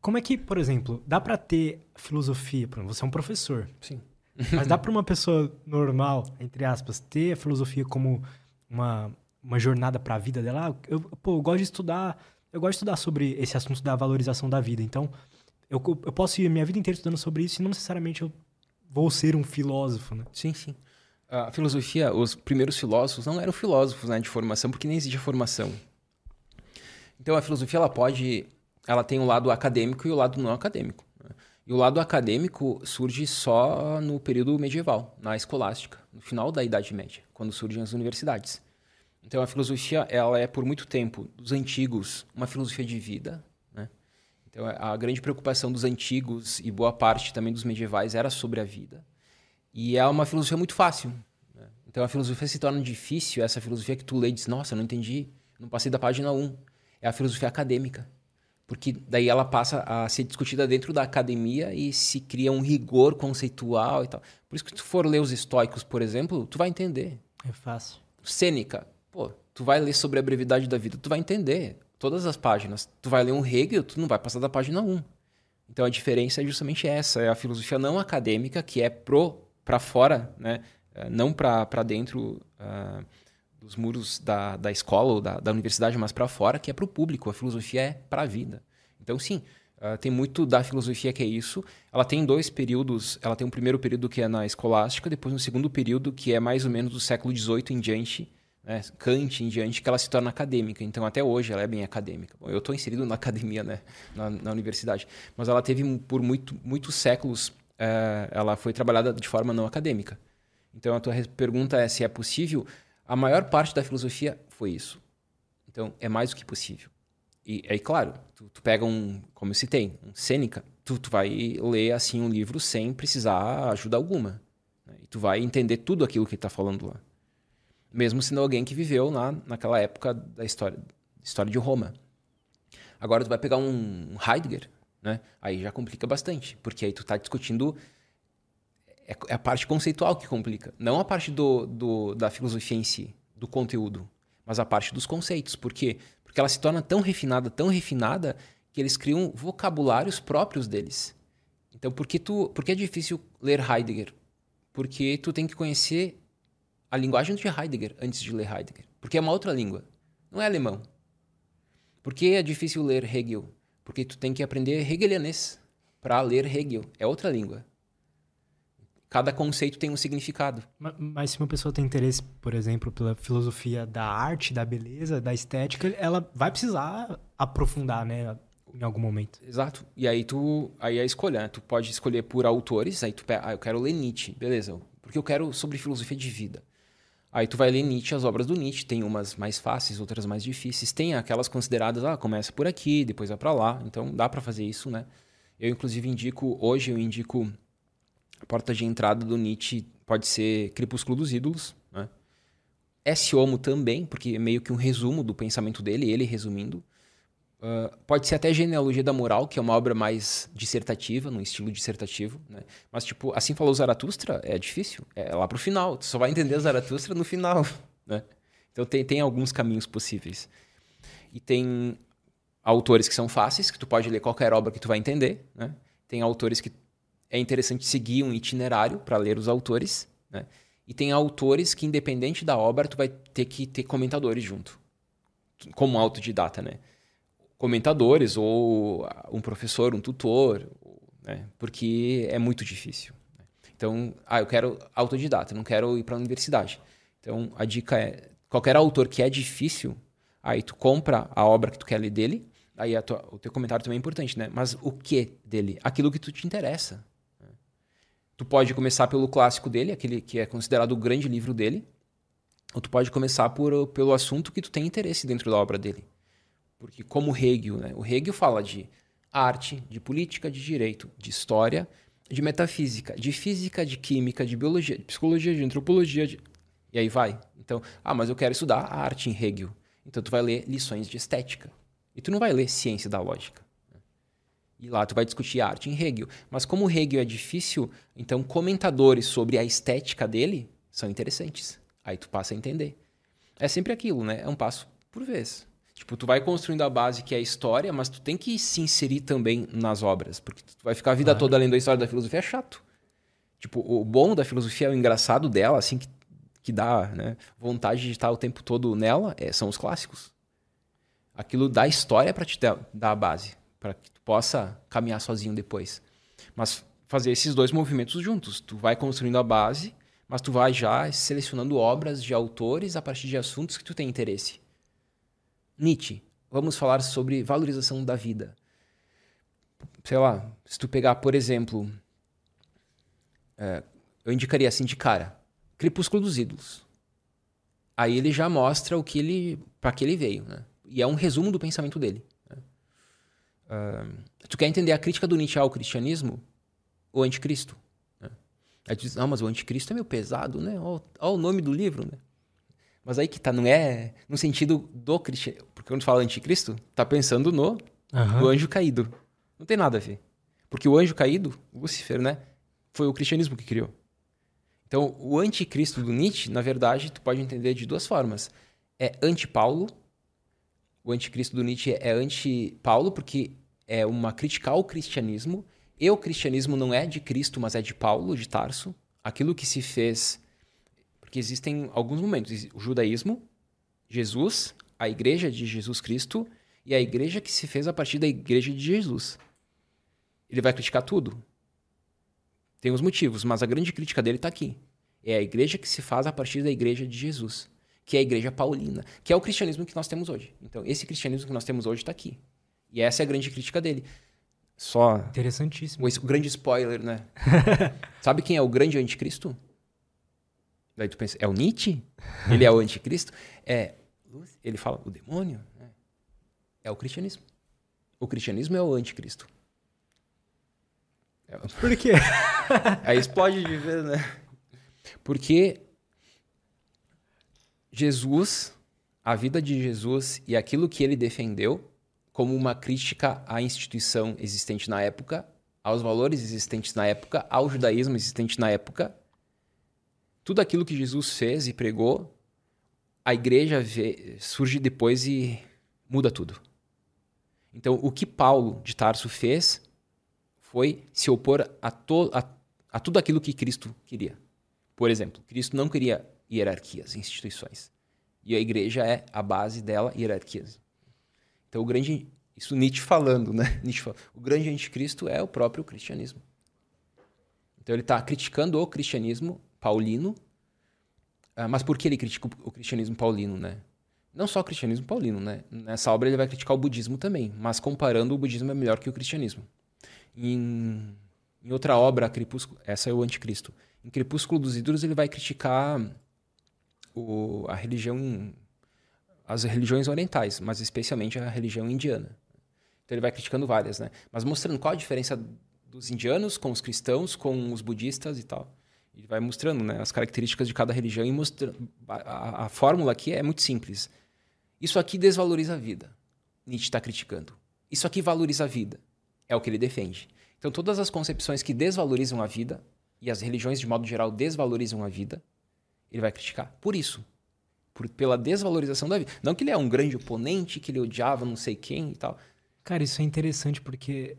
Como é que, por exemplo, dá para ter filosofia? Você é um professor. Sim. Mas dá para uma pessoa normal, entre aspas, ter a filosofia como uma, uma jornada para a vida dela? Ah, eu, pô, eu gosto de estudar, eu gosto de estudar sobre esse assunto da valorização da vida. Então, eu, eu posso ir a minha vida inteira estudando sobre isso e não necessariamente eu vou ser um filósofo, né? Sim, sim. A filosofia, os primeiros filósofos não eram filósofos né, de formação, porque nem existe formação. Então a filosofia ela pode, ela tem um lado acadêmico e o um lado não acadêmico. Né? E o lado acadêmico surge só no período medieval, na escolástica, no final da Idade Média, quando surgem as universidades. Então a filosofia ela é por muito tempo dos antigos uma filosofia de vida, né? Então a grande preocupação dos antigos e boa parte também dos medievais era sobre a vida. E é uma filosofia muito fácil. Né? Então a filosofia se torna difícil, essa filosofia que tu lê e diz, nossa, não entendi, não passei da página 1 é a filosofia acadêmica. Porque daí ela passa a ser discutida dentro da academia e se cria um rigor conceitual e tal. Por isso que se tu for ler os estoicos, por exemplo, tu vai entender. É fácil. Sêneca, pô, tu vai ler sobre a brevidade da vida, tu vai entender todas as páginas. Tu vai ler um Hegel, tu não vai passar da página 1. Então a diferença é justamente essa, é a filosofia não acadêmica, que é pro para fora, né? É, não para dentro uh, dos muros da, da escola ou da, da universidade, mas para fora, que é para o público. A filosofia é para a vida. Então, sim, uh, tem muito da filosofia que é isso. Ela tem dois períodos. Ela tem um primeiro período que é na escolástica, depois um segundo período que é mais ou menos do século XVIII em diante, né, Kant em diante, que ela se torna acadêmica. Então, até hoje, ela é bem acadêmica. Bom, eu estou inserido na academia, né, na, na, universidade. Mas ela teve, por muito, muitos séculos, uh, ela foi trabalhada de forma não acadêmica. Então, a tua pergunta é se é possível a maior parte da filosofia foi isso. Então, é mais do que possível. E aí, claro, tu, tu pega um, como eu citei, um Sêneca, tu, tu vai ler assim um livro sem precisar ajuda alguma. Né? E tu vai entender tudo aquilo que ele está falando lá. Mesmo sendo alguém que viveu na, naquela época da história, história de Roma. Agora tu vai pegar um Heidegger, né? Aí já complica bastante, porque aí tu tá discutindo é, é a parte conceitual que complica, não a parte do, do, da filosofia em si, do conteúdo, mas a parte dos conceitos. Por quê? Porque ela se torna tão refinada, tão refinada, que eles criam vocabulários próprios deles. Então, por que, tu, por que é difícil ler Heidegger? Porque tu tem que conhecer a linguagem de Heidegger antes de ler Heidegger. Porque é uma outra língua. Não é alemão. Por que é difícil ler Hegel? Porque tu tem que aprender hegelianês para ler Hegel. É outra língua. Cada conceito tem um significado. Mas, mas, se uma pessoa tem interesse, por exemplo, pela filosofia da arte, da beleza, da estética, ela vai precisar aprofundar, né? Em algum momento. Exato. E aí tu. Aí é a escolha, né? Tu pode escolher por autores, aí tu pega, ah, eu quero ler Nietzsche, beleza. Porque eu quero sobre filosofia de vida. Aí tu vai ler Nietzsche, as obras do Nietzsche, tem umas mais fáceis, outras mais difíceis. Tem aquelas consideradas, ah, começa por aqui, depois vai para lá. Então dá para fazer isso, né? Eu inclusive indico, hoje eu indico a porta de entrada do Nietzsche pode ser Crepúsculo dos Ídolos, né? S. Homo também, porque é meio que um resumo do pensamento dele, ele resumindo. Uh, pode ser até Genealogia da Moral, que é uma obra mais dissertativa, no estilo dissertativo, né? Mas, tipo, assim falou Zaratustra, é difícil. É lá pro final. Tu só vai entender Zaratustra no final, né? Então tem, tem alguns caminhos possíveis. E tem autores que são fáceis, que tu pode ler qualquer obra que tu vai entender, né? Tem autores que é interessante seguir um itinerário para ler os autores, né? E tem autores que, independente da obra, tu vai ter que ter comentadores junto. Como autodidata, né? comentadores ou um professor, um tutor, né? porque é muito difícil. Né? Então, ah, eu quero autodidata, não quero ir para a universidade. Então, a dica é, qualquer autor que é difícil, aí tu compra a obra que tu quer ler dele, aí tua, o teu comentário também é importante, né? Mas o que dele? Aquilo que tu te interessa. Tu pode começar pelo clássico dele, aquele que é considerado o grande livro dele, ou tu pode começar por, pelo assunto que tu tem interesse dentro da obra dele. Porque como Hegel, né? o Hegel fala de arte, de política, de direito, de história, de metafísica, de física, de química, de biologia, de psicologia, de antropologia, de... e aí vai. Então, ah, mas eu quero estudar a arte em Hegel. Então tu vai ler lições de estética. E tu não vai ler ciência da lógica. E lá tu vai discutir arte em Hegel. Mas como Hegel é difícil, então comentadores sobre a estética dele são interessantes. Aí tu passa a entender. É sempre aquilo, né? É um passo por vez. Tipo, tu vai construindo a base que é a história, mas tu tem que se inserir também nas obras, porque tu vai ficar a vida toda lendo a história da filosofia, é chato. Tipo, o bom da filosofia, o engraçado dela, assim, que, que dá né, vontade de estar o tempo todo nela, é, são os clássicos. Aquilo dá história para te dar, dar a base, para que tu possa caminhar sozinho depois. Mas fazer esses dois movimentos juntos. Tu vai construindo a base, mas tu vai já selecionando obras de autores a partir de assuntos que tu tem interesse. Nietzsche. Vamos falar sobre valorização da vida. Sei lá, se tu pegar, por exemplo, é, eu indicaria assim de cara, Crepúsculo dos Ídolos. Aí ele já mostra o que ele, para que ele veio, né? E é um resumo do pensamento dele. Uh, tu quer entender a crítica do Nietzsche ao cristianismo? O anticristo. Né? Aí tu diz, não, mas o anticristo é meio pesado, né? Olha o nome do livro, né? Mas aí que tá, não é no sentido do cristianismo. Porque quando fala anticristo, tá pensando no, uhum. no anjo caído. Não tem nada a ver. Porque o anjo caído, Lúcifer, né? Foi o cristianismo que criou. Então, o anticristo do Nietzsche, na verdade, tu pode entender de duas formas. É anti-Paulo. O anticristo do Nietzsche é anti-Paulo, porque é uma crítica ao cristianismo. E o cristianismo não é de Cristo, mas é de Paulo, de Tarso. Aquilo que se fez porque existem alguns momentos: o judaísmo, Jesus, a igreja de Jesus Cristo e a igreja que se fez a partir da igreja de Jesus. Ele vai criticar tudo. Tem os motivos, mas a grande crítica dele está aqui. É a igreja que se faz a partir da igreja de Jesus, que é a igreja paulina, que é o cristianismo que nós temos hoje. Então, esse cristianismo que nós temos hoje está aqui. E essa é a grande crítica dele. Só. Interessantíssimo. O, grande spoiler, né? Sabe quem é o grande anticristo? Daí tu pensa, é o Nietzsche? Ele é o anticristo? É, ele fala, o demônio? Né? É o cristianismo. O cristianismo é o anticristo. É Por quê? Aí explode de vez, né? Porque Jesus, a vida de Jesus e aquilo que ele defendeu como uma crítica à instituição existente na época, aos valores existentes na época, ao judaísmo existente na época. Tudo aquilo que Jesus fez e pregou, a igreja vê, surge depois e muda tudo. Então, o que Paulo de Tarso fez foi se opor a, to, a, a tudo aquilo que Cristo queria. Por exemplo, Cristo não queria hierarquias, instituições. E a igreja é a base dela, hierarquias. Então, o grande. Isso Nietzsche falando, né? Nietzsche fala, o grande anticristo é o próprio cristianismo. Então, ele está criticando o cristianismo paulino. Ah, mas por que ele critica o cristianismo paulino, né? Não só o cristianismo paulino, né? Nessa obra ele vai criticar o budismo também, mas comparando, o budismo é melhor que o cristianismo. Em, em outra obra, Crepúsculo, essa é o Anticristo. Em Crepúsculo dos Ídolos ele vai criticar o, a religião, as religiões orientais, mas especialmente a religião indiana. Então ele vai criticando várias, né? Mas mostrando qual a diferença dos indianos com os cristãos, com os budistas e tal. Ele vai mostrando né, as características de cada religião e mostrando. A, a fórmula aqui é muito simples. Isso aqui desvaloriza a vida. Nietzsche está criticando. Isso aqui valoriza a vida. É o que ele defende. Então, todas as concepções que desvalorizam a vida, e as religiões, de modo geral, desvalorizam a vida, ele vai criticar. Por isso. Por, pela desvalorização da vida. Não que ele é um grande oponente, que ele odiava não sei quem e tal. Cara, isso é interessante porque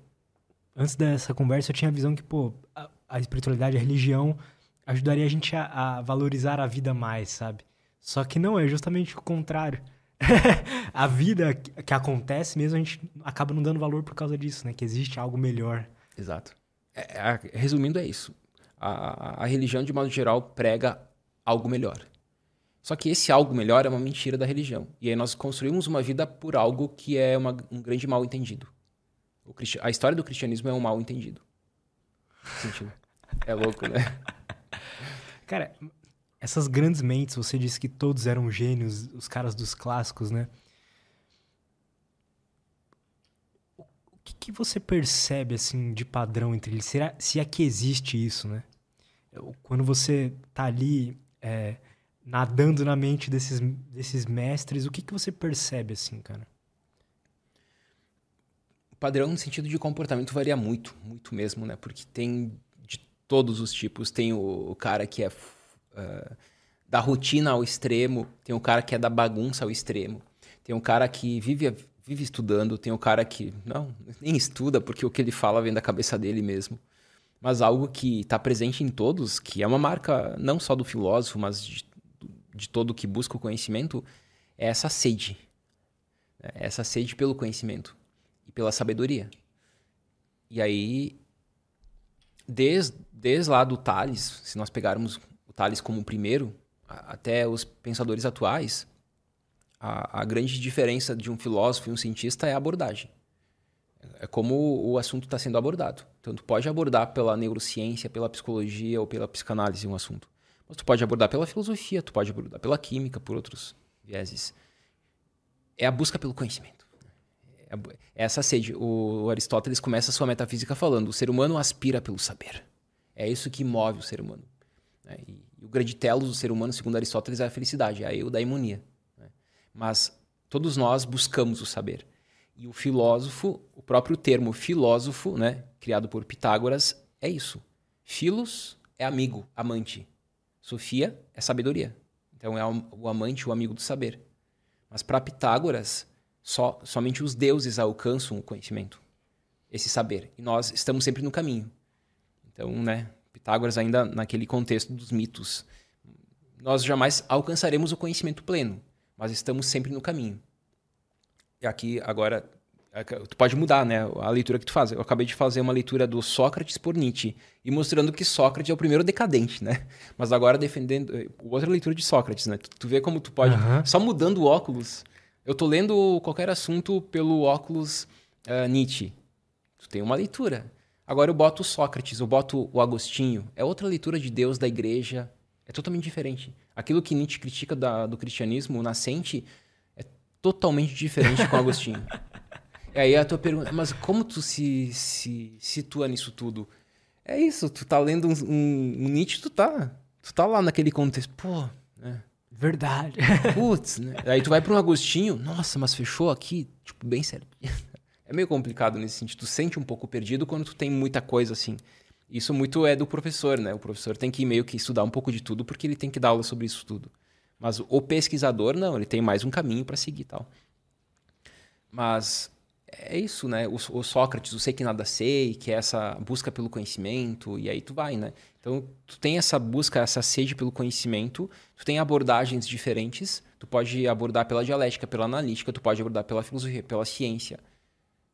antes dessa conversa eu tinha a visão que, pô, a, a espiritualidade, a religião ajudaria a gente a, a, valorizar a vida mais, sabe? Só que não, é justamente o contrário. a vida que acontece mesmo, a gente acaba não dando valor por causa disso, né? Que existe algo melhor. Exato. É, é, resumindo, é isso. A, a religião, de modo geral, prega algo melhor. Só que esse algo melhor é uma mentira da religião. E aí nós construímos uma vida por algo que é uma, um grande mal entendido. a história do cristianismo é um mal entendido. Sentido. É louco, né? Cara, essas grandes mentes, você disse que todos eram gênios, os caras dos clássicos, né? O que, que você percebe, assim, de padrão entre eles? Será, se é que existe isso, né? Quando você tá ali é, nadando na mente desses, desses mestres, o que, que você percebe assim, cara? O padrão no sentido de comportamento varia muito, muito mesmo, né? Porque tem de todos os tipos. Tem o, o cara que é uh, da rotina ao extremo, tem o cara que é da bagunça ao extremo, tem o cara que vive, vive estudando, tem o cara que não, nem estuda porque o que ele fala vem da cabeça dele mesmo mas algo que está presente em todos, que é uma marca não só do filósofo, mas de, de todo que busca o conhecimento, é essa sede. É essa sede pelo conhecimento e pela sabedoria. E aí, desde, desde lá do Tales, se nós pegarmos o Tales como o primeiro, até os pensadores atuais, a, a grande diferença de um filósofo e um cientista é a abordagem. É como o assunto está sendo abordado. Então, tu pode abordar pela neurociência, pela psicologia ou pela psicanálise um assunto. Mas tu pode abordar pela filosofia, tu pode abordar pela química, por outros vieses. É a busca pelo conhecimento. É, é essa sede. O Aristóteles começa a sua metafísica falando: o ser humano aspira pelo saber. É isso que move o ser humano. Né? E, o grande telos do ser humano, segundo Aristóteles, é a felicidade, é a eudaimonia. Né? Mas todos nós buscamos o saber. E o filósofo, o próprio termo filósofo, né, criado por Pitágoras, é isso. Filos é amigo, amante. Sofia é sabedoria. Então é o amante, o amigo do saber. Mas para Pitágoras, só, somente os deuses alcançam o conhecimento, esse saber. E nós estamos sempre no caminho. Então, né, Pitágoras ainda naquele contexto dos mitos. Nós jamais alcançaremos o conhecimento pleno, mas estamos sempre no caminho. E aqui agora é tu pode mudar, né, a leitura que tu faz. Eu acabei de fazer uma leitura do Sócrates por Nietzsche e mostrando que Sócrates é o primeiro decadente, né? Mas agora defendendo eh, outra leitura de Sócrates, né? Tu, tu vê como tu pode uhum. só mudando o óculos. Eu tô lendo qualquer assunto pelo óculos uh, Nietzsche. Tu tem uma leitura. Agora eu boto Sócrates, eu boto o Agostinho. É outra leitura de Deus da igreja. É totalmente diferente. Aquilo que Nietzsche critica da, do cristianismo nascente totalmente diferente com o Agostinho. e aí a tua pergunta, mas como tu se, se situa nisso tudo? É isso, tu tá lendo um, um, um Nietzsche, tu tá, tu tá lá naquele contexto, pô, né? Verdade. Putz, né? Aí tu vai para um Agostinho, nossa, mas fechou aqui, tipo, bem certo. É meio complicado nesse sentido. Tu sente um pouco perdido quando tu tem muita coisa assim. Isso muito é do professor, né? O professor tem que meio que estudar um pouco de tudo porque ele tem que dar aula sobre isso tudo. Mas o pesquisador não, ele tem mais um caminho para seguir tal. Mas é isso, né? O, o, Sócrates, o sei que nada sei, que é essa busca pelo conhecimento, e aí tu vai, né? Então, tu tem essa busca, essa sede pelo conhecimento, tu tem abordagens diferentes, tu pode abordar pela dialética, pela analítica, tu pode abordar pela filosofia, pela ciência.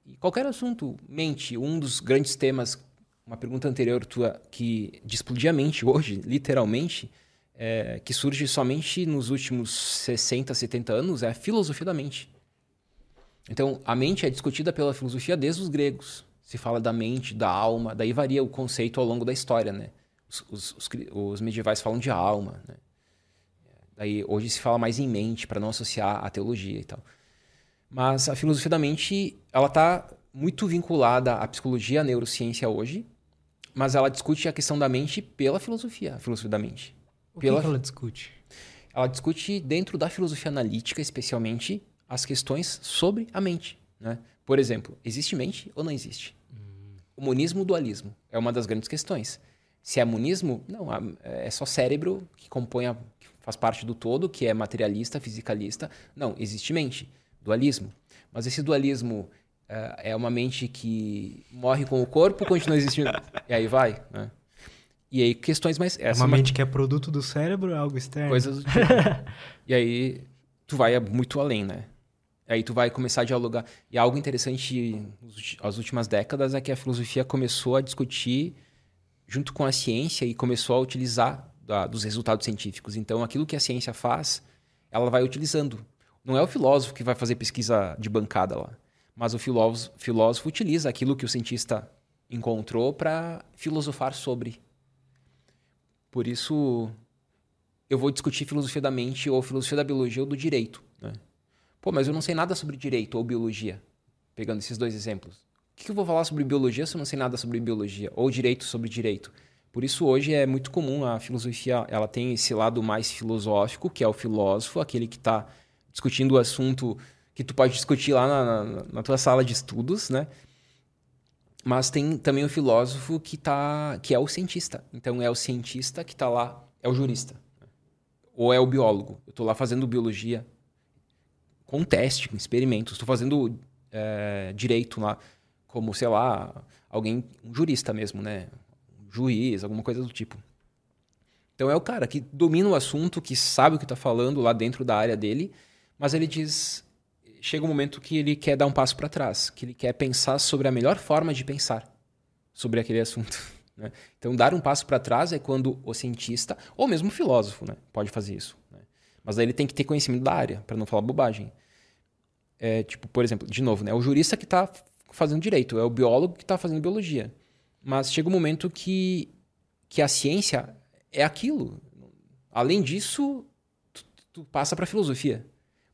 E qualquer assunto, mente, um dos grandes temas, uma pergunta anterior tua, que de explodir a mente hoje, literalmente, é, que surge somente nos últimos 60, 70 anos, é a filosofia da mente. Então, a mente é discutida pela filosofia desde os gregos. Se fala da mente, da alma, daí varia o conceito ao longo da história, né? Os, os, os, os medievais falam de alma, né? Daí hoje se fala mais em mente para não associar a teologia e tal. Mas a filosofia da mente, ela está muito vinculada à psicologia, à neurociência hoje, mas ela discute a questão da mente pela filosofia, a filosofia da mente. O pela... que, ela discute? Ela discute dentro da filosofia analítica, especialmente, as questões sobre a mente. Né? Por exemplo, existe mente ou não existe? Hum. O monismo dualismo é uma das grandes questões. Se é monismo, não, é só cérebro que compõe, a, que faz parte do todo, que é materialista, fisicalista. Não, existe mente, dualismo. Mas esse dualismo é, é uma mente que morre com o corpo, continua existindo. e aí vai, né? E aí questões mais... É uma mente que é produto do cérebro, é algo externo? Coisas do tipo. e aí tu vai muito além, né? Aí tu vai começar a dialogar. E algo interessante nas últimas décadas é que a filosofia começou a discutir junto com a ciência e começou a utilizar da, dos resultados científicos. Então, aquilo que a ciência faz, ela vai utilizando. Não é o filósofo que vai fazer pesquisa de bancada lá, mas o filósofo, filósofo utiliza aquilo que o cientista encontrou para filosofar sobre. Por isso, eu vou discutir filosofia da mente ou filosofia da biologia ou do direito. Né? Pô, mas eu não sei nada sobre direito ou biologia. Pegando esses dois exemplos. O que eu vou falar sobre biologia se eu não sei nada sobre biologia? Ou direito sobre direito? Por isso hoje é muito comum a filosofia, ela tem esse lado mais filosófico, que é o filósofo, aquele que está discutindo o assunto que tu pode discutir lá na, na, na, tua sala de estudos, né? Mas tem também o filósofo que tá, que é o cientista. Então é o cientista que está lá, é o jurista. Ou é o biólogo. Eu estou lá fazendo biologia, com teste, com experimentos. Estou fazendo é, direito lá, como, sei lá, alguém, um jurista mesmo, né? Um juiz, alguma coisa do tipo. Então é o cara que domina o assunto, que sabe o que está falando lá dentro da área dele, mas ele diz. Chega um momento que ele quer dar um passo para trás, que ele quer pensar sobre a melhor forma de pensar sobre aquele assunto. Né? Então, dar um passo para trás é quando o cientista, ou mesmo o filósofo, né, pode fazer isso. Mas aí ele tem que ter conhecimento da área, para não falar bobagem. É, tipo, por exemplo, de novo, né? É o jurista que está fazendo direito, é o biólogo que está fazendo biologia. Mas chega um momento que, que a ciência é aquilo. Além disso, tu, tu passa para filosofia.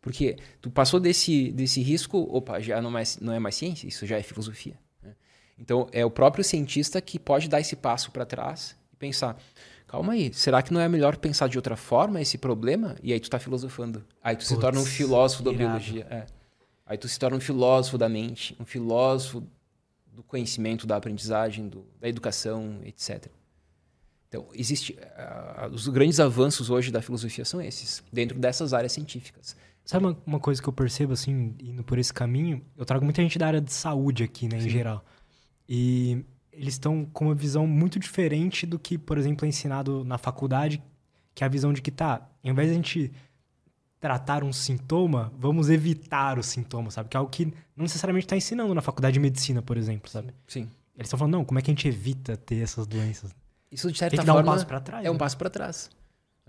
Porque tu passou desse, desse risco, opa, já não é, não é mais ciência, isso já é filosofia. Né? Então, é o próprio cientista que pode dar esse passo para trás e pensar: calma aí, será que não é melhor pensar de outra forma esse problema? E aí tu está filosofando. Aí tu Puts, se torna um filósofo da biologia. É. Aí tu se torna um filósofo da mente, um filósofo do conhecimento, da aprendizagem, do, da educação, etc. Então, existe uh, os grandes avanços hoje da filosofia são esses, dentro dessas áreas científicas. Sabe uma, uma, coisa que eu percebo, assim, indo por esse caminho? Eu trago muita gente da área de saúde aqui, né, Sim. em geral. E eles estão com uma visão muito diferente do que, por exemplo, é ensinado na faculdade, que é a visão de que, tá, ao invés de a gente tratar um sintoma, vamos evitar o sintoma, sabe? Que é algo que não necessariamente está ensinando na faculdade de medicina, por exemplo, sabe? Sim. Eles estão falando, não, como é que a gente evita ter essas doenças? Isso, de certa Tem que forma, dar um passo para trás. É né? um passo para trás.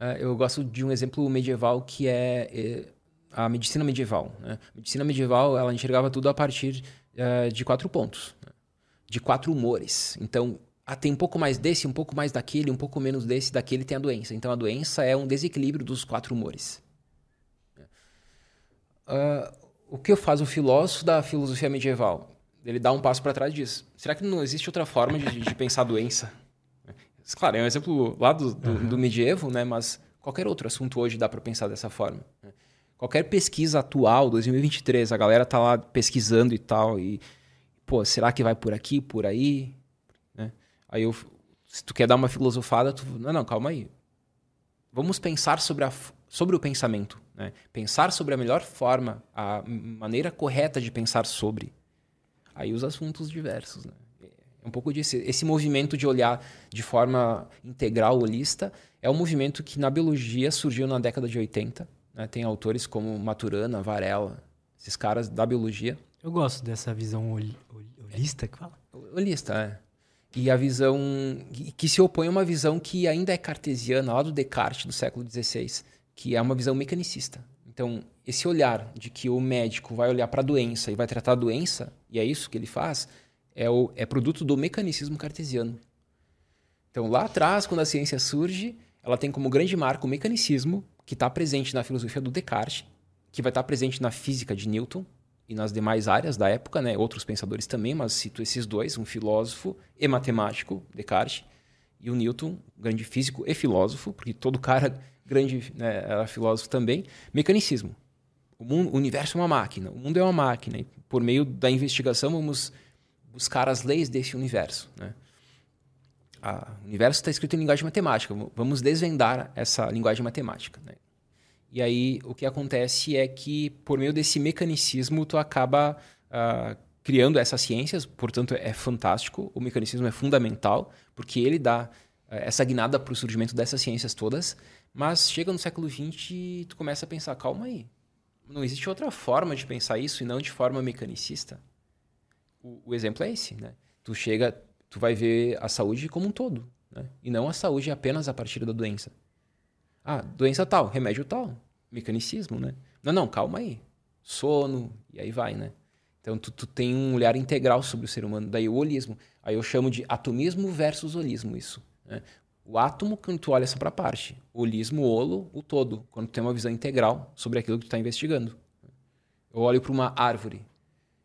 É, eu gosto de um exemplo medieval que é, é a medicina medieval. Né? A medicina medieval, ela enxergava tudo a partir é, de quatro pontos. Né? de quatro humores. Então, ah, tem um pouco mais desse, um pouco mais daquele, um pouco menos desse, daquele tem a doença. Então, a doença é um desequilíbrio dos quatro humores. Uh, o que faz o filósofo da filosofia medieval? Ele dá um passo para trás diz: será que não existe outra forma de, de pensar a doença? Claro, é um exemplo lá do, do, uhum. do medievo, né? mas qualquer outro assunto hoje dá para pensar dessa forma. Qualquer pesquisa atual, 2023, a galera tá lá pesquisando e tal, e pô, será que vai por aqui, por aí? Né? Aí eu, se tu quer dar uma filosofada, tu, não, não, calma aí. Vamos pensar sobre, a, sobre o pensamento. Né? Pensar sobre a melhor forma, a maneira correta de pensar sobre. Aí os assuntos diversos. Né? É um pouco disso. Esse movimento de olhar de forma integral, holista, é um movimento que na biologia surgiu na década de 80. Né? Tem autores como Maturana, Varela, esses caras da biologia. Eu gosto dessa visão holista que fala. Holista, é. E a visão que se opõe a uma visão que ainda é cartesiana, lá do Descartes, do século XVI, que é uma visão mecanicista. Então, esse olhar de que o médico vai olhar para a doença e vai tratar a doença, e é isso que ele faz, é, o, é produto do mecanicismo cartesiano. Então, lá atrás, quando a ciência surge, ela tem como grande marco o mecanicismo, que está presente na filosofia do Descartes, que vai estar tá presente na física de Newton e nas demais áreas da época, né? outros pensadores também, mas cito esses dois, um filósofo e matemático, Descartes, e o Newton, grande físico e filósofo, porque todo cara grande né, era filósofo também, mecanicismo. O, mundo, o universo é uma máquina, o mundo é uma máquina, e por meio da investigação vamos buscar as leis desse universo. Né? O universo está escrito em linguagem matemática. Vamos desvendar essa linguagem matemática. Né? E aí o que acontece é que por meio desse mecanicismo tu acaba uh, criando essas ciências. Portanto é fantástico. O mecanicismo é fundamental porque ele dá uh, essa guinada para o surgimento dessas ciências todas. Mas chega no século XX e tu começa a pensar, calma aí, não existe outra forma de pensar isso e não de forma mecanicista. O, o exemplo é esse, né? Tu chega, tu vai ver a saúde como um todo, né? E não a saúde apenas a partir da doença. Ah, doença tal, remédio tal, mecanicismo, né? Não, não, calma aí. Sono, e aí vai, né? Então tu, tu tem um olhar integral sobre o ser humano, daí o holismo. Aí eu chamo de atomismo versus holismo isso. Né? O átomo, quando tu olha essa para parte. O holismo, o holo, o todo. Quando tu tem uma visão integral sobre aquilo que tu está investigando. Eu olho para uma árvore.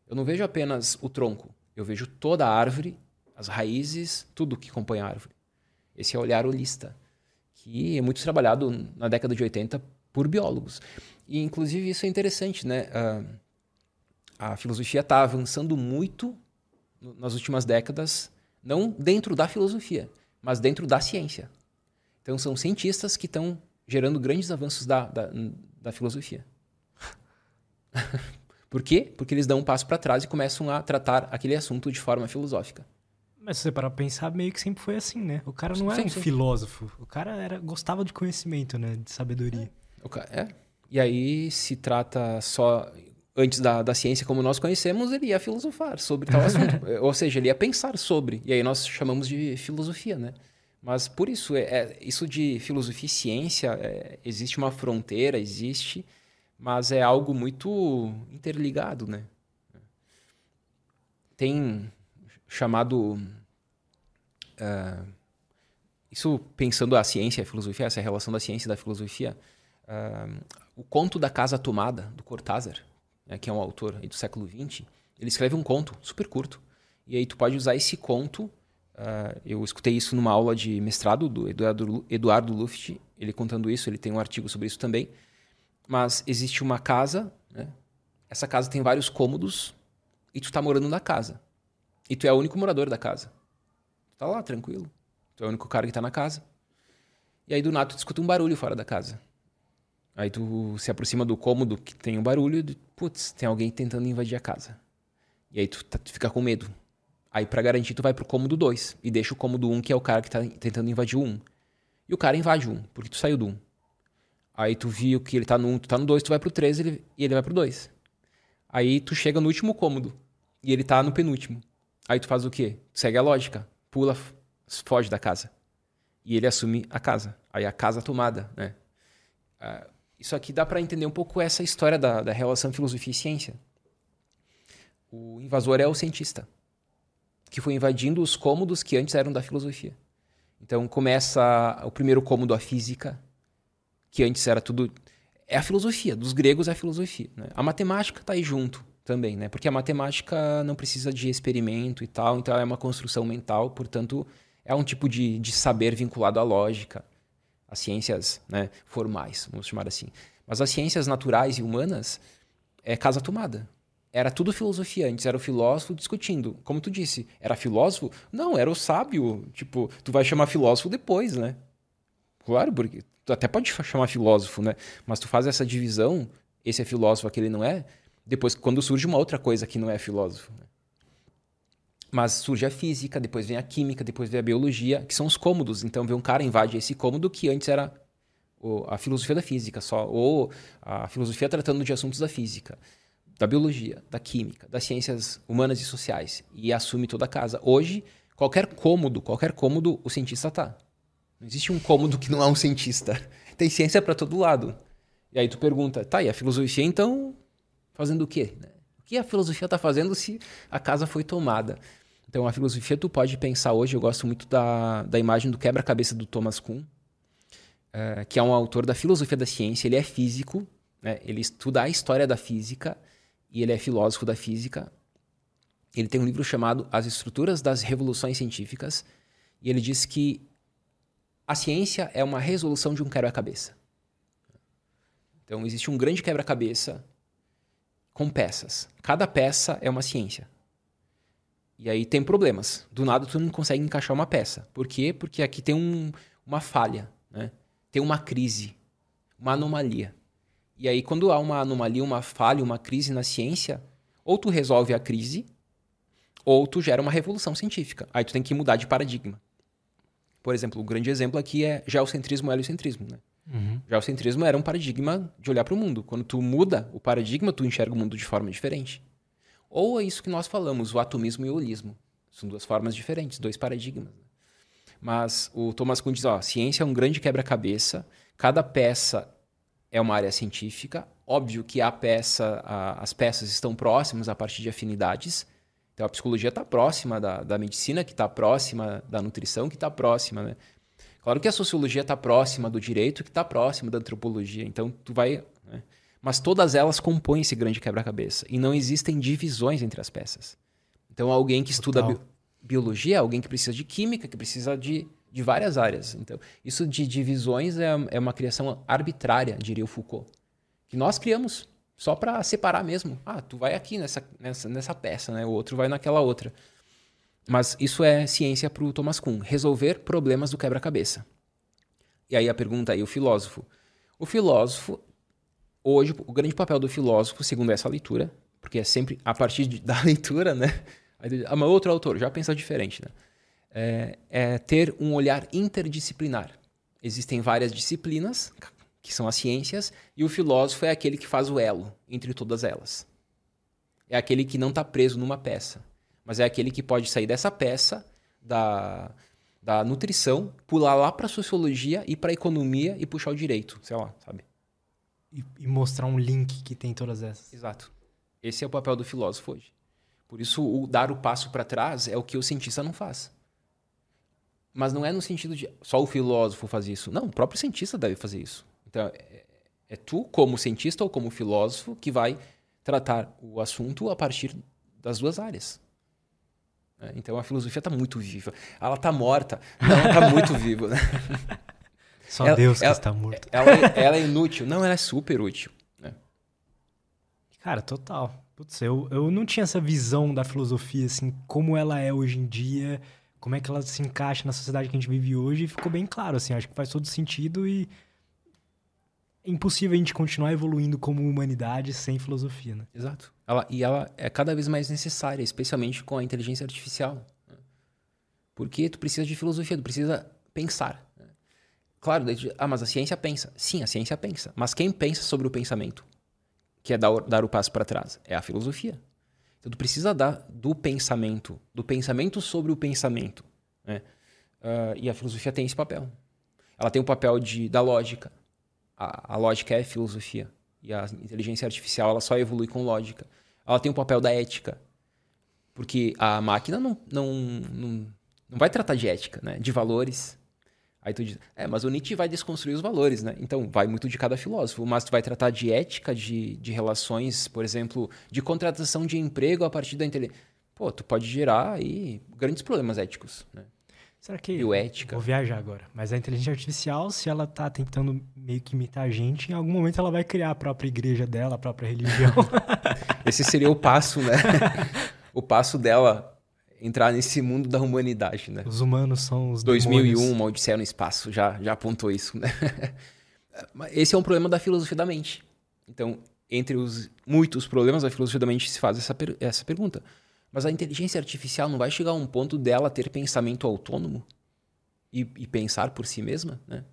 Eu não vejo apenas o tronco. Eu vejo toda a árvore, as raízes, tudo que compõe a árvore. Esse é o olhar holista, que é muito trabalhado na década de 80 por biólogos. E, inclusive, isso é interessante, né? a filosofia está avançando muito nas últimas décadas, não dentro da filosofia, mas dentro da ciência. Então, são cientistas que estão gerando grandes avanços da, da, da filosofia. Por quê? Porque eles dão um passo para trás e começam a tratar aquele assunto de forma filosófica. Mas se você parar pra pensar, meio que sempre foi assim, né? O cara não era sim, um sim. filósofo. O cara era, gostava de conhecimento, né? De sabedoria. É. é. E aí se trata só antes da, da ciência como nós conhecemos, ele ia filosofar sobre tal assunto. Ou seja, ele ia pensar sobre. E aí nós chamamos de filosofia, né? Mas por isso, é, é isso de filosofia e ciência, é, existe uma fronteira, existe, mas é algo muito interligado, né? Tem chamado... Uh, isso pensando a ciência e a filosofia, essa relação da ciência e da filosofia, uh, o conto da Casa Tomada, do Cortázar, né, que é um autor do século XX, ele escreve um conto super curto. E aí tu pode usar esse conto. Uh, eu escutei isso numa aula de mestrado do Eduardo, Eduardo Luft, ele contando isso, ele tem um artigo sobre isso também. Mas existe uma casa, né? essa casa tem vários cômodos e tu está morando na casa. E tu é o único morador da casa. Tá lá, tranquilo. Tu é o único cara que está na casa. E aí do nada tu escuta um barulho fora da casa. Aí tu se aproxima do cômodo que tem um barulho e, putz, tem alguém tentando invadir a casa. E aí tu, tá, tu fica com medo. Aí para garantir tu vai pro cômodo 2 e deixa o cômodo 1 um, que é o cara que tá tentando invadir o 1. Um. E o cara invade o 1, um, porque tu saiu do 1. Um. Aí tu viu que ele tá no 1, um, tu tá no 2, tu vai pro 3 ele, e ele vai pro 2. Aí tu chega no último cômodo e ele tá no penúltimo. Aí tu faz o quê? Tu segue a lógica, pula, foge da casa. E ele assume a casa. Aí a casa tomada, né? Uh, isso aqui dá para entender um pouco essa história da, da relação filosofia e ciência. O invasor é o cientista, que foi invadindo os cômodos que antes eram da filosofia. Então começa o primeiro cômodo a física, que antes era tudo é a filosofia, dos gregos é a filosofia. Né? A matemática está aí junto também, né? porque a matemática não precisa de experimento e tal, então é uma construção mental, portanto é um tipo de, de saber vinculado à lógica as ciências né, formais, vamos chamar assim. Mas as ciências naturais e humanas é casa tomada. era tudo filosofia antes, era o filósofo discutindo. Como tu disse, era filósofo? Não, era o sábio. Tipo, tu vai chamar filósofo depois, né? Claro, porque tu até pode chamar filósofo, né? Mas tu faz essa divisão, esse é filósofo, aquele não é, depois quando surge uma outra coisa que não é filósofo. Né? Mas surge a física, depois vem a química, depois vem a biologia, que são os cômodos. Então vem um cara invade esse cômodo que antes era a filosofia da física só, ou a filosofia tratando de assuntos da física da biologia, da química, das ciências humanas e sociais e assume toda a casa. Hoje, qualquer cômodo, qualquer cômodo, o cientista tá. Não existe um cômodo que não é um cientista. Tem ciência para todo lado. E aí tu pergunta, tá, e a filosofia então fazendo o quê? O que a filosofia está fazendo se a casa foi tomada? Então a filosofia tu pode pensar hoje, eu gosto muito da, da imagem do quebra-cabeça do Thomas Kuhn, é, que é um autor da filosofia da ciência, ele é físico, né? ele estuda a história da física e ele é filósofo da física. Ele tem um livro chamado As Estruturas das Revoluções Científicas, e ele diz que a ciência é uma resolução de um quebra-cabeça. Então, existe um grande quebra-cabeça com peças. Cada peça é uma ciência. E aí tem problemas. Do nada, tu não consegue encaixar uma peça. Por quê? Porque aqui tem um, uma falha, né? tem uma crise, uma anomalia. E aí, quando há uma anomalia, uma falha, uma crise na ciência, ou tu resolve a crise, ou tu gera uma revolução científica. Aí tu tem que mudar de paradigma. Por exemplo, o grande exemplo aqui é geocentrismo e heliocentrismo. Né? Uhum. Geocentrismo era um paradigma de olhar para o mundo. Quando tu muda o paradigma, tu enxerga o mundo de forma diferente. Ou é isso que nós falamos, o atomismo e o holismo. São duas formas diferentes, dois paradigmas. Né? Mas o Thomas Kuhn diz, ó, ciência é um grande quebra-cabeça, cada peça é uma área científica. Óbvio que a peça, a, as peças estão próximas a partir de afinidades. Então a psicologia está próxima da, da medicina, que está próxima da nutrição, que está próxima, né? Claro que a sociologia está próxima do direito, que está próxima da antropologia. Então tu vai, né? mas todas elas compõem esse grande quebra-cabeça e não existem divisões entre as peças. Então alguém que estuda bi biologia alguém que precisa de química, que precisa de de várias áreas. Então, isso de divisões é, é uma criação arbitrária, diria o Foucault, que nós criamos só para separar mesmo. Ah, tu vai aqui nessa, nessa, nessa peça, né? o outro vai naquela outra. Mas isso é ciência para o Thomas Kuhn, resolver problemas do quebra-cabeça. E aí a pergunta aí, o filósofo. O filósofo, hoje, o grande papel do filósofo, segundo essa leitura, porque é sempre a partir de, da leitura, né? Ah, mas outro autor já pensa diferente, né? é, é ter um olhar interdisciplinar. Existem várias disciplinas, que são as ciências, e o filósofo é aquele que faz o elo entre todas elas. É aquele que não está preso numa peça, mas é aquele que pode sair dessa peça, da, da nutrição, pular lá para a sociologia e para a economia e puxar o direito, sei lá, sabe? E, e, mostrar um link que tem todas essas. Exato. Esse é o papel do filósofo hoje. Por isso, o dar o passo para trás é o que o cientista não faz. Mas não é no sentido de só o filósofo faz isso. Não, o próprio cientista deve fazer isso. Então, é, é tu, como cientista ou como filósofo, que vai tratar o assunto a partir das duas áreas. É, então, a filosofia está muito viva. Ela está morta. Não, está muito viva. Né? Só ela, Deus que ela, está morto. Ela, ela, é inútil. Não, ela é super útil. Né? Cara, total. Putz, eu, eu não tinha essa visão da filosofia, assim, como ela é hoje em dia como é que ela se encaixa na sociedade que a gente vive hoje e ficou bem claro, assim, acho que faz todo sentido e é impossível a gente continuar evoluindo como humanidade sem filosofia, né? Exato. Ela, e ela é cada vez mais necessária, especialmente com a inteligência artificial. Né? Porque tu precisa de filosofia, tu precisa pensar. Né? Claro, ah, mas a ciência pensa. Sim, a ciência pensa. Mas quem pensa sobre o pensamento, que é dar, dar o passo para trás, é a filosofia. Então, tu precisa dar do pensamento, do pensamento sobre o pensamento. Né? Uh, e a filosofia tem esse papel. Ela tem o papel de, da lógica. A, a, lógica é filosofia. E a inteligência artificial ela só evolui com lógica. Ela tem o papel da ética. Porque a máquina não, não, não, não vai tratar de ética, né? de valores. Aí tu diz, é, mas o Nietzsche vai desconstruir os valores, né? Então, vai muito de cada filósofo. Mas tu vai tratar de ética, de, de relações, por exemplo, de contratação de emprego a partir da inteligência. Pô, tu pode gerar aí grandes problemas éticos, né? Será que... Bioética. Vou viajar agora. Mas a inteligência artificial, se ela tá tentando meio que imitar a gente, em algum momento ela vai criar a própria igreja dela, a própria religião. Esse seria o passo, né? o passo dela entrar nesse mundo da humanidade, né? Os humanos são os 2001, demônios. uma Odisseia no Espaço, já, já apontou isso, né? Esse é um problema da filosofia da mente. Então, entre os muitos problemas da filosofia da mente se faz essa, per essa pergunta. Mas a inteligência artificial não vai chegar a um ponto dela ter pensamento autônomo e, e pensar por si mesma, né?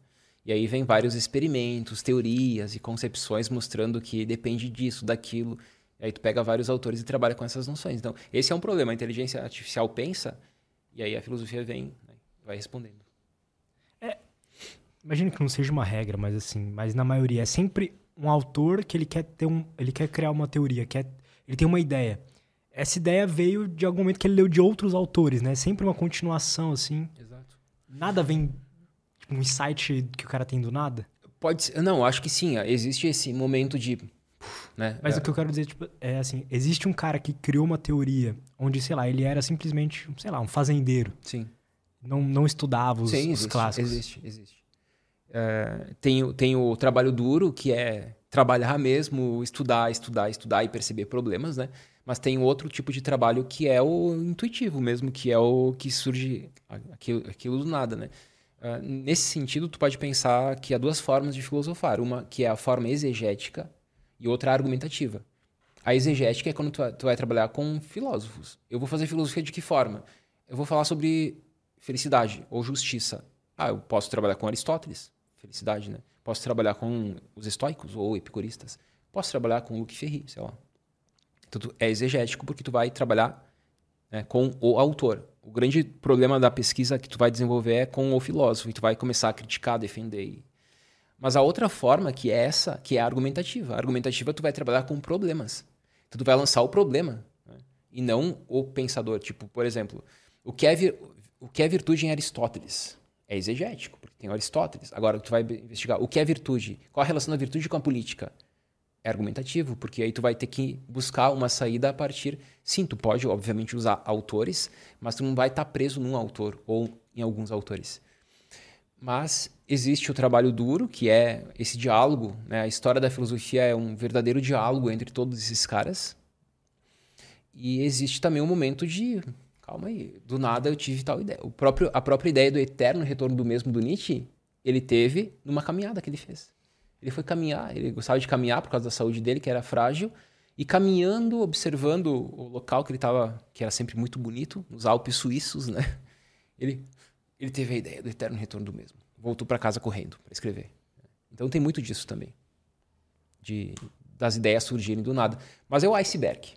E aí vem vários experimentos, teorias e concepções mostrando que depende disso, daquilo. E aí tu pega vários autores e trabalha com essas noções. Então, esse é um problema. A inteligência artificial pensa e aí a filosofia vem, né? vai respondendo. Imagino que não seja uma regra, mas assim, mas na maioria é sempre um autor que ele quer ter um, ele quer criar uma teoria, quer, ele tem uma ideia. Essa ideia veio de algum momento que ele leu de outros autores, né? Sempre uma continuação assim. Exato. Nada vem tipo um insight que o cara tem do nada. Pode ser, não, acho que sim. Existe esse momento de, né? Mas é, o que eu quero dizer tipo, é assim, existe um cara que criou uma teoria onde, sei lá, ele era simplesmente, sei lá, um fazendeiro, sim. não, não estudava os, Sim, os existe, clássicos. Existe, existe. É, tem, tem o trabalho duro, que é trabalhar mesmo, estudar, estudar, estudar e perceber problemas, né? Mas tem outro tipo de trabalho que é o intuitivo mesmo, que é o que surge aquilo, aquilo do nada, né? Ah, nesse sentido, tu pode pensar que há duas formas de filosofar. Uma que é a forma exegética e outra argumentativa. A exegética é quando tu tu vai trabalhar com filósofos. Eu vou fazer filosofia de que forma? Eu vou falar sobre felicidade ou justiça. Ah, eu posso trabalhar com Aristóteles, felicidade, né? Posso trabalhar com os estoicos ou epicuristas. Posso trabalhar com Luc Ferry, sei lá. Então, tu é exegético porque tu vai trabalhar né, com o autor. O grande problema da pesquisa que tu vai desenvolver é com o filósofo e tu vai começar a criticar, defender. Mas a outra forma, que é essa, que é a argumentativa. A argumentativa tu vai trabalhar com problemas. Então tu vai lançar o problema né, e não o pensador. Tipo, por exemplo, o que é, vir- o que é virtude em Aristóteles? É exegético, porque tem Aristóteles. Agora tu vai investigar o que é virtude, qual a relação da virtude com a política? É argumentativo, porque aí tu vai ter que buscar uma saída a partir. Sim, tu pode, obviamente, usar autores, mas tu não vai estar preso num autor ou em alguns autores. Mas existe o trabalho duro, que é esse diálogo. Né? A história da filosofia é um verdadeiro diálogo entre todos esses caras. E existe também um momento de. Calma aí, do nada eu tive tal ideia. O próprio, a própria ideia do eterno retorno do mesmo do Nietzsche, ele teve numa caminhada que ele fez. Ele foi caminhar, ele gostava de caminhar por causa da saúde dele, que era frágil, e caminhando, observando o local que ele estava, que era sempre muito bonito, nos Alpes suíços, né? Ele, ele teve a ideia do eterno retorno do mesmo. Voltou para casa correndo para escrever. Então tem muito disso também, de das ideias surgirem do nada. Mas é o iceberg.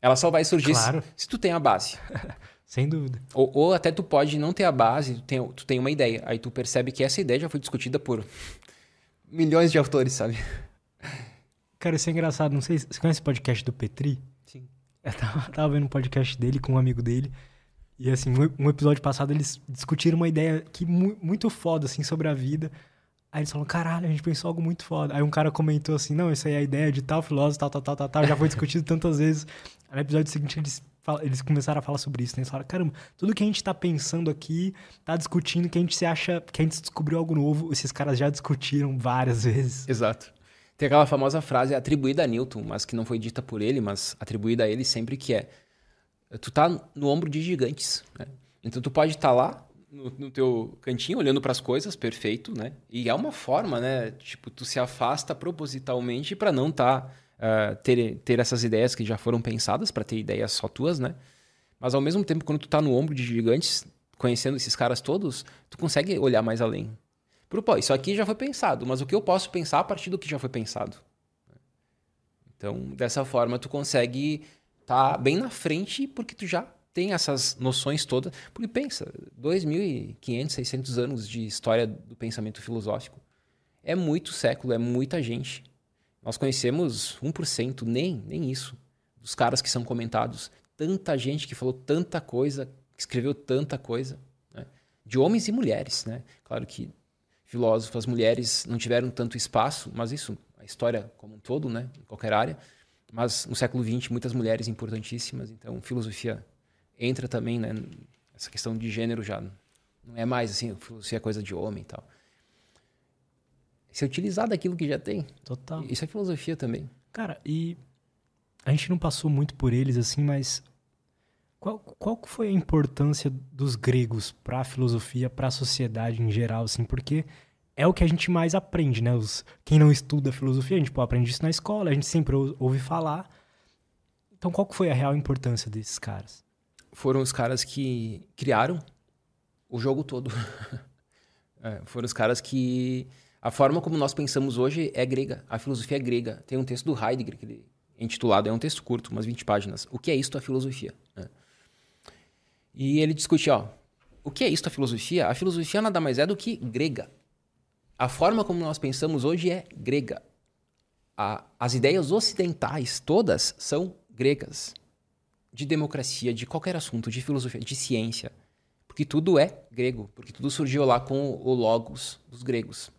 Ela só vai surgir se- Claro. se tu tem a base. Sem dúvida. Ou, ou até tu pode não ter a base, tu tem, tu tem uma ideia. Aí tu percebe que essa ideia já foi discutida por milhões de autores, sabe? Cara, isso é engraçado. Não sei se você conhece o podcast do Petri? Sim. Eu tava, tava vendo um podcast dele com um amigo dele. E assim, um, episódio passado eles discutiram uma ideia que mu- muito foda, assim, sobre a vida. Aí eles falaram, caralho, a gente pensou algo muito foda. Aí um cara comentou assim, não, isso aí é a ideia de tal filósofo, tal, tal, tal, tal, tal. Já foi discutido tantas vezes. Aí no episódio seguinte eles, eles começaram a falar sobre isso, né? Eles falaram, caramba, tudo que a gente tá pensando aqui, tá discutindo, que a gente se acha, que a gente descobriu algo novo. Esses caras já discutiram várias vezes. Exato. Tem aquela famosa frase atribuída a Newton, mas que não foi dita por ele, mas atribuída a ele sempre que é tu tá no ombro de gigantes, né? Então tu pode estar lá no, no teu cantinho olhando para as coisas, perfeito, né? E é uma forma, né? Tipo, tu se afasta propositalmente para não tá ah, ter ter essas ideias que já foram pensadas para ter ideias só tuas, né? Mas ao mesmo tempo quando tu tá no ombro de gigantes, conhecendo esses caras todos, tu consegue olhar mais além. Pro, pô, isso aqui já foi pensado, mas o que eu posso pensar a partir do que já foi pensado? Então, dessa forma, tu consegue estar bem na frente porque tu já tem essas noções todas. Porque pensa, 2.500, 600 anos de história do pensamento filosófico. É muito século, é muita gente. Nós conhecemos 1%, nem, nem isso, dos caras que são comentados. Tanta gente que falou tanta coisa, que escreveu tanta coisa. Né? De homens e mulheres, né? Claro que filósofos, mulheres não tiveram tanto espaço, mas isso, a história como um todo, né? Em qualquer área. Mas no século XX, muitas mulheres importantíssimas. Então, filosofia entra também, né? Essa questão de gênero já não é mais assim, filosofia é coisa de homem e tal. Se utilizar daquilo que já tem, Total. isso é filosofia também. Cara, e a gente não passou muito por eles assim, mas qual, qual foi a importância dos gregos para a filosofia, para a sociedade em geral, assim? Porque é o que a gente mais aprende, né? Os, quem não estuda filosofia, a gente pô, aprende isso na escola, a gente sempre ouve falar. Então, qual foi a real importância desses caras? Foram os caras que criaram o jogo todo. é, foram os caras que. A forma como nós pensamos hoje é grega. A filosofia é grega. Tem um texto do Heidegger, que ele, intitulado, é um texto curto, umas 20 páginas. O que é isto a filosofia? É. E ele discute, ó, o que é isto a filosofia? A filosofia nada mais é do que grega. A forma como nós pensamos hoje é grega. A, as ideias ocidentais todas são gregas. De democracia, de qualquer assunto, de filosofia, de ciência. Porque tudo é grego, porque tudo surgiu lá com o logos dos gregos.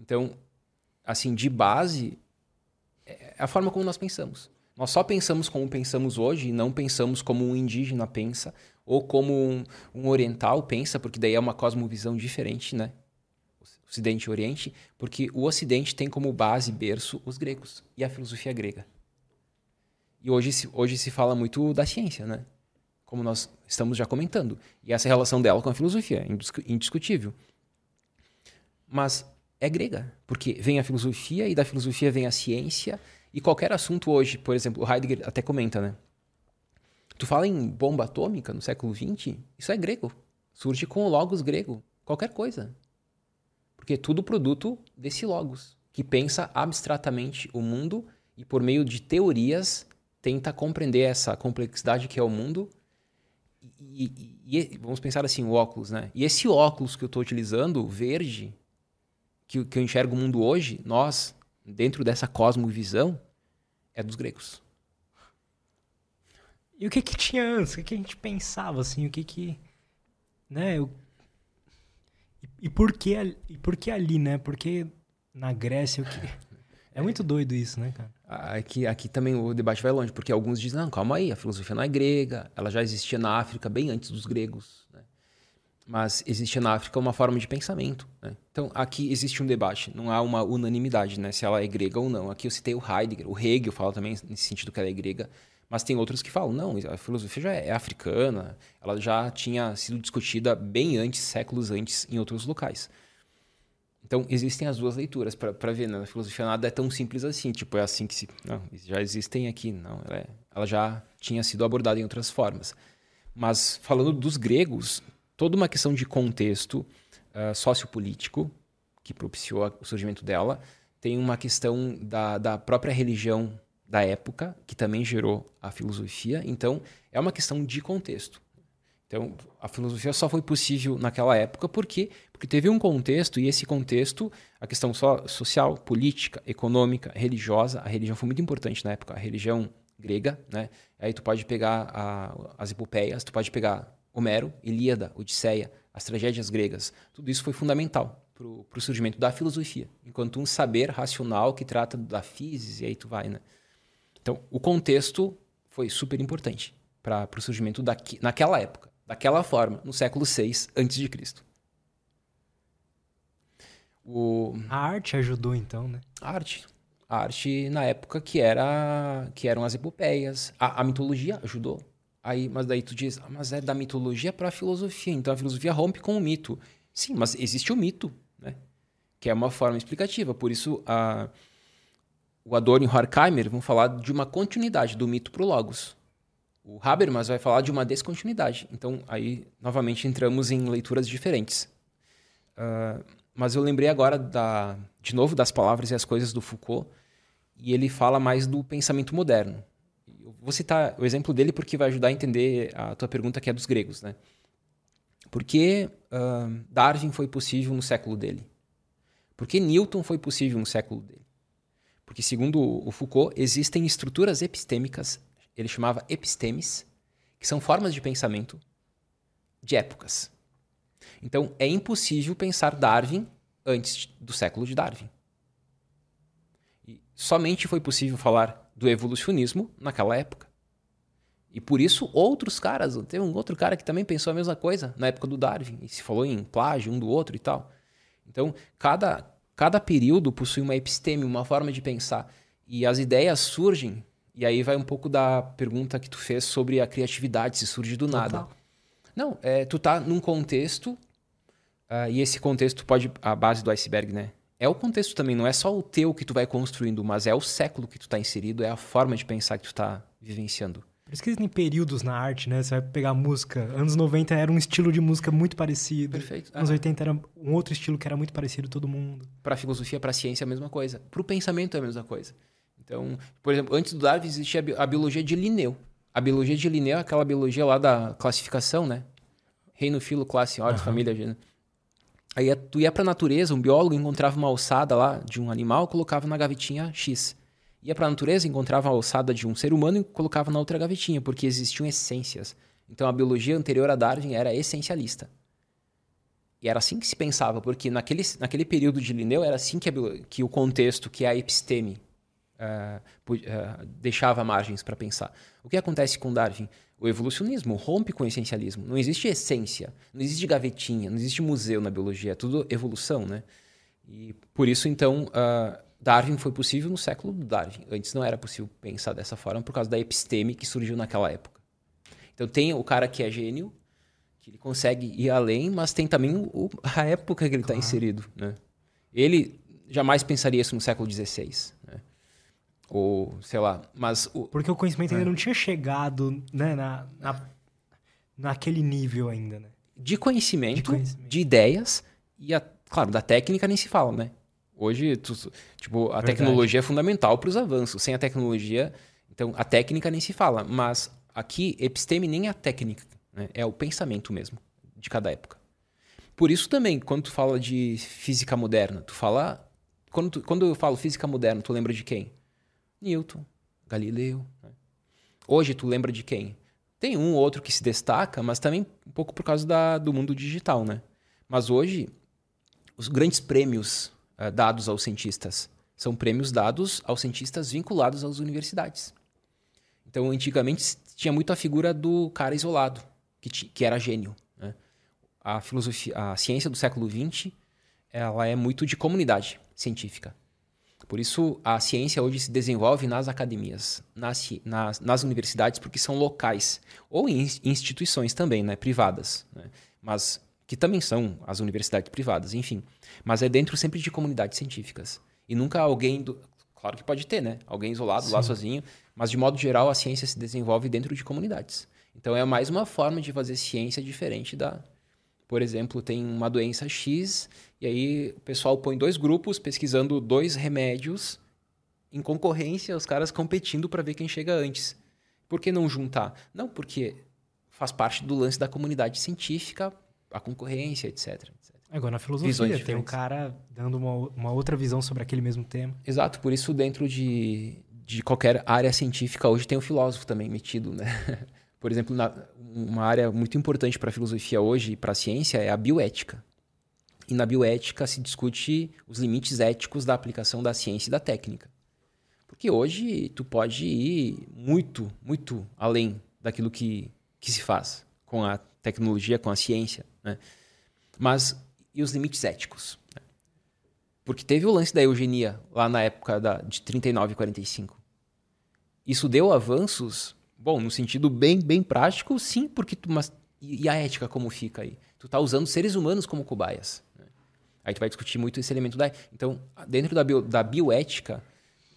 Então, assim, de base, é a forma como nós pensamos. Nós só pensamos como pensamos hoje e não pensamos como um indígena pensa ou como um, um oriental pensa, porque daí é uma cosmovisão diferente, né? Ocidente e Oriente, porque o Ocidente tem como base, berço, os gregos e a filosofia grega. E hoje se, hoje se fala muito da ciência, né? Como nós estamos já comentando. E essa relação dela com a filosofia é indiscutível. Mas é grega, porque vem a filosofia e da filosofia vem a ciência e qualquer assunto hoje, por exemplo, o Heidegger até comenta, né? Tu fala em bomba atômica no século XX, isso é grego. Surge com o logos grego. Qualquer coisa. Porque é tudo produto desse logos, que pensa abstratamente o mundo e por meio de teorias tenta compreender essa complexidade que é o mundo. E, e, e vamos pensar assim, o óculos, né? E esse óculos que eu estou utilizando, verde, que, que eu enxergo o mundo hoje, nós, dentro dessa cosmovisão é dos gregos. E o que que tinha antes? O que, que a gente pensava assim? O que que né? Eu... E, e, por que e por que ali, né? Porque na Grécia o que é muito doido isso, né, cara? Aqui, aqui também o debate vai longe, porque alguns dizem, não, calma aí, a filosofia não é grega, ela já existia na África bem antes dos gregos. Né? Mas existe na África uma forma de pensamento. Né? Então, aqui existe um debate, não há uma unanimidade né, se ela é grega ou não. Aqui eu citei o Heidegger, o Hegel fala também nesse sentido que ela é grega, mas tem outros que falam, não, a filosofia já é africana, ela já tinha sido discutida bem antes, séculos antes, em outros locais. Então, existem as duas leituras para ver, né? A filosofia nada é tão simples assim, tipo, é assim que se... Não, já existem aqui, não, ela, é, ela já tinha sido abordada em outras formas. Mas, falando dos gregos, toda uma questão de contexto uh, sociopolítico que propiciou o surgimento dela, tem uma questão da, da própria religião da época, que também gerou a filosofia. Então, é uma questão de contexto. Então, a filosofia só foi possível naquela época porque porque teve um contexto e esse contexto, a questão só social, política, econômica, religiosa, a religião foi muito importante na época, a religião grega, né? Aí tu pode pegar a, as epopeias, tu pode pegar Homero, Ilíada, Odisseia, as tragédias gregas, tudo isso foi fundamental para o surgimento da filosofia, enquanto um saber racional que trata da física, e aí tu vai, né? Então, o contexto foi super importante para o surgimento daqui, naquela época, daquela forma, no século VI a.C. O... A arte ajudou então, né? A arte. A arte na época que, era, que eram as epopeias. A, a mitologia ajudou. Aí, mas daí tu diz, ah, mas é da mitologia para a filosofia, então a filosofia rompe com o mito. Sim, mas existe o mito, né? Que é uma forma explicativa. Por isso, a, o Adorno e o Horkheimer vão falar de uma continuidade do mito para o logos. O Habermas vai falar de uma descontinuidade. Então, aí, novamente, entramos em leituras diferentes. Uh, mas eu lembrei agora, da, de novo, das palavras e as coisas do Foucault, e ele fala mais do pensamento moderno vou citar o exemplo dele porque vai ajudar a entender a tua pergunta que é dos gregos, né? Por que uh, Darwin foi possível no século dele? Por que Newton foi possível no século dele? Porque, segundo o Foucault, existem estruturas epistêmicas, ele chamava epistemes, que são formas de pensamento de épocas. Então, é impossível pensar Darwin antes do século de Darwin. E somente foi possível falar do evolucionismo naquela época. E por isso, outros caras, teve um outro cara que também pensou a mesma coisa na época do Darwin, e se falou em plágio um do outro e tal. Então, cada, cada período possui uma episteme, uma forma de pensar. E as ideias surgem E aí vai um pouco da pergunta que tu fez sobre a criatividade, se surge do nada. Total. Não, é, tu tá num contexto, ah, e esse contexto pode. A base do iceberg, né? É o contexto também, não é só o teu que tu vai construindo, mas é o século que tu tá inserido, é a forma de pensar que tu tá vivenciando. Por isso que existem períodos na arte, né? Você vai pegar música. Anos 90 era um estilo de música muito parecido. Perfeito. Anos Ah. 80 era um outro estilo que era muito parecido todo mundo. Para filosofia, para ciência é a mesma coisa. Para o pensamento é a mesma coisa. Então, por exemplo, antes do Darwin existia a bi- a biologia de Linneu. A biologia de Linneu é aquela biologia lá da classificação, né? Reino, filo, classe, ordem, Aham. família, gênero. Aí ia- tu ia para a natureza, um biólogo encontrava uma alçada lá de um animal, colocava na gavetinha X. Ia para a natureza, encontrava a alçada de um ser humano e colocava na outra gavetinha, porque existiam essências. Então a biologia anterior a Darwin era essencialista. E era assim que se pensava, porque naquele, naquele período de Linneu era assim que, a que o contexto, que a episteme, pu- ah, deixava margens para pensar. O que acontece com Darwin? O evolucionismo rompe com o essencialismo. Não existe essência, não existe gavetinha, não existe museu na biologia, é tudo evolução, né? E por isso, então, ah, Darwin foi possível no século do Darwin. Antes não era possível pensar dessa forma por causa da episteme que surgiu naquela época. Então tem o cara que é gênio, que ele consegue ir além, mas tem também o- a época que ele está Claro. inserido. Né? Ele jamais pensaria isso no século XVI. Ou, sei lá, mas o, Porque o conhecimento ainda É. não tinha chegado né, na, na- naquele nível ainda, né? de conhecimento, De de, conhecimento. ideias e, a, claro, da técnica nem se fala, né? Hoje, tu- tipo, a Verdade. tecnologia é fundamental para os avanços. Sem a tecnologia, então, a técnica nem se fala. Mas aqui, episteme nem é a técnica, né? é o pensamento mesmo, de cada época. Por isso também, quando tu fala de física moderna, tu fala... Quando, tu- quando eu falo física moderna, tu lembra de quem? Newton, Galileu. né? Hoje, tu lembra de quem? Tem um ou outro que se destaca, mas também um pouco por causa da- do mundo digital, né? Mas hoje, os grandes prêmios eh, dados aos cientistas são prêmios dados aos cientistas vinculados às universidades. Então, antigamente, tinha muito a figura do cara isolado, que, que era gênio. né? A filosofia, a ciência do século XX, ela é muito de comunidade científica. Por isso, a ciência hoje se desenvolve nas academias, nas, nas, nas universidades, porque são locais, ou em ins- instituições também, né, privadas, né, mas que também são as universidades privadas, enfim. Mas é dentro sempre de comunidades científicas. E nunca alguém. Do... Claro que pode ter, né? Alguém isolado lá Sim. sozinho, mas de modo geral a ciência se desenvolve dentro de comunidades. Então é mais uma forma de fazer ciência diferente da. Por exemplo, tem uma doença X e aí o pessoal põe dois grupos pesquisando dois remédios em concorrência, os caras competindo para ver quem chega antes. Por que não juntar? Não, porque faz parte do lance da comunidade científica, a concorrência, etc. etc. Agora, na filosofia, tem um cara dando uma, uma outra visão sobre aquele mesmo tema. Exato, por isso dentro de, de qualquer área científica hoje tem o filósofo também metido, né? Por exemplo, na- uma área muito importante para a filosofia hoje e para a ciência é a bioética. E na bioética se discute os limites éticos da aplicação da ciência e da técnica. Porque hoje tu pode ir muito, muito além daquilo que, que se faz com a tecnologia, com a ciência, né? Mas e os limites éticos? Porque teve o lance da eugenia lá na época da, de 39 e 45. Isso deu avanços, bom, no sentido bem, bem prático, sim, porque tu, mas e, a ética como fica aí? Tu tá usando seres humanos como cobaias. né? Aí tu vai discutir muito esse elemento da. Então, dentro da, bio, da bioética,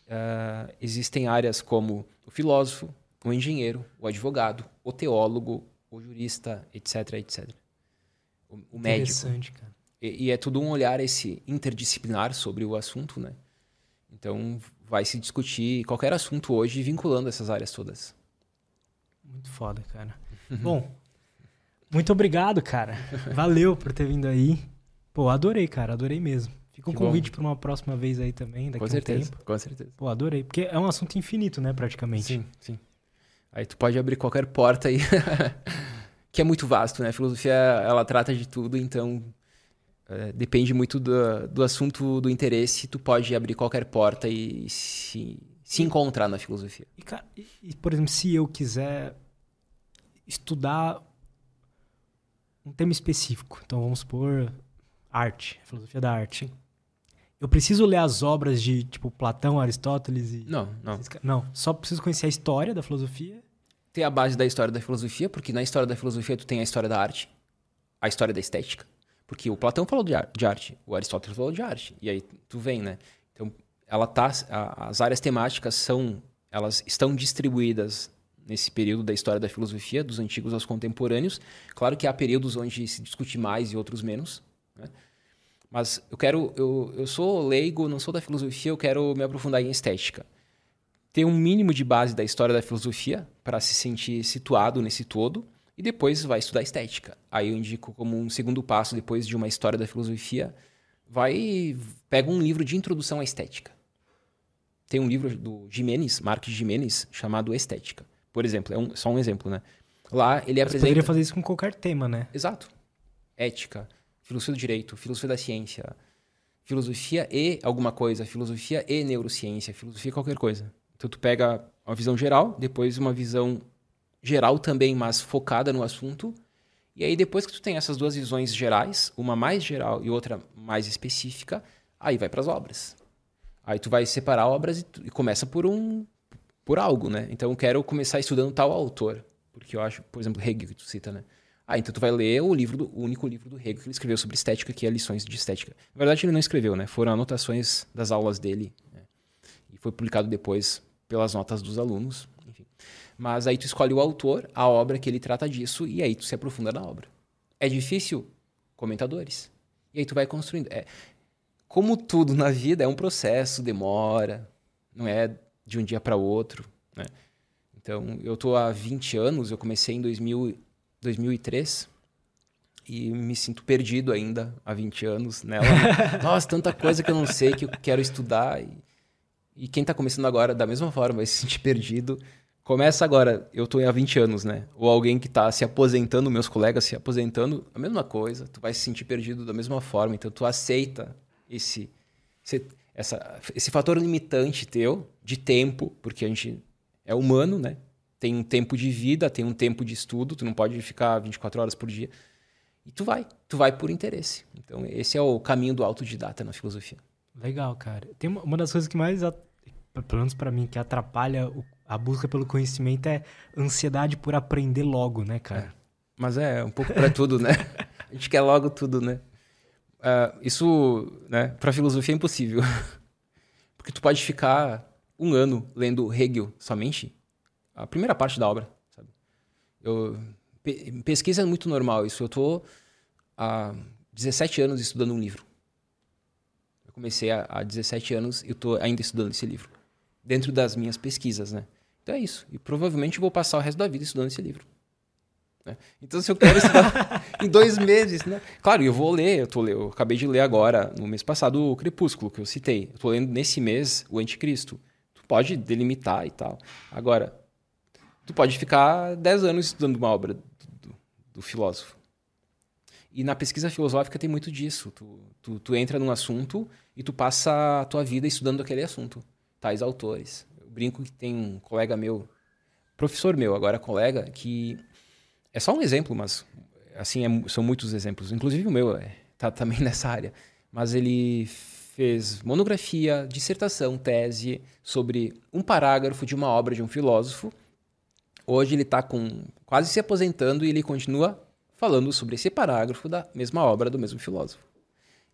ah, existem áreas como o filósofo, o engenheiro, o advogado, o teólogo, o jurista, etc, etc. O, o médico. Interessante, cara. E, e é tudo um olhar esse interdisciplinar sobre o assunto, né? Então vai se discutir qualquer assunto hoje vinculando essas áreas todas. Muito foda, cara. Bom, muito obrigado, cara. Valeu por ter vindo aí. Pô, adorei, cara. Adorei mesmo. Fica um Que convite pra uma próxima vez aí também, daqui com a um certeza, tempo. com certeza. Pô, adorei. Porque é um assunto infinito, né, praticamente. Sim, sim. Aí tu pode abrir qualquer porta aí, que é muito vasto, né? A filosofia, ela trata de tudo, então é, depende muito do, do assunto, do interesse, tu pode abrir qualquer porta e se, se encontrar na filosofia. E, cara, e- por exemplo, se eu quiser estudar um tema específico, então vamos supor arte, filosofia da arte. eu preciso ler as obras de, tipo, Platão, Aristóteles e... Não, não. Não, só preciso conhecer a história da filosofia. Ter a base da história da filosofia, porque na história da filosofia tu tem a história da arte, a história da estética. Porque o Platão falou de arte, o Aristóteles falou de arte. E aí tu vem, né? Ela tá, as áreas temáticas são, elas estão distribuídas nesse período da história da filosofia, dos antigos aos contemporâneos. Claro que há períodos onde se discute mais e outros menos. Né? Mas eu quero, eu, eu sou leigo, não sou da filosofia, eu quero me aprofundar em estética. Ter um mínimo de base da história da filosofia para se sentir situado nesse todo e depois vai estudar estética. Aí eu indico como um segundo passo depois de uma história da filosofia, vai pega um livro de introdução à estética. Tem um livro do Jimenez, Marcos Jimenez, chamado Estética. Por exemplo, é um, só um exemplo, né? Lá ele Você apresenta... poderia fazer isso com qualquer tema, né? Exato. Ética, filosofia do direito, filosofia da ciência, filosofia e alguma coisa, filosofia e neurociência, filosofia qualquer coisa. Então tu pega uma visão geral, depois uma visão geral também, mas focada no assunto. E aí depois que tu tem essas duas visões gerais, uma mais geral e outra mais específica, aí vai para as obras. Aí tu vai separar obras e, tu, e, começa por um por algo, né? Então eu quero começar estudando tal autor, porque eu acho, por exemplo, Hegel que tu cita, né? Ah, então tu vai ler o livro do, o único livro do Hegel que ele escreveu sobre estética, que é Lições de Estética. Na verdade, ele não escreveu, né? Foram anotações das aulas dele. Né? E foi publicado depois pelas notas dos alunos. Enfim. Mas aí tu escolhe o autor, a obra que ele trata disso, e aí tu se aprofunda na obra. É difícil? Comentadores. E aí tu vai construindo. É, como tudo na vida, é um processo, demora, não é de um dia para outro. Né? Então, eu estou há 20 anos, eu comecei em 2000, 2003 e me sinto perdido ainda há 20 anos nela. Nossa, tanta coisa que eu não sei que eu quero estudar. E, e quem está começando agora, da mesma forma, vai se sentir perdido. Começa agora, eu estou há 20 anos, né? Ou alguém que está se aposentando, meus colegas se aposentando, a mesma coisa. Tu vai se sentir perdido da mesma forma. Então, tu aceita esse, esse, essa, esse fator limitante teu de tempo, porque a gente é humano, né? tem um tempo de vida, tem um tempo de estudo, tu não pode ficar 24 horas por dia. E tu vai, tu vai por interesse. Então, esse é o caminho do autodidata na filosofia. Legal, cara. Tem uma, uma das coisas que mais, pelo menos para mim, que atrapalha o, a busca pelo conhecimento é ansiedade por aprender logo, né, cara? É. Mas é um pouco para tudo, né? A gente quer logo tudo, né? Uh, isso, né, para filosofia é impossível. Porque tu pode ficar um ano lendo Hegel somente a primeira parte da obra. Sabe? Eu, pe, pesquisa é muito normal isso. Eu estou há 17 anos estudando um livro. Eu comecei há, há 17 anos e estou ainda estudando esse livro. Dentro das minhas pesquisas, né? Então é isso. E provavelmente vou passar o resto da vida estudando esse livro. Né? Então, se eu quero estudar em dois meses, né? Claro, eu vou ler, eu, tô, eu acabei de ler agora, no mês passado, o Crepúsculo, que eu citei. Eu estou lendo nesse mês o Anticristo. Tu pode delimitar e tal. Agora, tu pode ficar 10 anos estudando uma obra do, do, do, filósofo. E na pesquisa filosófica tem muito disso. Tu, tu, tu, entra num assunto e tu passa a tua vida estudando aquele assunto. Tais autores. Eu brinco que tem um colega meu, professor meu, agora colega, que é só um exemplo, mas assim é, são muitos exemplos. Inclusive o meu é, tá também nessa área. Mas ele fez monografia, dissertação, tese sobre um parágrafo de uma obra de um filósofo Hoje ele está quase se aposentando e ele continua falando sobre esse parágrafo da mesma obra do mesmo filósofo.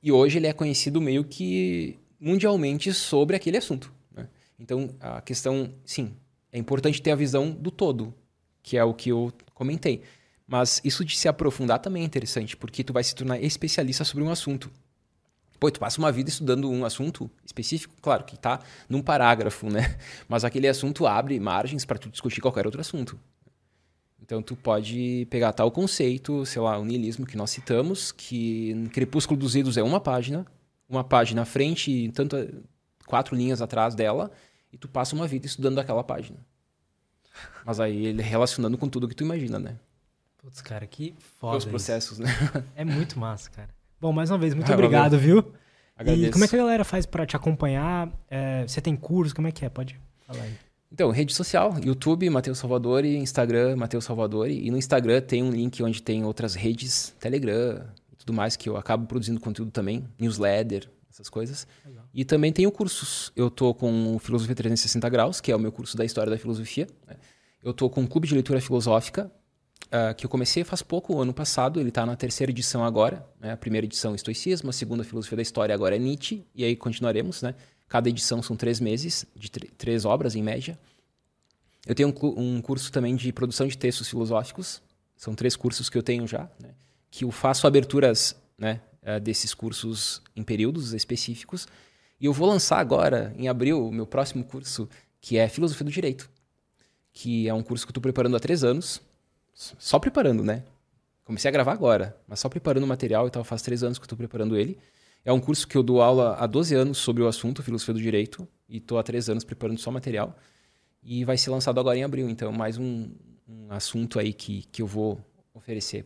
E hoje ele é conhecido meio que mundialmente sobre aquele assunto. Né? Então a questão, sim, é importante ter a visão do todo, que é o que eu comentei. Mas isso de se aprofundar também é interessante, porque tu vai se tornar especialista sobre um assunto. Pô, tu passa uma vida estudando um assunto específico, claro que está num parágrafo, né? Mas aquele assunto abre margens para tu discutir qualquer outro assunto. Então tu pode pegar tal conceito, sei lá, o niilismo que nós citamos, que Crepúsculo dos Idos é uma página, uma página à frente e tanto quatro linhas atrás dela, e tu passa uma vida estudando aquela página. Mas aí ele relacionando com tudo que tu imagina, né? Putz, cara, que foda. Os processos, isso. né? É muito massa, cara. Bom, mais uma vez, muito ah, obrigado, valeu. viu? Agradeço. E como é que a galera faz para te acompanhar? É, você tem curso? Como é que é? Pode falar aí. Então, rede social, YouTube, Matheus Salvadori, Instagram, Matheus Salvadori. E no Instagram tem um link onde tem outras redes, Telegram e tudo mais, que eu acabo produzindo conteúdo também, newsletter. essas coisas. Legal. E também tenho cursos. Eu tô com Filosofia 360 Graus, que é o meu curso da História da Filosofia. Né? Eu tô com um Clube de Leitura Filosófica, uh, que eu comecei faz pouco, ano passado. Ele está na terceira edição agora. Né? A primeira edição Estoicismo, a segunda Filosofia da História agora é Nietzsche. E aí continuaremos, né? Cada edição são três meses, de três obras em média. Eu tenho um, um, curso também de produção de textos filosóficos. São três cursos que eu tenho já, né? que eu faço aberturas né, uh, desses cursos em períodos específicos. E eu vou lançar agora, em abril, o meu próximo curso, que é Filosofia do Direito, que é um curso que eu estou preparando há três anos. Só preparando, né? Comecei a gravar agora, mas só preparando o material e tal. Faz três anos que eu estou preparando ele. É um curso que eu dou aula há 12 anos sobre o assunto, Filosofia do Direito, e estou há três anos preparando só material. E vai ser lançado agora em abril, então mais um, um assunto aí que, que eu vou oferecer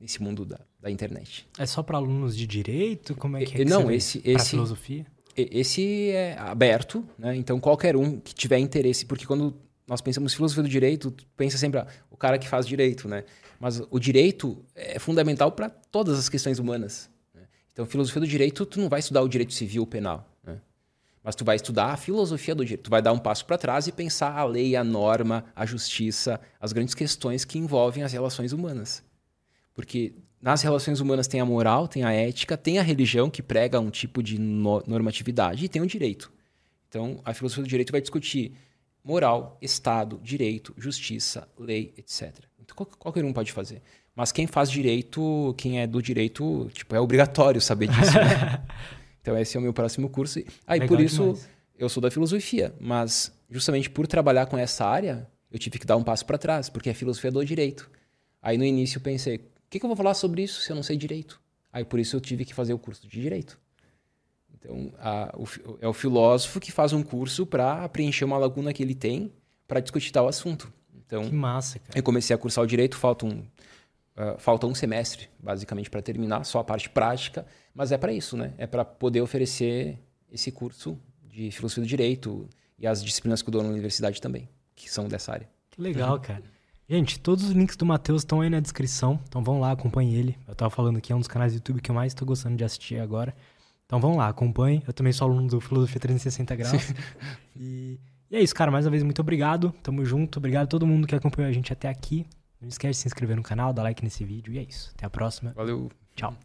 nesse mundo da, da internet. É só para alunos de direito? Como é que é? Não, esse, esse filosofia. Esse é aberto, né? Então qualquer um que tiver interesse, porque quando nós pensamos filosofia do direito, pensa sempre ah, o cara que faz direito, né? Mas o direito é fundamental para todas as questões humanas. Né? Então filosofia do direito, tu não vai estudar o direito civil ou penal, né? Mas tu vai estudar a filosofia do direito. Tu vai dar um passo para trás e pensar a lei, a norma, a justiça, as grandes questões que envolvem as relações humanas. Porque nas relações humanas tem a moral, tem a ética, tem a religião que prega um tipo de no normatividade e tem o direito. Então, a filosofia do direito vai discutir moral, Estado, direito, justiça, lei, etc. Então, qualquer um pode fazer. Mas quem faz direito, quem é do direito, tipo, é obrigatório saber disso. Né? então, esse é o meu próximo curso. Aí, ah, por isso, demais. eu sou da filosofia, mas justamente por trabalhar com essa área, eu tive que dar um passo para trás, porque é filosofia do direito. Aí, no início, eu pensei, o que, que eu vou falar sobre isso se eu não sei direito? Aí por isso eu tive que fazer o curso de direito. Então, a, o, é o filósofo que faz um curso para preencher uma laguna que ele tem para discutir tal assunto. Então, que massa, cara. Eu comecei a cursar o direito, falta um, uh, falta um semestre, basicamente, para terminar, só a parte prática. Mas é para isso, né? É para poder oferecer esse curso de filosofia do direito e as disciplinas que eu dou na universidade também, que são dessa área. Que legal, uhum. cara. Gente, todos os links do Matheus estão aí na descrição, então vão lá, acompanhem ele. Eu tava falando que é um dos canais do YouTube que eu mais estou gostando de assistir agora. Então vão lá, acompanhem. Eu também sou aluno do Filosofia 360 Graus. e, e, é isso, cara. Mais uma vez, muito obrigado. Tamo junto. Obrigado a todo mundo que acompanhou a gente até aqui. Não esquece de se inscrever no canal, dar like nesse vídeo. E é isso. Até a próxima. Valeu. Tchau.